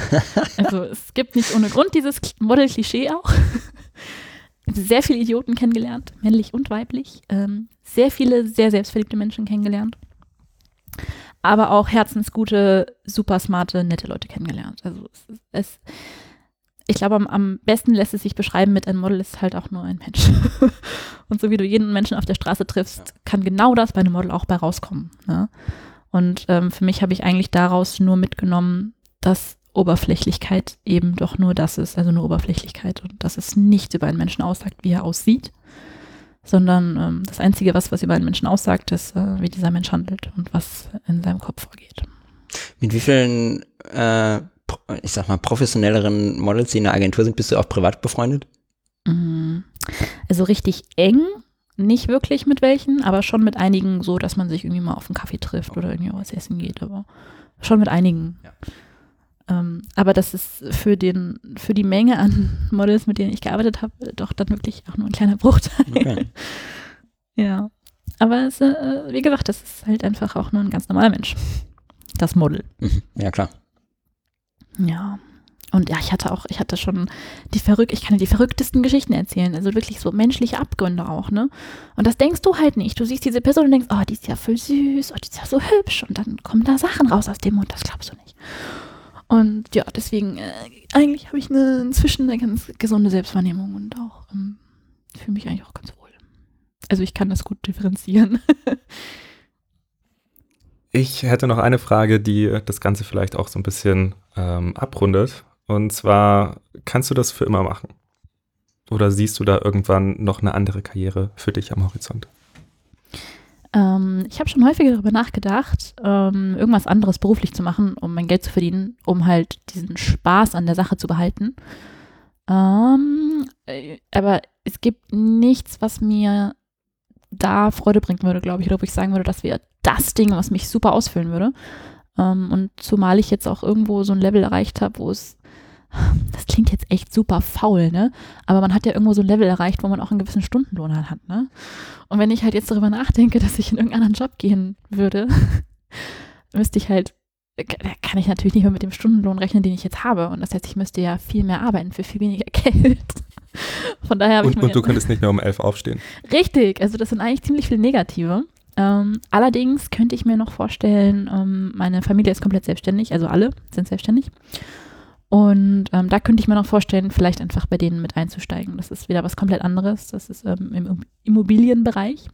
<laughs> also es gibt nicht ohne Grund dieses Model-Klischee auch sehr viele Idioten kennengelernt, männlich und weiblich. Ähm, sehr viele sehr selbstverliebte Menschen kennengelernt. Aber auch herzensgute, super smarte, nette Leute kennengelernt. Also es, es ich glaube, am, am besten lässt es sich beschreiben mit ein Model ist halt auch nur ein Mensch. <laughs> und so wie du jeden Menschen auf der Straße triffst, kann genau das bei einem Model auch bei rauskommen. Ne? Und ähm, für mich habe ich eigentlich daraus nur mitgenommen, dass Oberflächlichkeit eben doch nur das ist, also nur Oberflächlichkeit und dass es nicht über einen Menschen aussagt, wie er aussieht, sondern ähm, das Einzige, was, was über einen Menschen aussagt, ist, äh, wie dieser Mensch handelt und was in seinem Kopf vorgeht. Mit wie vielen, äh, ich sag mal, professionelleren Models, die in der Agentur sind, bist du auch privat befreundet? Mm, Also richtig eng, nicht wirklich mit welchen, aber schon mit einigen so, dass man sich irgendwie mal auf einen Kaffee trifft oder irgendwie was essen geht, aber schon mit einigen. Ja. Ähm, aber das ist für den, für die Menge an <laughs> Models, mit denen ich gearbeitet habe, doch dann wirklich auch nur ein kleiner Bruchteil. Okay. <laughs> Ja. Aber es, äh, wie gesagt, das ist halt einfach auch nur ein ganz normaler Mensch. Das Model. Mhm. Ja, klar. Ja. Und ja, ich hatte auch, ich hatte schon die verrückt, ich kann dir die verrücktesten Geschichten erzählen, also wirklich so menschliche Abgründe auch, ne? Und das denkst du halt nicht. Du siehst diese Person und denkst, oh, die ist ja voll süß, oh, die ist ja so hübsch und dann kommen da Sachen raus aus dem Mund, das glaubst du nicht. Und ja, deswegen, äh, eigentlich habe ich eine, inzwischen eine ganz gesunde Selbstwahrnehmung und auch ähm, fühle mich eigentlich auch ganz wohl. Also ich kann das gut differenzieren. <laughs> ich hätte noch eine Frage, die das Ganze vielleicht auch so ein bisschen ähm, abrundet. Und zwar, kannst du das für immer machen? Oder siehst du da irgendwann noch eine andere Karriere für dich am Horizont? Ähm, ich habe schon häufiger darüber nachgedacht, ähm, irgendwas anderes beruflich zu machen, um mein Geld zu verdienen, um halt diesen Spaß an der Sache zu behalten. Ähm, äh, aber es gibt nichts, was mir da Freude bringen würde, glaube ich, oder wo ich sagen würde, das wäre das Ding, was mich super ausfüllen würde. Ähm, und zumal ich jetzt auch irgendwo so ein Level erreicht habe, wo es das klingt jetzt echt super faul, ne? Aber man hat ja irgendwo so ein Level erreicht, wo man auch einen gewissen Stundenlohn hat, ne? Und wenn ich halt jetzt darüber nachdenke, <laughs> dass ich in irgendeinen anderen Job gehen würde, <laughs> müsste ich halt, da kann ich natürlich nicht mehr mit dem Stundenlohn rechnen, den ich jetzt habe. Und das heißt, ich müsste ja viel mehr arbeiten für viel weniger <laughs> Geld. Von daher habe ich Und, und du könntest nicht mehr um elf aufstehen. Richtig, also das sind eigentlich ziemlich viele Negative. Ähm, allerdings könnte ich mir noch vorstellen, ähm, meine Familie ist komplett selbstständig, also alle sind selbstständig. Und ähm, da könnte ich mir noch vorstellen, vielleicht einfach bei denen mit einzusteigen. Das ist wieder was komplett anderes. Das ist ähm, im Immobilienbereich.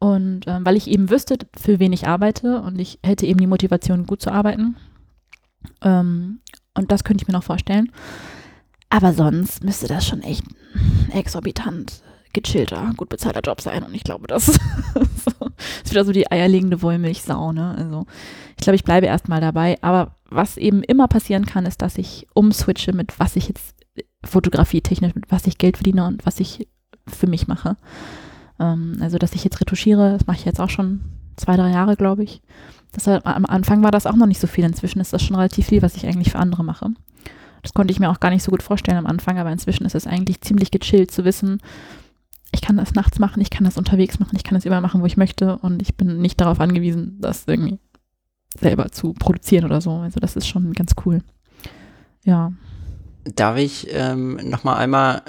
Und ähm, weil ich eben wüsste, für wen ich arbeite und ich hätte eben die Motivation, gut zu arbeiten. Ähm, und das könnte ich mir noch vorstellen. Aber sonst müsste das schon echt exorbitant gechillter, gut bezahlter Job sein. Und ich glaube, das <laughs> ist wieder so die eierlegende Wollmilchsau. Ne? Also ich glaube, ich bleibe erstmal dabei. Aber was eben immer passieren kann, ist, dass ich umswitche mit was ich jetzt fotografietechnisch, mit was ich Geld verdiene und was ich für mich mache. Ähm, also, dass ich jetzt retuschiere, das mache ich jetzt auch schon zwei, drei Jahre, glaube ich. Das, am Anfang war das auch noch nicht so viel. Inzwischen ist das schon relativ viel, was ich eigentlich für andere mache. Das konnte ich mir auch gar nicht so gut vorstellen am Anfang, aber inzwischen ist es eigentlich ziemlich gechillt zu wissen, ich kann das nachts machen, ich kann das unterwegs machen, ich kann das überall machen, wo ich möchte und ich bin nicht darauf angewiesen, das irgendwie selber zu produzieren oder so. Also das ist schon ganz cool. Ja. Darf ich ähm, noch einmal,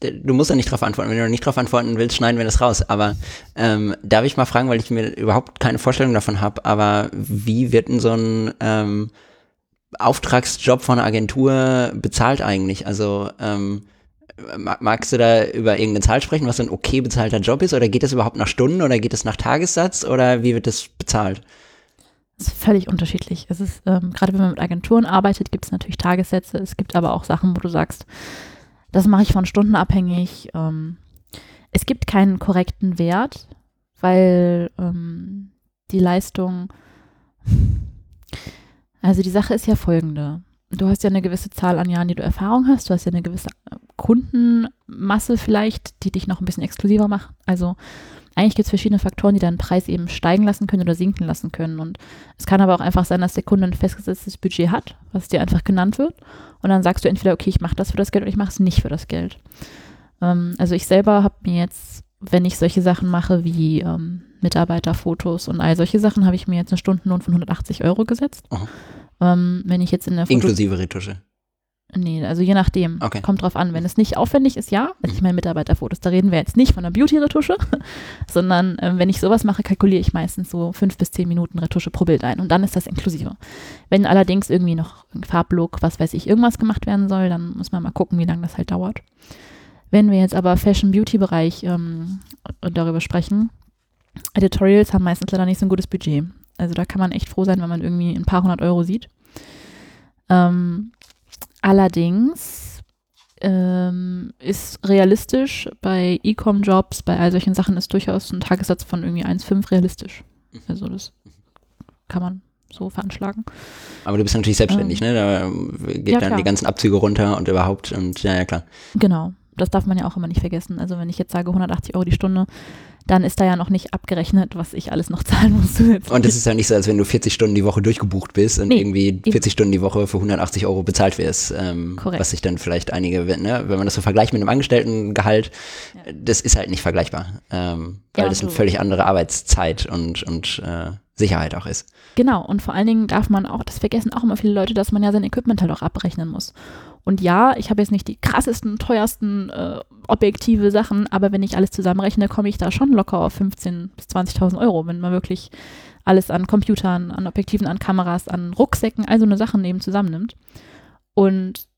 du musst ja nicht darauf antworten, wenn du nicht darauf antworten willst, schneiden wir das raus, aber ähm, darf ich mal fragen, weil ich mir überhaupt keine Vorstellung davon habe, aber wie wird denn so ein ähm, Auftragsjob von einer Agentur bezahlt eigentlich? Also ähm, magst du da über irgendeine Zahl sprechen, was ein okay bezahlter Job ist oder geht das überhaupt nach Stunden oder geht das nach Tagessatz oder wie wird das bezahlt? Ist völlig unterschiedlich. Es ist, ähm, gerade wenn man mit Agenturen arbeitet, gibt es natürlich Tagessätze. Es gibt aber auch Sachen, wo du sagst, das mache ich von Stunden abhängig. Ähm, es gibt keinen korrekten Wert, weil ähm, die Leistung, also die Sache ist ja folgende. Du hast ja eine gewisse Zahl an Jahren, die du Erfahrung hast. Du hast ja eine gewisse Kundenmasse vielleicht, die dich noch ein bisschen exklusiver macht. Also eigentlich gibt es verschiedene Faktoren, die deinen Preis eben steigen lassen können oder sinken lassen können. Und es kann aber auch einfach sein, dass der Kunde ein festgesetztes Budget hat, was dir einfach genannt wird. Und dann sagst du entweder, okay, ich mache das für das Geld oder ich mache es nicht für das Geld. Ähm, also ich selber habe mir jetzt, wenn ich solche Sachen mache wie ähm, Mitarbeiterfotos und all solche Sachen, habe ich mir jetzt eine Stundenlohn von 180 Euro gesetzt. Ähm, wenn ich jetzt in der Foto Inklusive Retusche. Nee, also je nachdem. Okay. Kommt drauf an. Wenn es nicht aufwendig ist, ja. Also ich meine Mitarbeiterfotos, da reden wir jetzt nicht von einer Beauty-Retusche, <laughs> sondern äh, wenn ich sowas mache, kalkuliere ich meistens so fünf bis zehn Minuten Retusche pro Bild ein und dann ist das inklusive. Wenn allerdings irgendwie noch ein Farblook, was weiß ich, irgendwas gemacht werden soll, dann muss man mal gucken, wie lange das halt dauert. Wenn wir jetzt aber Fashion-Beauty-Bereich ähm, darüber sprechen, Editorials haben meistens leider nicht so ein gutes Budget. Also da kann man echt froh sein, wenn man irgendwie ein paar hundert Euro sieht. Ähm, Allerdings ähm, ist realistisch bei E-Com-Jobs, bei all solchen Sachen ist durchaus ein Tagessatz von irgendwie 1,5 realistisch. Mhm. Also das kann man so veranschlagen. Aber du bist natürlich selbstständig, ähm, ne? Da geht ja, dann klar. die ganzen Abzüge runter und überhaupt und ja, ja, klar. Genau. Das darf man ja auch immer nicht vergessen. Also wenn ich jetzt sage 180 Euro die Stunde, dann ist da ja noch nicht abgerechnet, was ich alles noch <laughs> zahlen muss. Und es ist ja nicht so, als wenn du 40 Stunden die Woche durchgebucht bist und nee, irgendwie 40 eben. Stunden die Woche für 180 Euro bezahlt wirst. Ähm, Korrekt. Was sich dann vielleicht einige, ne, wenn man das so vergleicht mit einem Angestelltengehalt, ja. das ist halt nicht vergleichbar. Ähm, weil ja, das eine völlig andere Arbeitszeit und, und äh, Sicherheit auch ist. Genau, und vor allen Dingen darf man auch, das vergessen auch immer viele Leute, dass man ja sein Equipment halt auch abrechnen muss. Und ja, ich habe jetzt nicht die krassesten, teuersten äh, objektive Sachen, aber wenn ich alles zusammenrechne, komme ich da schon locker auf 15.000 bis 20.000 Euro, wenn man wirklich alles an Computern, an Objektiven, an Kameras, an Rucksäcken, all so eine Sachen eben zusammennimmt. Und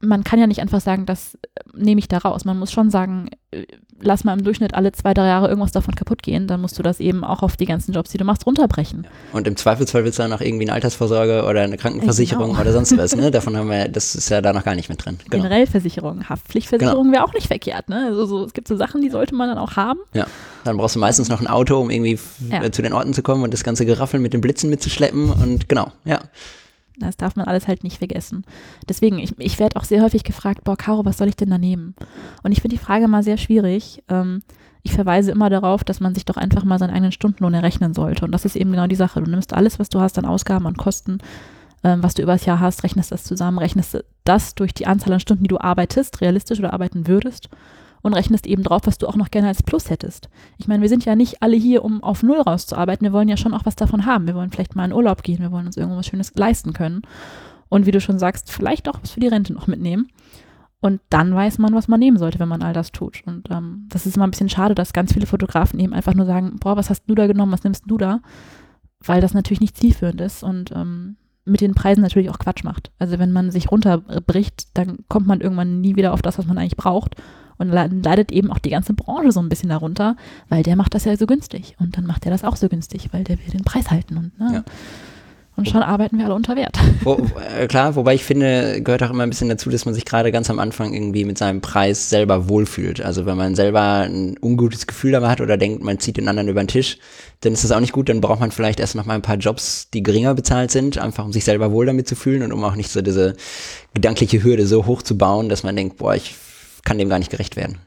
man kann ja nicht einfach sagen, das äh, nehme ich da raus. Man muss schon sagen, äh, lass mal im Durchschnitt alle zwei, drei Jahre irgendwas davon kaputt gehen. Dann musst du das eben auch auf die ganzen Jobs, die du machst, runterbrechen. Und im Zweifelsfall willst du dann noch irgendwie eine Altersvorsorge oder eine Krankenversicherung genau. oder sonst was. Ne? <laughs> Davon haben wir, das ist ja da noch gar nicht mit drin. Genau. Generell Versicherung, Haftpflichtversicherung genau. wäre auch nicht verkehrt. Ne? Also so, es gibt so Sachen, die sollte man dann auch haben. Ja, dann brauchst du meistens noch ein Auto, um irgendwie ja. zu den Orten zu kommen und das ganze Geraffel mit den Blitzen mitzuschleppen. Und genau, ja. Das darf man alles halt nicht vergessen. Deswegen, ich, ich werde auch sehr häufig gefragt, boah, Caro, was soll ich denn da nehmen? Und ich finde die Frage mal sehr schwierig. Ähm, ich verweise immer darauf, dass man sich doch einfach mal seinen eigenen Stundenlohn errechnen sollte. Und das ist eben genau die Sache. Du nimmst alles, was du hast an Ausgaben, an Kosten, ähm, was du übers Jahr hast, rechnest das zusammen, rechnest das durch die Anzahl an Stunden, die du arbeitest, realistisch oder arbeiten würdest und rechnest eben drauf, was du auch noch gerne als Plus hättest. Ich meine, wir sind ja nicht alle hier, um auf Null rauszuarbeiten. Wir wollen ja schon auch was davon haben. Wir wollen vielleicht mal in Urlaub gehen. Wir wollen uns irgendwas Schönes leisten können. Und wie du schon sagst, vielleicht auch was für die Rente noch mitnehmen. Und dann weiß man, was man nehmen sollte, wenn man all das tut. Und ähm, das ist immer ein bisschen schade, dass ganz viele Fotografen eben einfach nur sagen, boah, was hast du da genommen, was nimmst du da? Weil das natürlich nicht zielführend ist und ähm, mit den Preisen natürlich auch Quatsch macht. Also wenn man sich runterbricht, dann kommt man irgendwann nie wieder auf das, was man eigentlich braucht. Und dann leidet eben auch die ganze Branche so ein bisschen darunter, weil der macht das ja so günstig. Und dann macht er das auch so günstig, weil der will den Preis halten. Und, ne? ja. und schon arbeiten wir alle unter Wert. Wo, äh, klar, wobei ich finde, gehört auch immer ein bisschen dazu, dass man sich gerade ganz am Anfang irgendwie mit seinem Preis selber wohlfühlt. Also wenn man selber ein ungutes Gefühl dabei hat oder denkt, man zieht den anderen über den Tisch, dann ist das auch nicht gut. Dann braucht man vielleicht erst noch mal ein paar Jobs, die geringer bezahlt sind, einfach um sich selber wohl damit zu fühlen und um auch nicht so diese gedankliche Hürde so hoch zu bauen, dass man denkt, boah, ich kann dem gar nicht gerecht werden.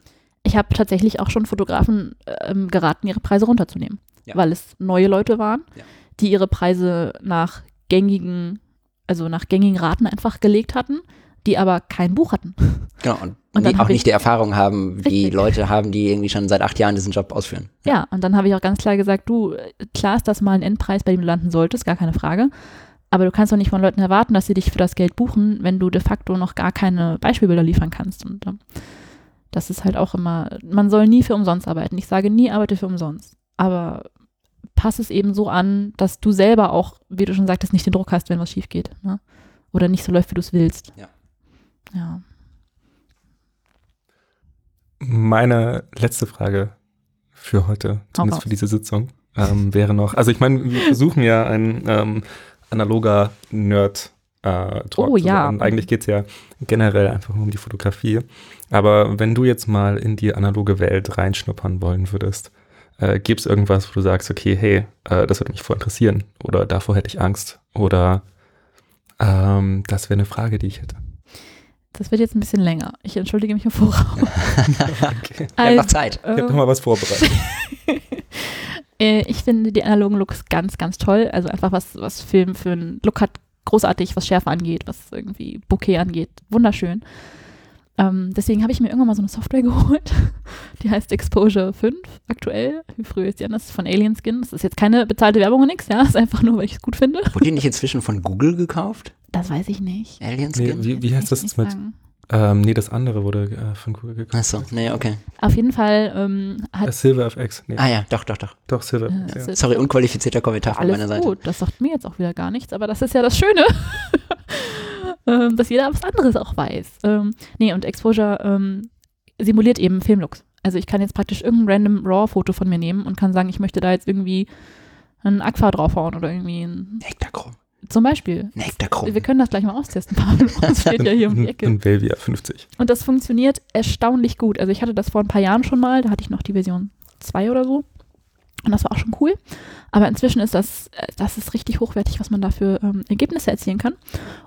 Ich habe tatsächlich auch schon Fotografen ähm, geraten, ihre Preise runterzunehmen, ja. weil es neue Leute waren, ja. die ihre Preise nach gängigen, also nach gängigen Raten einfach gelegt hatten, die aber kein Buch hatten. <laughs> Genau, und, und die auch nicht die Erfahrung haben, die Leute haben, die irgendwie schon seit acht Jahren diesen Job ausführen. Ja, ja und dann habe ich auch ganz klar gesagt, du, klar ist das mal ein Endpreis, bei dem du landen solltest, gar keine Frage. Aber du kannst doch nicht von Leuten erwarten, dass sie dich für das Geld buchen, wenn du de facto noch gar keine Beispielbilder liefern kannst. Und äh, das ist halt auch immer, man soll nie für umsonst arbeiten. Ich sage nie, arbeite für umsonst. Aber pass es eben so an, dass du selber auch, wie du schon sagtest, nicht den Druck hast, wenn was schief geht. Ne? Oder nicht so läuft, wie du es willst. Ja. ja. Meine letzte Frage für heute, zumindest für diese Sitzung, ähm, wäre noch, also ich meine, wir versuchen ja ein ähm, analoger Nerd äh, Talk oh, ja. Und eigentlich geht es ja generell einfach nur um die Fotografie. Aber wenn du jetzt mal in die analoge Welt reinschnuppern wollen würdest, äh, gibt es irgendwas, wo du sagst, okay, hey, äh, das würde mich voll interessieren oder davor hätte ich Angst oder ähm, das wäre eine Frage, die ich hätte. Das wird jetzt ein bisschen länger. Ich entschuldige mich im Voraus. <laughs> okay. Also, Einfach Zeit. Ich habe noch mal was vorbereitet. <laughs> Äh, ich finde die analogen Looks ganz, ganz toll. Also einfach was, was Film für einen Look hat, großartig, was Schärfe angeht, was irgendwie Bouquet angeht. Wunderschön. Ähm, deswegen habe ich mir irgendwann mal so eine Software <laughs> geholt. Die heißt Exposure 5 aktuell. Wie früher ist die anders? Von Alien Skin. Das ist jetzt keine bezahlte Werbung oder nichts, ja. Das ist einfach nur, weil ich es gut finde. Wurde die nicht inzwischen von Google gekauft? Das weiß ich nicht. Alien Skin? Nee, wie, wie heißt das mit? Sagen. Ähm, nee, das andere wurde äh, von Google gekauft. Achso, nee, okay. Auf jeden Fall ähm, hat. Äh, Silver FX. Nee. Ah ja, doch, doch, doch. Doch, Silver FX. Ja. Sorry, unqualifizierter Kommentar von meiner Seite. gut, das sagt mir jetzt auch wieder gar nichts, aber das ist ja das Schöne. <laughs> ähm, dass jeder was anderes auch weiß. Ähm, nee, und Exposure ähm, simuliert eben Filmlooks. Also ich kann jetzt praktisch irgendein random RAW-Foto von mir nehmen und kann sagen, ich möchte da jetzt irgendwie einen Aqua draufhauen oder irgendwie ein. Hektachrom. Zum Beispiel. Nektarkrumm. Wir können das gleich mal austesten, <laughs> Pablo. Das steht ja hier um die Ecke. Ein Velvia 50. Und das funktioniert erstaunlich gut. Also ich hatte das vor ein paar Jahren schon mal, da hatte ich noch die Version 2 oder so. Und das war auch schon cool. Aber inzwischen ist das, äh, das ist richtig hochwertig, was man da für ähm, Ergebnisse erzielen kann.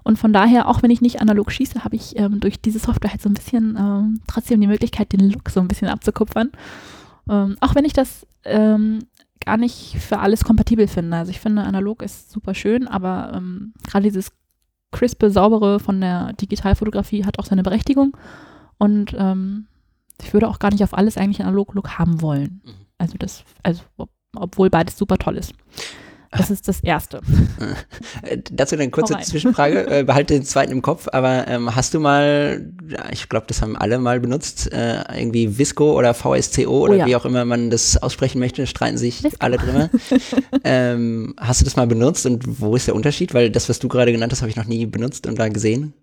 Und von daher, auch wenn ich nicht analog schieße, habe ich ähm, durch diese Software halt so ein bisschen ähm, trotzdem die Möglichkeit, den Look so ein bisschen abzukupfern. Ähm, auch wenn ich das ähm, gar nicht für alles kompatibel finde. Also ich finde, analog ist super schön, aber ähm, gerade dieses crispe, saubere von der Digitalfotografie hat auch seine Berechtigung. Und ähm, ich würde auch gar nicht auf alles eigentlich analog Look haben wollen. Mhm. Also das, also ob, obwohl beides super toll ist. Das ist das Erste. Äh, dazu eine kurze Zwischenfrage. <laughs> Äh, behalte den zweiten im Kopf, aber ähm, hast du mal, ich glaube, das haben alle mal benutzt, äh, irgendwie Visco oder VSCO oder oh, ja. wie auch immer man das aussprechen möchte, streiten sich Visco. alle drüber. <laughs> ähm, hast du das mal benutzt und wo ist der Unterschied? Weil das, was du gerade genannt hast, habe ich noch nie benutzt und da gesehen.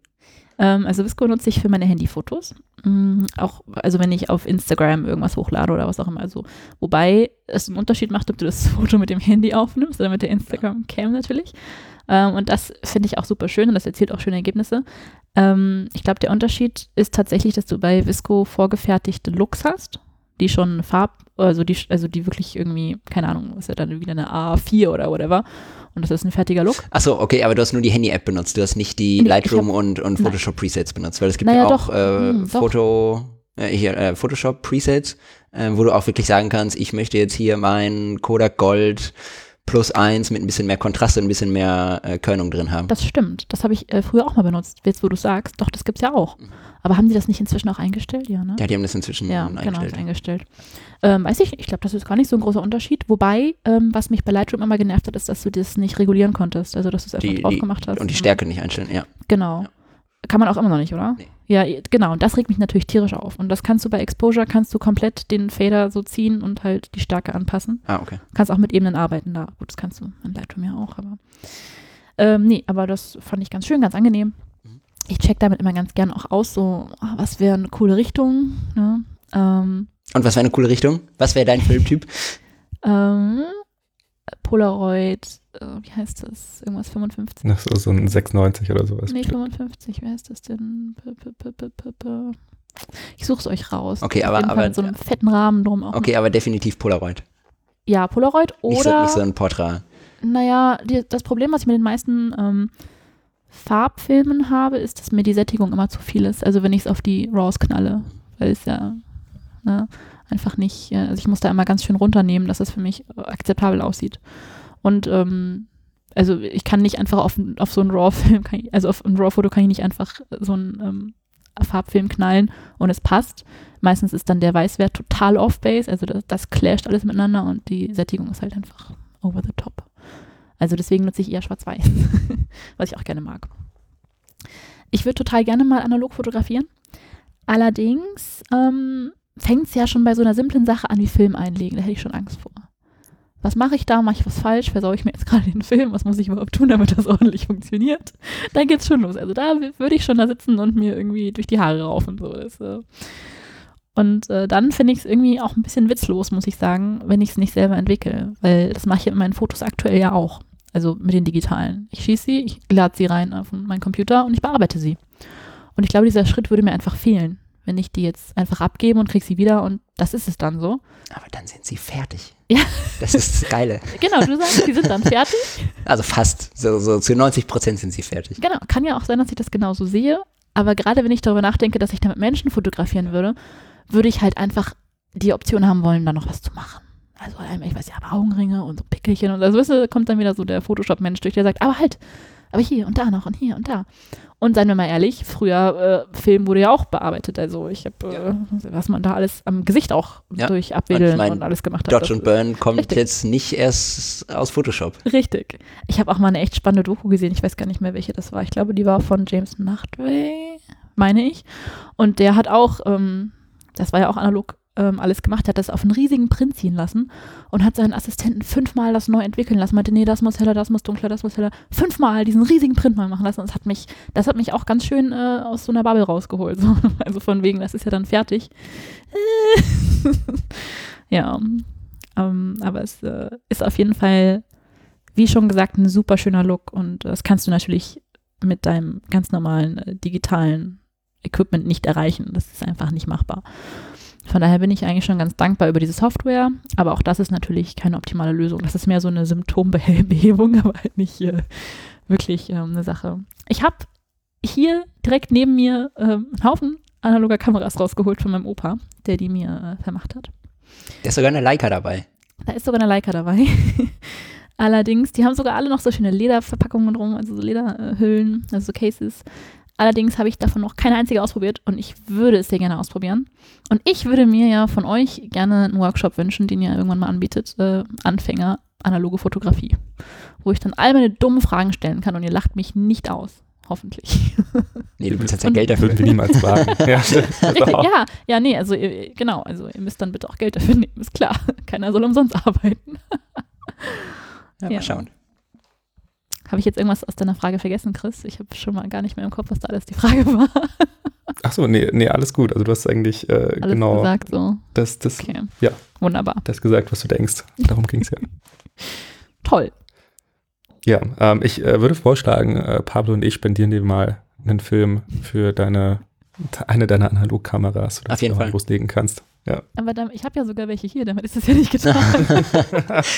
Ähm, also Visco nutze ich für meine Handyfotos. Mhm, auch, also wenn ich auf Instagram irgendwas hochlade oder was auch immer. Also, wobei es einen Unterschied macht, ob du das <laughs> Foto mit dem Handy aufnimmst oder mit der Instagram-Cam natürlich. Ähm, und das finde ich auch super schön und das erzielt auch schöne Ergebnisse. Ähm, ich glaube, der Unterschied ist tatsächlich, dass du bei Visco vorgefertigte Looks hast, die schon Farb, also die, also die wirklich irgendwie, keine Ahnung, ist ja dann wieder eine A4 oder whatever. Und das ist ein fertiger Look. Achso, okay, aber du hast nur die Handy-App benutzt. Du hast nicht die nee, Lightroom hab, und, und Photoshop-Presets benutzt, weil es gibt naja, ja auch doch, äh, hm, Foto, äh, hier, äh, Photoshop-Presets, äh, wo du auch wirklich sagen kannst, ich möchte jetzt hier mein Kodak Gold plus eins mit ein bisschen mehr Kontrast und ein bisschen mehr äh, Körnung drin haben. Das stimmt. Das habe ich äh, früher auch mal benutzt, jetzt wo du sagst. Doch, das gibt es ja auch. Mhm. Aber haben die das nicht inzwischen auch eingestellt? Ja, ne? Ja, die haben das inzwischen ja, genau, eingestellt. Genau, eingestellt. Ähm, weiß ich, ich glaube, das ist gar nicht so ein großer Unterschied. Wobei, ähm, was mich bei Lightroom immer genervt hat, ist, dass du das nicht regulieren konntest. Also, dass du es einfach die, drauf gemacht hast. Und die Stärke nicht einstellen, ja. Genau. Ja. Kann man auch immer noch nicht, oder? Nee. Ja, genau. Und das regt mich natürlich tierisch auf. Und das kannst du bei Exposure, kannst du komplett den Fader so ziehen und halt die Stärke anpassen. Ah, okay. Kannst auch mit Ebenen arbeiten da. Gut, das kannst du in Lightroom ja auch, aber. Ähm, nee, aber das fand ich ganz schön, ganz angenehm ich check damit immer ganz gern auch aus, so, oh, was wäre eine coole Richtung. Ne? Ähm, Und was wäre eine coole Richtung? Was wäre dein Filmtyp? Ähm, Polaroid, wie heißt das? Irgendwas 55? Ach so, so ein 96 oder sowas. Nee, 55, wie heißt das denn? P -p -p ich suche es euch raus. Okay, aber, aber mit so einem fetten Rahmen drum auch. Okay, aber definitiv Polaroid. Ja, Polaroid oder. Nicht so, nicht so ein Portrait. Naja, die, das Problem, was ich mit den meisten ähm, Farbfilmen habe, ist, dass mir die Sättigung immer zu viel ist. Also wenn ich es auf die RAWs knalle, weil es ja ne, einfach nicht, äh, also ich muss da immer ganz schön runternehmen, dass es für mich äh, akzeptabel aussieht. Und ähm, also ich kann nicht einfach auf, auf so einen RAW-Film, also auf ein RAW-Foto kann ich nicht einfach so einen ähm, Farbfilm knallen und es passt. Meistens ist dann der Weißwert total off-base, also das, das clasht alles miteinander und die Sättigung ist halt einfach over the top. Also deswegen nutze ich eher schwarz-weiß, <laughs> was ich auch gerne mag. Ich würde total gerne mal analog fotografieren. Allerdings ähm, fängt es ja schon bei so einer simplen Sache an wie Film einlegen. Da hätte ich schon Angst vor. Was mache ich da? Mache ich was falsch? Versaue ich mir jetzt <laughs> gerade den Film? Was muss ich überhaupt tun, damit das <laughs> ordentlich funktioniert? Dann geht's schon los. Also da würde ich schon da sitzen und mir irgendwie durch die Haare raufen. So. Das, äh, und äh, dann finde ich es irgendwie auch ein bisschen witzlos, muss ich sagen, wenn ich es nicht selber entwickle. Weil das mache ich in meinen Fotos aktuell ja auch. Also mit den digitalen. Ich schieße sie, ich lade sie rein auf meinen Computer und ich bearbeite sie. Und ich glaube, dieser Schritt würde mir einfach fehlen, wenn ich die jetzt einfach abgebe und kriege sie wieder und das ist es dann so. Aber dann sind sie fertig. Ja. Das ist das Geile. genau, du sagst, die sind dann fertig. Also fast. So, so zu 90 Prozent sind sie fertig. Genau. Kann ja auch sein, dass ich das genauso sehe. Aber gerade wenn ich darüber nachdenke, dass ich damit Menschen fotografieren würde, würde ich halt einfach die Option haben wollen, da noch was zu machen also ich weiß ja, aber Augenringe und so Pickelchen und so, weißt du, kommt dann wieder so der Photoshop-Mensch durch, der sagt, aber halt, aber hier und da noch und hier und da. Und seien wir mal ehrlich, früher äh, Film wurde ja auch bearbeitet. Also ich habe, äh, ja. was man da alles am Gesicht auch ja. durch Abwedeln und, ich mein, und, alles gemacht hat. Dodge und Burn kommt richtig. jetzt nicht erst aus Photoshop. Richtig. Ich habe auch mal eine echt spannende Doku gesehen. Ich weiß gar nicht mehr, welche das war. Ich glaube, die war von James Nachtwey, meine ich. Und der hat auch, ähm, das war ja auch analog ähm, alles gemacht hat, das auf einen riesigen Print ziehen lassen und hat seinen Assistenten fünfmal das neu entwickeln lassen. Meinte, nee, das muss heller, das muss dunkler, das muss heller. Fünfmal diesen riesigen Print mal machen lassen. Und das hat mich, das hat mich auch ganz schön äh, aus so einer Bubble rausgeholt. So. <laughs> Also von wegen, das ist ja dann fertig. <laughs> ja. Ähm, aber es äh, ist auf jeden Fall, wie schon gesagt, ein super schöner Look und das kannst du natürlich mit deinem ganz normalen äh, digitalen Equipment nicht erreichen. Das ist einfach nicht machbar. Von daher bin ich eigentlich schon ganz dankbar über diese Software, aber auch das ist natürlich keine optimale Lösung. Das ist mehr so eine Symptombehebung, <laughs> aber halt nicht äh, wirklich äh, eine Sache. Ich habe hier direkt neben mir äh, einen Haufen analoger Kameras rausgeholt von meinem Opa, der die mir äh, vermacht hat. Da ist sogar eine Leica dabei. Da ist sogar eine Leica dabei. <laughs> Allerdings, die haben sogar alle noch so schöne Lederverpackungen drum, also so Lederhüllen, also so Cases. Allerdings habe ich davon noch keine einzige ausprobiert und ich würde es sehr gerne ausprobieren. Und ich würde mir ja von euch gerne einen Workshop wünschen, den ihr irgendwann mal anbietet, äh, Anfänger analoge Fotografie, wo ich dann all meine dummen Fragen stellen kann und ihr lacht mich nicht aus. Hoffentlich. <laughs> Nee, du bezahlst ja Geld dafür. Würden wir niemals fragen. <laughs> ja, <laughs> ja, ja, nee, also ihr, genau, also ihr müsst dann bitte auch Geld dafür nehmen, ist klar. Keiner soll umsonst arbeiten. ja, mal schauen. Habe ich jetzt irgendwas aus deiner Frage vergessen, Chris? Ich habe schon mal gar nicht mehr im Kopf, was da alles die Frage <laughs> war. Ach so, nee, nee, alles gut. Also du hast eigentlich äh, alles genau gesagt so. Das, das, okay. ja. Wunderbar. Du hast gesagt, was du denkst. Darum ging es ja. <laughs> Toll. Ja, ähm, ich äh, würde vorschlagen, äh, Pablo und ich spendieren dir mal einen Film für deine eine deiner Analogkameras, sodass Auf jeden du Fall. loslegen kannst. Ja. Aber dann, ich habe ja sogar welche hier, damit ist es ja nicht getan. <laughs>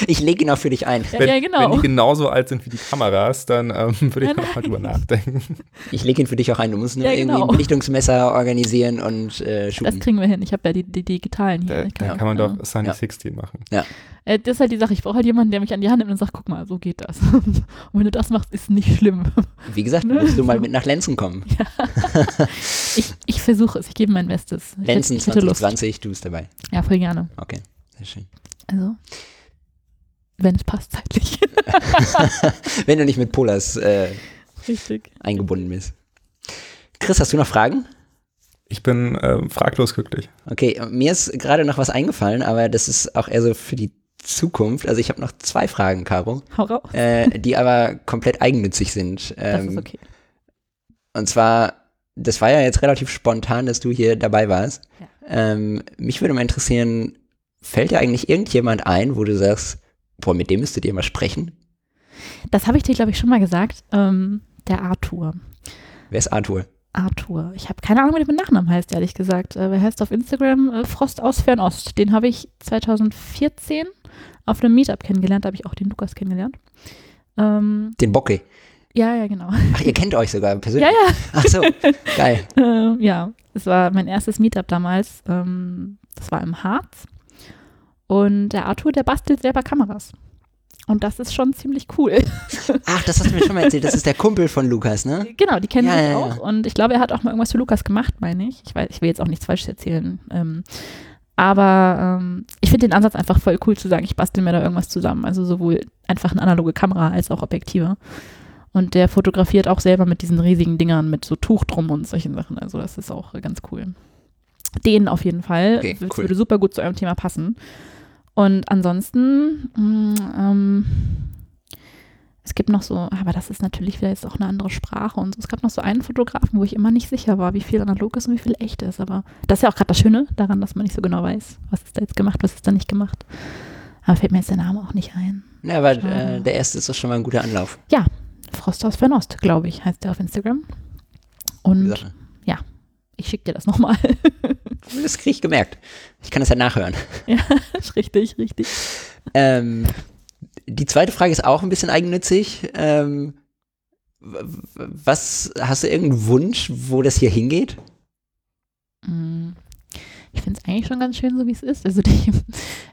ich lege ihn auch für dich ein. Wenn, ja, genau. wenn die genauso alt sind wie die Kameras, dann ähm, würde ich ja, noch mal drüber nachdenken. <laughs> Ich lege ihn für dich auch ein. Du musst nur ja, genau. irgendwie ein Belichtungsmesser organisieren und äh, shooten. Das kriegen wir hin. Ich habe ja die, die, digitalen hier. Da, da kann man doch Sunny 16 machen. Ja. Äh, das ist halt die Sache. Ich brauche halt jemanden, der mich an die Hand nimmt und sagt, guck mal, so geht das. <laughs> und wenn du das machst, ist nicht schlimm. Wie gesagt, <laughs> ne? musst du mal mit nach Lenzen kommen. <laughs> Ja. ich, ich versuche es. Ich gebe mein Bestes. Ich Lenzen 2020, du bist dabei. Ja, voll gerne. Okay, sehr schön. Also, wenn es passt zeitlich. wenn du nicht mit Polas äh, Richtig. eingebunden bist. Chris, hast du noch Fragen? Ich bin äh, fraglos glücklich. Okay, mir ist gerade noch was eingefallen, aber das ist auch eher so für die Zukunft. Also ich habe noch zwei Fragen, Caro. Hau raus. Äh, die aber komplett eigennützig sind. Ähm, das ist okay. Und zwar, das war ja jetzt relativ spontan, dass du hier dabei warst. Ja. Ähm, mich würde mal interessieren, fällt dir eigentlich irgendjemand ein, wo du sagst, boah, mit dem müsstet ihr mal sprechen? Das habe ich dir, glaube ich, schon mal gesagt. Ähm, der Arthur. Wer ist Arthur? Arthur. Ich habe keine Ahnung, wie der mit Nachnamen heißt, ehrlich gesagt. Äh, er heißt auf Instagram äh, Frost aus Fernost. Den habe ich 2014 auf einem Meetup kennengelernt. Da habe ich auch den Lukas kennengelernt. Ähm, den Bocke. Ja, ja, genau. Ach, ihr kennt euch sogar persönlich? Ja, ja. Ach so, geil. <laughs> äh, ja, es war mein erstes Meetup damals. Ähm, das war im Harz. Und der Arthur, der bastelt selber Kameras. Und das ist schon ziemlich cool. <laughs> Ach, das hast du mir schon mal erzählt. Das ist der Kumpel von Lukas, ne? Genau, die kennen ja, sich ja, auch. Ja. Und ich glaube, er hat auch mal irgendwas für Lukas gemacht, meine ich. Ich, weiß, ich will jetzt auch nichts falsch erzählen. Ähm, aber ähm, ich finde den Ansatz einfach voll cool zu sagen, ich bastel mir da irgendwas zusammen. Also sowohl einfach eine analoge Kamera als auch Objektive. Und der fotografiert auch selber mit diesen riesigen Dingern mit so Tuch drum und solchen Sachen. Also das ist auch ganz cool. Den auf jeden Fall. Okay, das cool. würde super gut zu eurem Thema passen. Und ansonsten, mh, ähm, es gibt noch so, aber das ist natürlich wieder jetzt auch eine andere Sprache und so. Es gab noch so einen Fotografen, wo ich immer nicht sicher war, wie viel analog ist und wie viel echt ist. Aber das ist ja auch gerade das Schöne daran, dass man nicht so genau weiß, was ist da jetzt gemacht, was ist da nicht gemacht. Aber fällt mir jetzt der Name auch nicht ein. Ja, aber äh, der erste ist doch schon mal ein guter Anlauf. Ja, Frost aus Fernost, glaube ich, heißt der auf Instagram. Und Sache. ja, ich schicke dir das nochmal. <laughs> Das kriege ich gemerkt. Ich kann das ja nachhören. ja, ist <laughs> richtig, richtig. Ähm, die zweite Frage ist auch ein bisschen eigennützig. Ähm, was, hast du irgendeinen Wunsch, wo das hier hingeht? Mm, Ich finde es eigentlich schon ganz schön, so wie es ist. Also <laughs> die,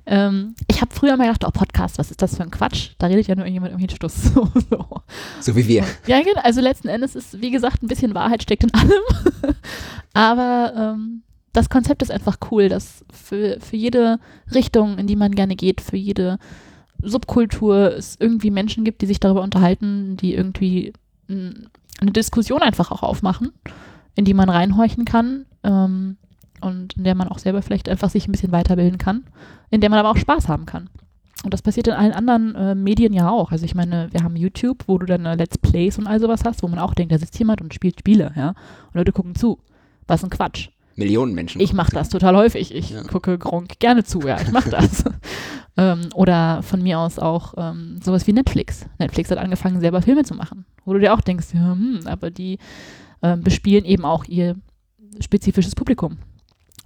ähm, ich habe früher mal gedacht, oh, Podcast, was ist das für ein Quatsch? Da redet ja nur irgendjemand irgendwie Stuss. <laughs> So, so. So wie wir. Ja, genau. Also letzten Endes ist, wie gesagt, ein bisschen Wahrheit steckt in allem. <laughs> Aber ähm, das Konzept ist einfach cool, dass für, für jede Richtung, in die man gerne geht, für jede Subkultur es irgendwie Menschen gibt, die sich darüber unterhalten, die irgendwie eine Diskussion einfach auch aufmachen, in die man reinhorchen kann ähm, und in der man auch selber vielleicht einfach sich ein bisschen weiterbilden kann, in der man aber auch Spaß haben kann. Und das passiert in allen anderen äh, Medien ja auch. Also ich meine, wir haben YouTube, wo du dann Let's Plays und all sowas hast, wo man auch denkt, da sitzt jemand und spielt Spiele, ja. Und Leute gucken zu. Was ein Quatsch. Millionen Menschen. Ich mache das total häufig. Ich Ja. gucke Gronk gerne zu, ja, ich mache das. <laughs> ähm, oder von mir aus auch ähm, sowas wie Netflix. Netflix hat angefangen, selber Filme zu machen. Wo du dir auch denkst, ja, hm, aber die ähm, bespielen eben auch ihr spezifisches Publikum.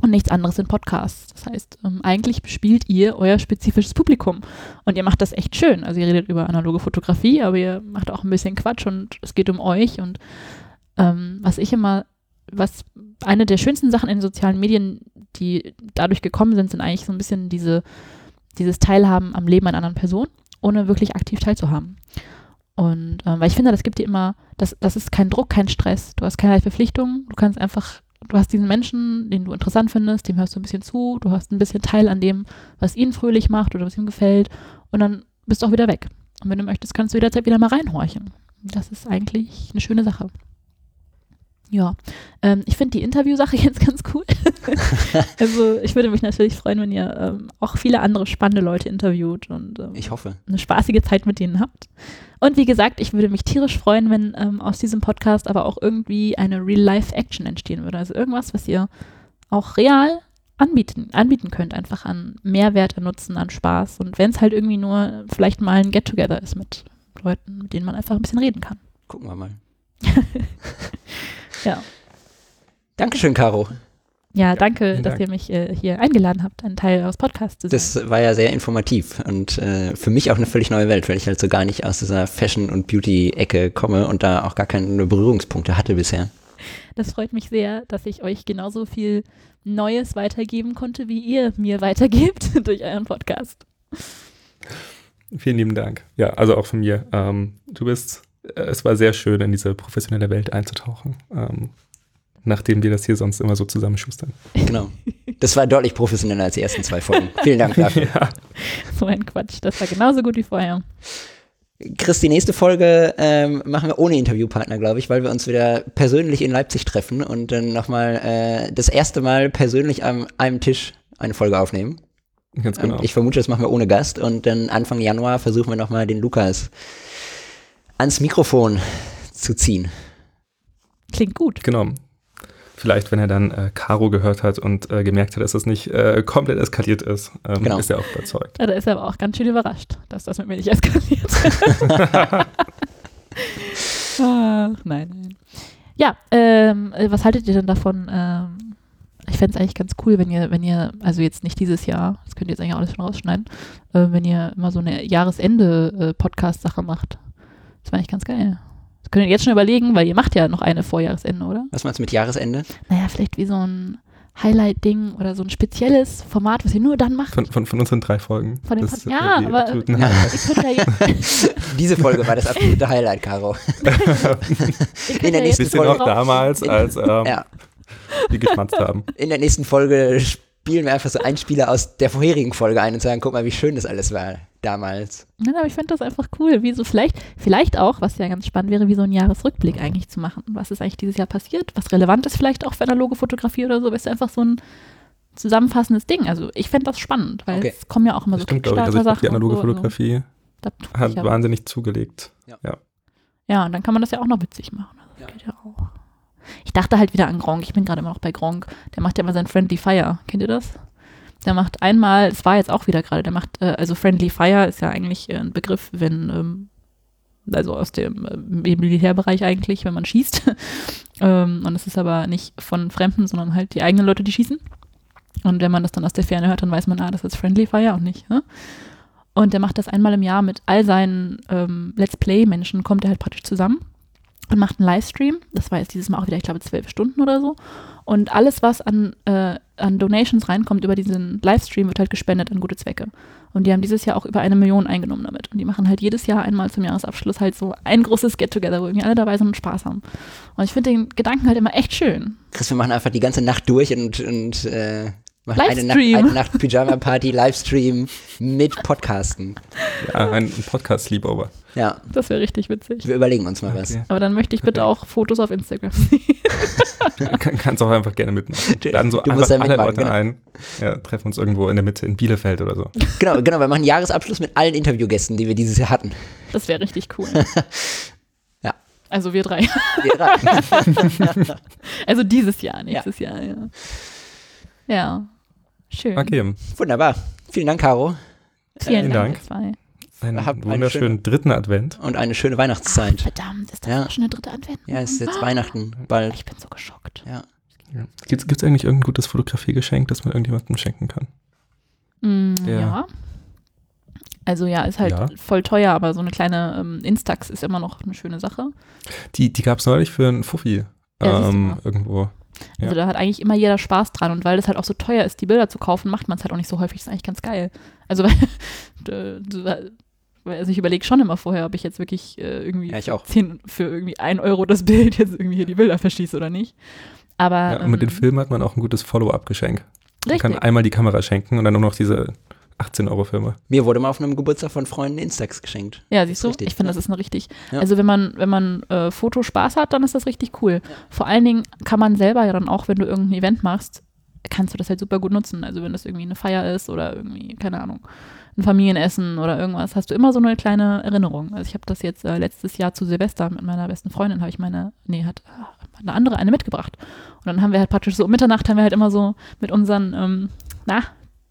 Und nichts anderes sind Podcasts. Das heißt, ähm, eigentlich bespielt ihr euer spezifisches Publikum. Und ihr macht das echt schön. Also ihr redet über analoge Fotografie, aber ihr macht auch ein bisschen Quatsch und es geht um euch. Und ähm, was ich immer, was eine der schönsten Sachen in den sozialen Medien, die dadurch gekommen sind, sind eigentlich so ein bisschen diese, dieses Teilhaben am Leben einer anderen Person, ohne wirklich aktiv teilzuhaben. Und ähm, weil ich finde, das gibt dir immer, das, das ist kein Druck, kein Stress. Du hast keine Verpflichtungen, du kannst einfach, du hast diesen Menschen, den du interessant findest, dem hörst du ein bisschen zu, du hast ein bisschen Teil an dem, was ihn fröhlich macht oder was ihm gefällt. Und dann bist du auch wieder weg. Und wenn du möchtest, kannst du jederzeit wieder mal reinhorchen. Das ist eigentlich eine schöne Sache. Ja, ähm, ich finde die Interviewsache <laughs> jetzt ganz cool. <laughs> also ich würde mich natürlich freuen, wenn ihr ähm, auch viele andere spannende Leute interviewt und ähm, ich hoffe. eine spaßige Zeit mit denen habt. Und wie gesagt, ich würde mich tierisch freuen, wenn ähm, aus diesem Podcast aber auch irgendwie eine Real-Life-Action entstehen würde. Also irgendwas, was ihr auch real anbieten, anbieten könnt, einfach an Mehrwert, an Nutzen, an Spaß. Und wenn es halt irgendwie nur vielleicht mal ein Get-Together ist mit Leuten, mit denen man einfach ein bisschen reden kann. Gucken wir mal. <laughs> ja. Dankeschön, Caro. Ja, danke, dass ihr mich äh, hier eingeladen habt, ein Teil aus Podcast zu sein. Das war ja sehr informativ und äh, für mich auch eine völlig neue Welt, weil ich halt so gar nicht aus dieser Fashion- und Beauty-Ecke komme und da auch gar keine Berührungspunkte hatte bisher. Das freut mich sehr, dass ich euch genauso viel Neues weitergeben konnte, wie ihr mir weitergebt <laughs> durch euren Podcast. Vielen lieben Dank. Ja, also auch von mir. Ähm, du bist, es war sehr schön, in diese professionelle Welt einzutauchen. Ähm, nachdem wir das hier sonst immer so zusammenschustern. Genau. Das war deutlich professioneller als die ersten zwei Folgen. Vielen Dank dafür. <laughs> ja. So ein Quatsch. Das war genauso gut wie vorher. Chris, die nächste Folge ähm, machen wir ohne Interviewpartner, glaube ich, weil wir uns wieder persönlich in Leipzig treffen und dann nochmal äh, das erste Mal persönlich am einem Tisch eine Folge aufnehmen. Ganz genau. Ähm, ich vermute, das machen wir ohne Gast und dann Anfang Januar versuchen wir nochmal den Lukas ans Mikrofon zu ziehen. Klingt gut. Genau. Vielleicht, wenn er dann äh, Caro gehört hat und äh, gemerkt hat, dass es nicht äh, komplett eskaliert ist, ähm, genau. ist er auch überzeugt. Ja, da ist er aber auch ganz schön überrascht, dass das mit mir nicht <laughs> eskaliert. Ach, nein, nein. Ja, ähm, was haltet ihr denn davon? Ähm, ich fände es eigentlich ganz cool, wenn ihr, wenn ihr, also jetzt nicht dieses Jahr, das könnt ihr jetzt eigentlich auch alles schon rausschneiden, äh, wenn ihr immer so eine Jahresende-Podcast-Sache macht. Das wäre eigentlich ganz geil. Das könnt ihr jetzt schon überlegen, weil ihr macht ja noch eine vor Jahresende, oder? Was meinst du mit Jahresende? Naja, vielleicht wie so ein Highlight-Ding oder so ein spezielles Format, was ihr nur dann macht. Von, von, von unseren drei Folgen. Von den das, ja, äh, aber ja. <laughs> Diese Folge war das absolute Highlight, Caro. <laughs> In der nächsten Folge noch damals, als <laughs> ähm, ja. wir geschmatzt haben. In der nächsten Folge spielen wir einfach so einen Spieler aus der vorherigen Folge ein und sagen, guck mal, wie schön das alles war damals. Nein, aber ich finde das einfach cool, wie so vielleicht, vielleicht auch, was ja ganz spannend wäre, wie so ein Jahresrückblick eigentlich zu machen. Was ist eigentlich dieses Jahr passiert? Was relevant ist vielleicht auch für analoge Fotografie oder so, ist einfach so ein zusammenfassendes Ding. Also ich fände das spannend, weil okay. es kommen ja auch immer das so stimmt, also ich Die analoge so, Fotografie also, hat wahnsinnig zugelegt. Ja. ja. Ja, und dann kann man das ja auch noch witzig machen. Das ja. geht ja auch. Ich dachte halt wieder an Gronk. Ich bin gerade immer noch bei Gronk. Der macht ja immer sein Friendly Fire. Kennt ihr das? Der macht einmal, es war jetzt auch wieder gerade, der macht, äh, also Friendly Fire ist ja eigentlich äh, ein Begriff, wenn, ähm, also aus dem äh, Militärbereich eigentlich, wenn man schießt. <laughs> ähm, und es ist aber nicht von Fremden, sondern halt die eigenen Leute, die schießen. Und wenn man das dann aus der Ferne hört, dann weiß man, ah, das ist Friendly Fire und nicht. Ne? Und der macht das einmal im Jahr mit all seinen ähm, Let's Play-Menschen, kommt er halt praktisch zusammen und macht einen Livestream. Das war jetzt dieses Mal auch wieder, ich glaube, zwölf Stunden oder so. Und alles, was an, äh, an Donations reinkommt über diesen Livestream, wird halt gespendet an gute Zwecke. Und die haben dieses Jahr auch über eine Million eingenommen damit. Und die machen halt jedes Jahr einmal zum Jahresabschluss halt so ein großes Get-Together, wo irgendwie alle dabei sind und Spaß haben. Und ich finde den Gedanken halt immer echt schön. Chris, wir machen einfach die ganze Nacht durch und, und äh, eine Nacht, eine Nacht Pyjama-Party, Livestream mit Podcasten. Ja, ein Podcast-Sleepover. Ja. Das wäre richtig witzig. Wir überlegen uns mal okay. was. Aber dann möchte ich bitte okay. auch Fotos auf Instagram <laughs> sehen. Kann, kannst auch einfach gerne mitmachen. <laughs> Laden so du einfach alle mitmachen, Leute genau. ein. Ja, treffen uns irgendwo in der Mitte in Bielefeld oder so. Genau, genau. Wir machen einen Jahresabschluss mit allen Interviewgästen, die wir dieses Jahr hatten. Das wäre richtig cool. <laughs> ja. Also wir drei. Wir drei. also dieses Jahr, nächstes ja. Jahr, ja. Ja. Schön. Okay. Wunderbar. Vielen Dank, Caro. Vielen, Dank. Dank. Einen Habt wunderschönen schöne, dritten Advent. Und eine schöne Weihnachtszeit. Ach, verdammt, ist das ja. schon der dritte Advent? Ja, es ist jetzt Weihnachten bald. Ich bin so geschockt. Ja. ja. Gibt es eigentlich irgendein gutes Fotografiegeschenk, das man irgendjemandem schenken kann? Mm, ja. Also ja, ist halt ja. voll teuer, aber so eine kleine ähm, Instax ist immer noch eine schöne Sache. Die, die gab es neulich für einen Fuffi ja, ähm, irgendwo. Also ja. da hat eigentlich immer jeder Spaß dran und weil das halt auch so teuer ist, die Bilder zu kaufen, macht man es halt auch nicht so häufig. Das ist eigentlich ganz geil. Also <laughs> weil, also ich überlege schon immer vorher, ob ich jetzt wirklich äh, irgendwie ja. 10 für irgendwie ein Euro das Bild jetzt irgendwie hier die Bilder verschieße oder nicht. Aber ja, und mit den ähm, Filmen hat man auch ein gutes Follow-up-Geschenk. Man kann einmal die Kamera schenken und dann nur noch diese 18 Euro Filme. Mir wurde mal auf einem Geburtstag von Freunden Instax geschenkt. Ja, siehst du, richtig, ich finde, das ist eine richtig, ja. also wenn man, wenn man äh, Fotospaß hat, dann ist das richtig cool. Ja. Vor allen Dingen kann man selber ja dann auch, wenn du irgendein Event machst, kannst du das halt super gut nutzen. Also wenn das irgendwie eine Feier ist oder irgendwie, keine Ahnung, ein Familienessen oder irgendwas, hast du immer so eine kleine Erinnerung. Also ich habe das jetzt äh, letztes Jahr zu Silvester mit meiner besten Freundin, habe ich meine, nee, hat eine andere eine mitgebracht. Und dann haben wir halt praktisch so um Mitternacht haben wir halt immer so mit unseren, ähm, na,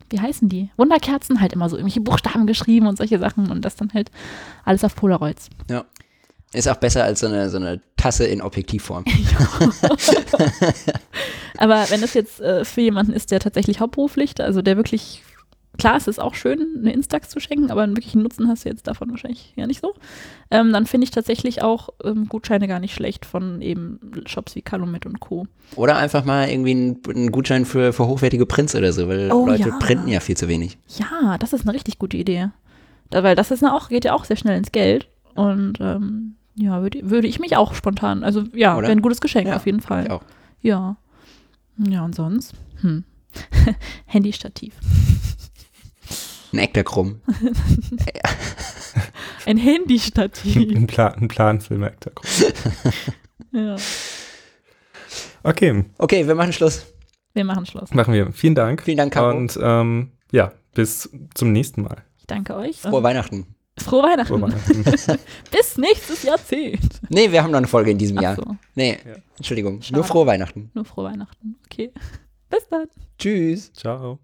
wie heißen die? Wunderkerzen halt immer so irgendwelche Buchstaben geschrieben und solche Sachen und das dann halt alles auf Polaroids. Ja. Ist auch besser als so eine, so eine Tasse in Objektivform. <laughs> Aber wenn es jetzt äh, für jemanden ist, der tatsächlich hauptberuflich, also der wirklich klar, es ist auch schön, eine Instax zu schenken, aber einen wirklichen Nutzen hast du jetzt davon wahrscheinlich ja nicht so. Ähm, dann finde ich tatsächlich auch ähm, Gutscheine gar nicht schlecht von eben Shops wie Calumet und Co. Oder einfach mal irgendwie einen Gutschein für, für hochwertige Prints oder so, weil oh, Leute ja. printen ja viel zu wenig. Ja, das ist eine richtig gute Idee. Da, weil das ist auch, geht ja auch sehr schnell ins Geld. Und ähm, ja, würde, würde ich mich auch spontan, also ja, wäre ein gutes Geschenk ja, auf jeden Fall. Ich auch. Ja. Ja, und sonst? Hm. <laughs> Handystativ. Ein Ektachrom. <laughs> ein Handystativ. Ein, Plan, ein Planfilm Ektachrom. <laughs> ja. Okay. Okay, wir machen Schluss. Wir machen Schluss. Machen wir. Vielen Dank. Vielen Dank, Caro. Und ähm, ja, bis zum nächsten Mal. Ich danke euch. Frohe Weihnachten. Frohe Weihnachten. Frohe <laughs> Weihnachten. bis nächstes Jahrzehnt. Nee, wir haben noch eine Folge in diesem Ach Jahr. So. Nee, ja. Entschuldigung. Schade. Nur frohe Weihnachten. Nur frohe Weihnachten. Okay. Bis dann. Tschüss. Ciao.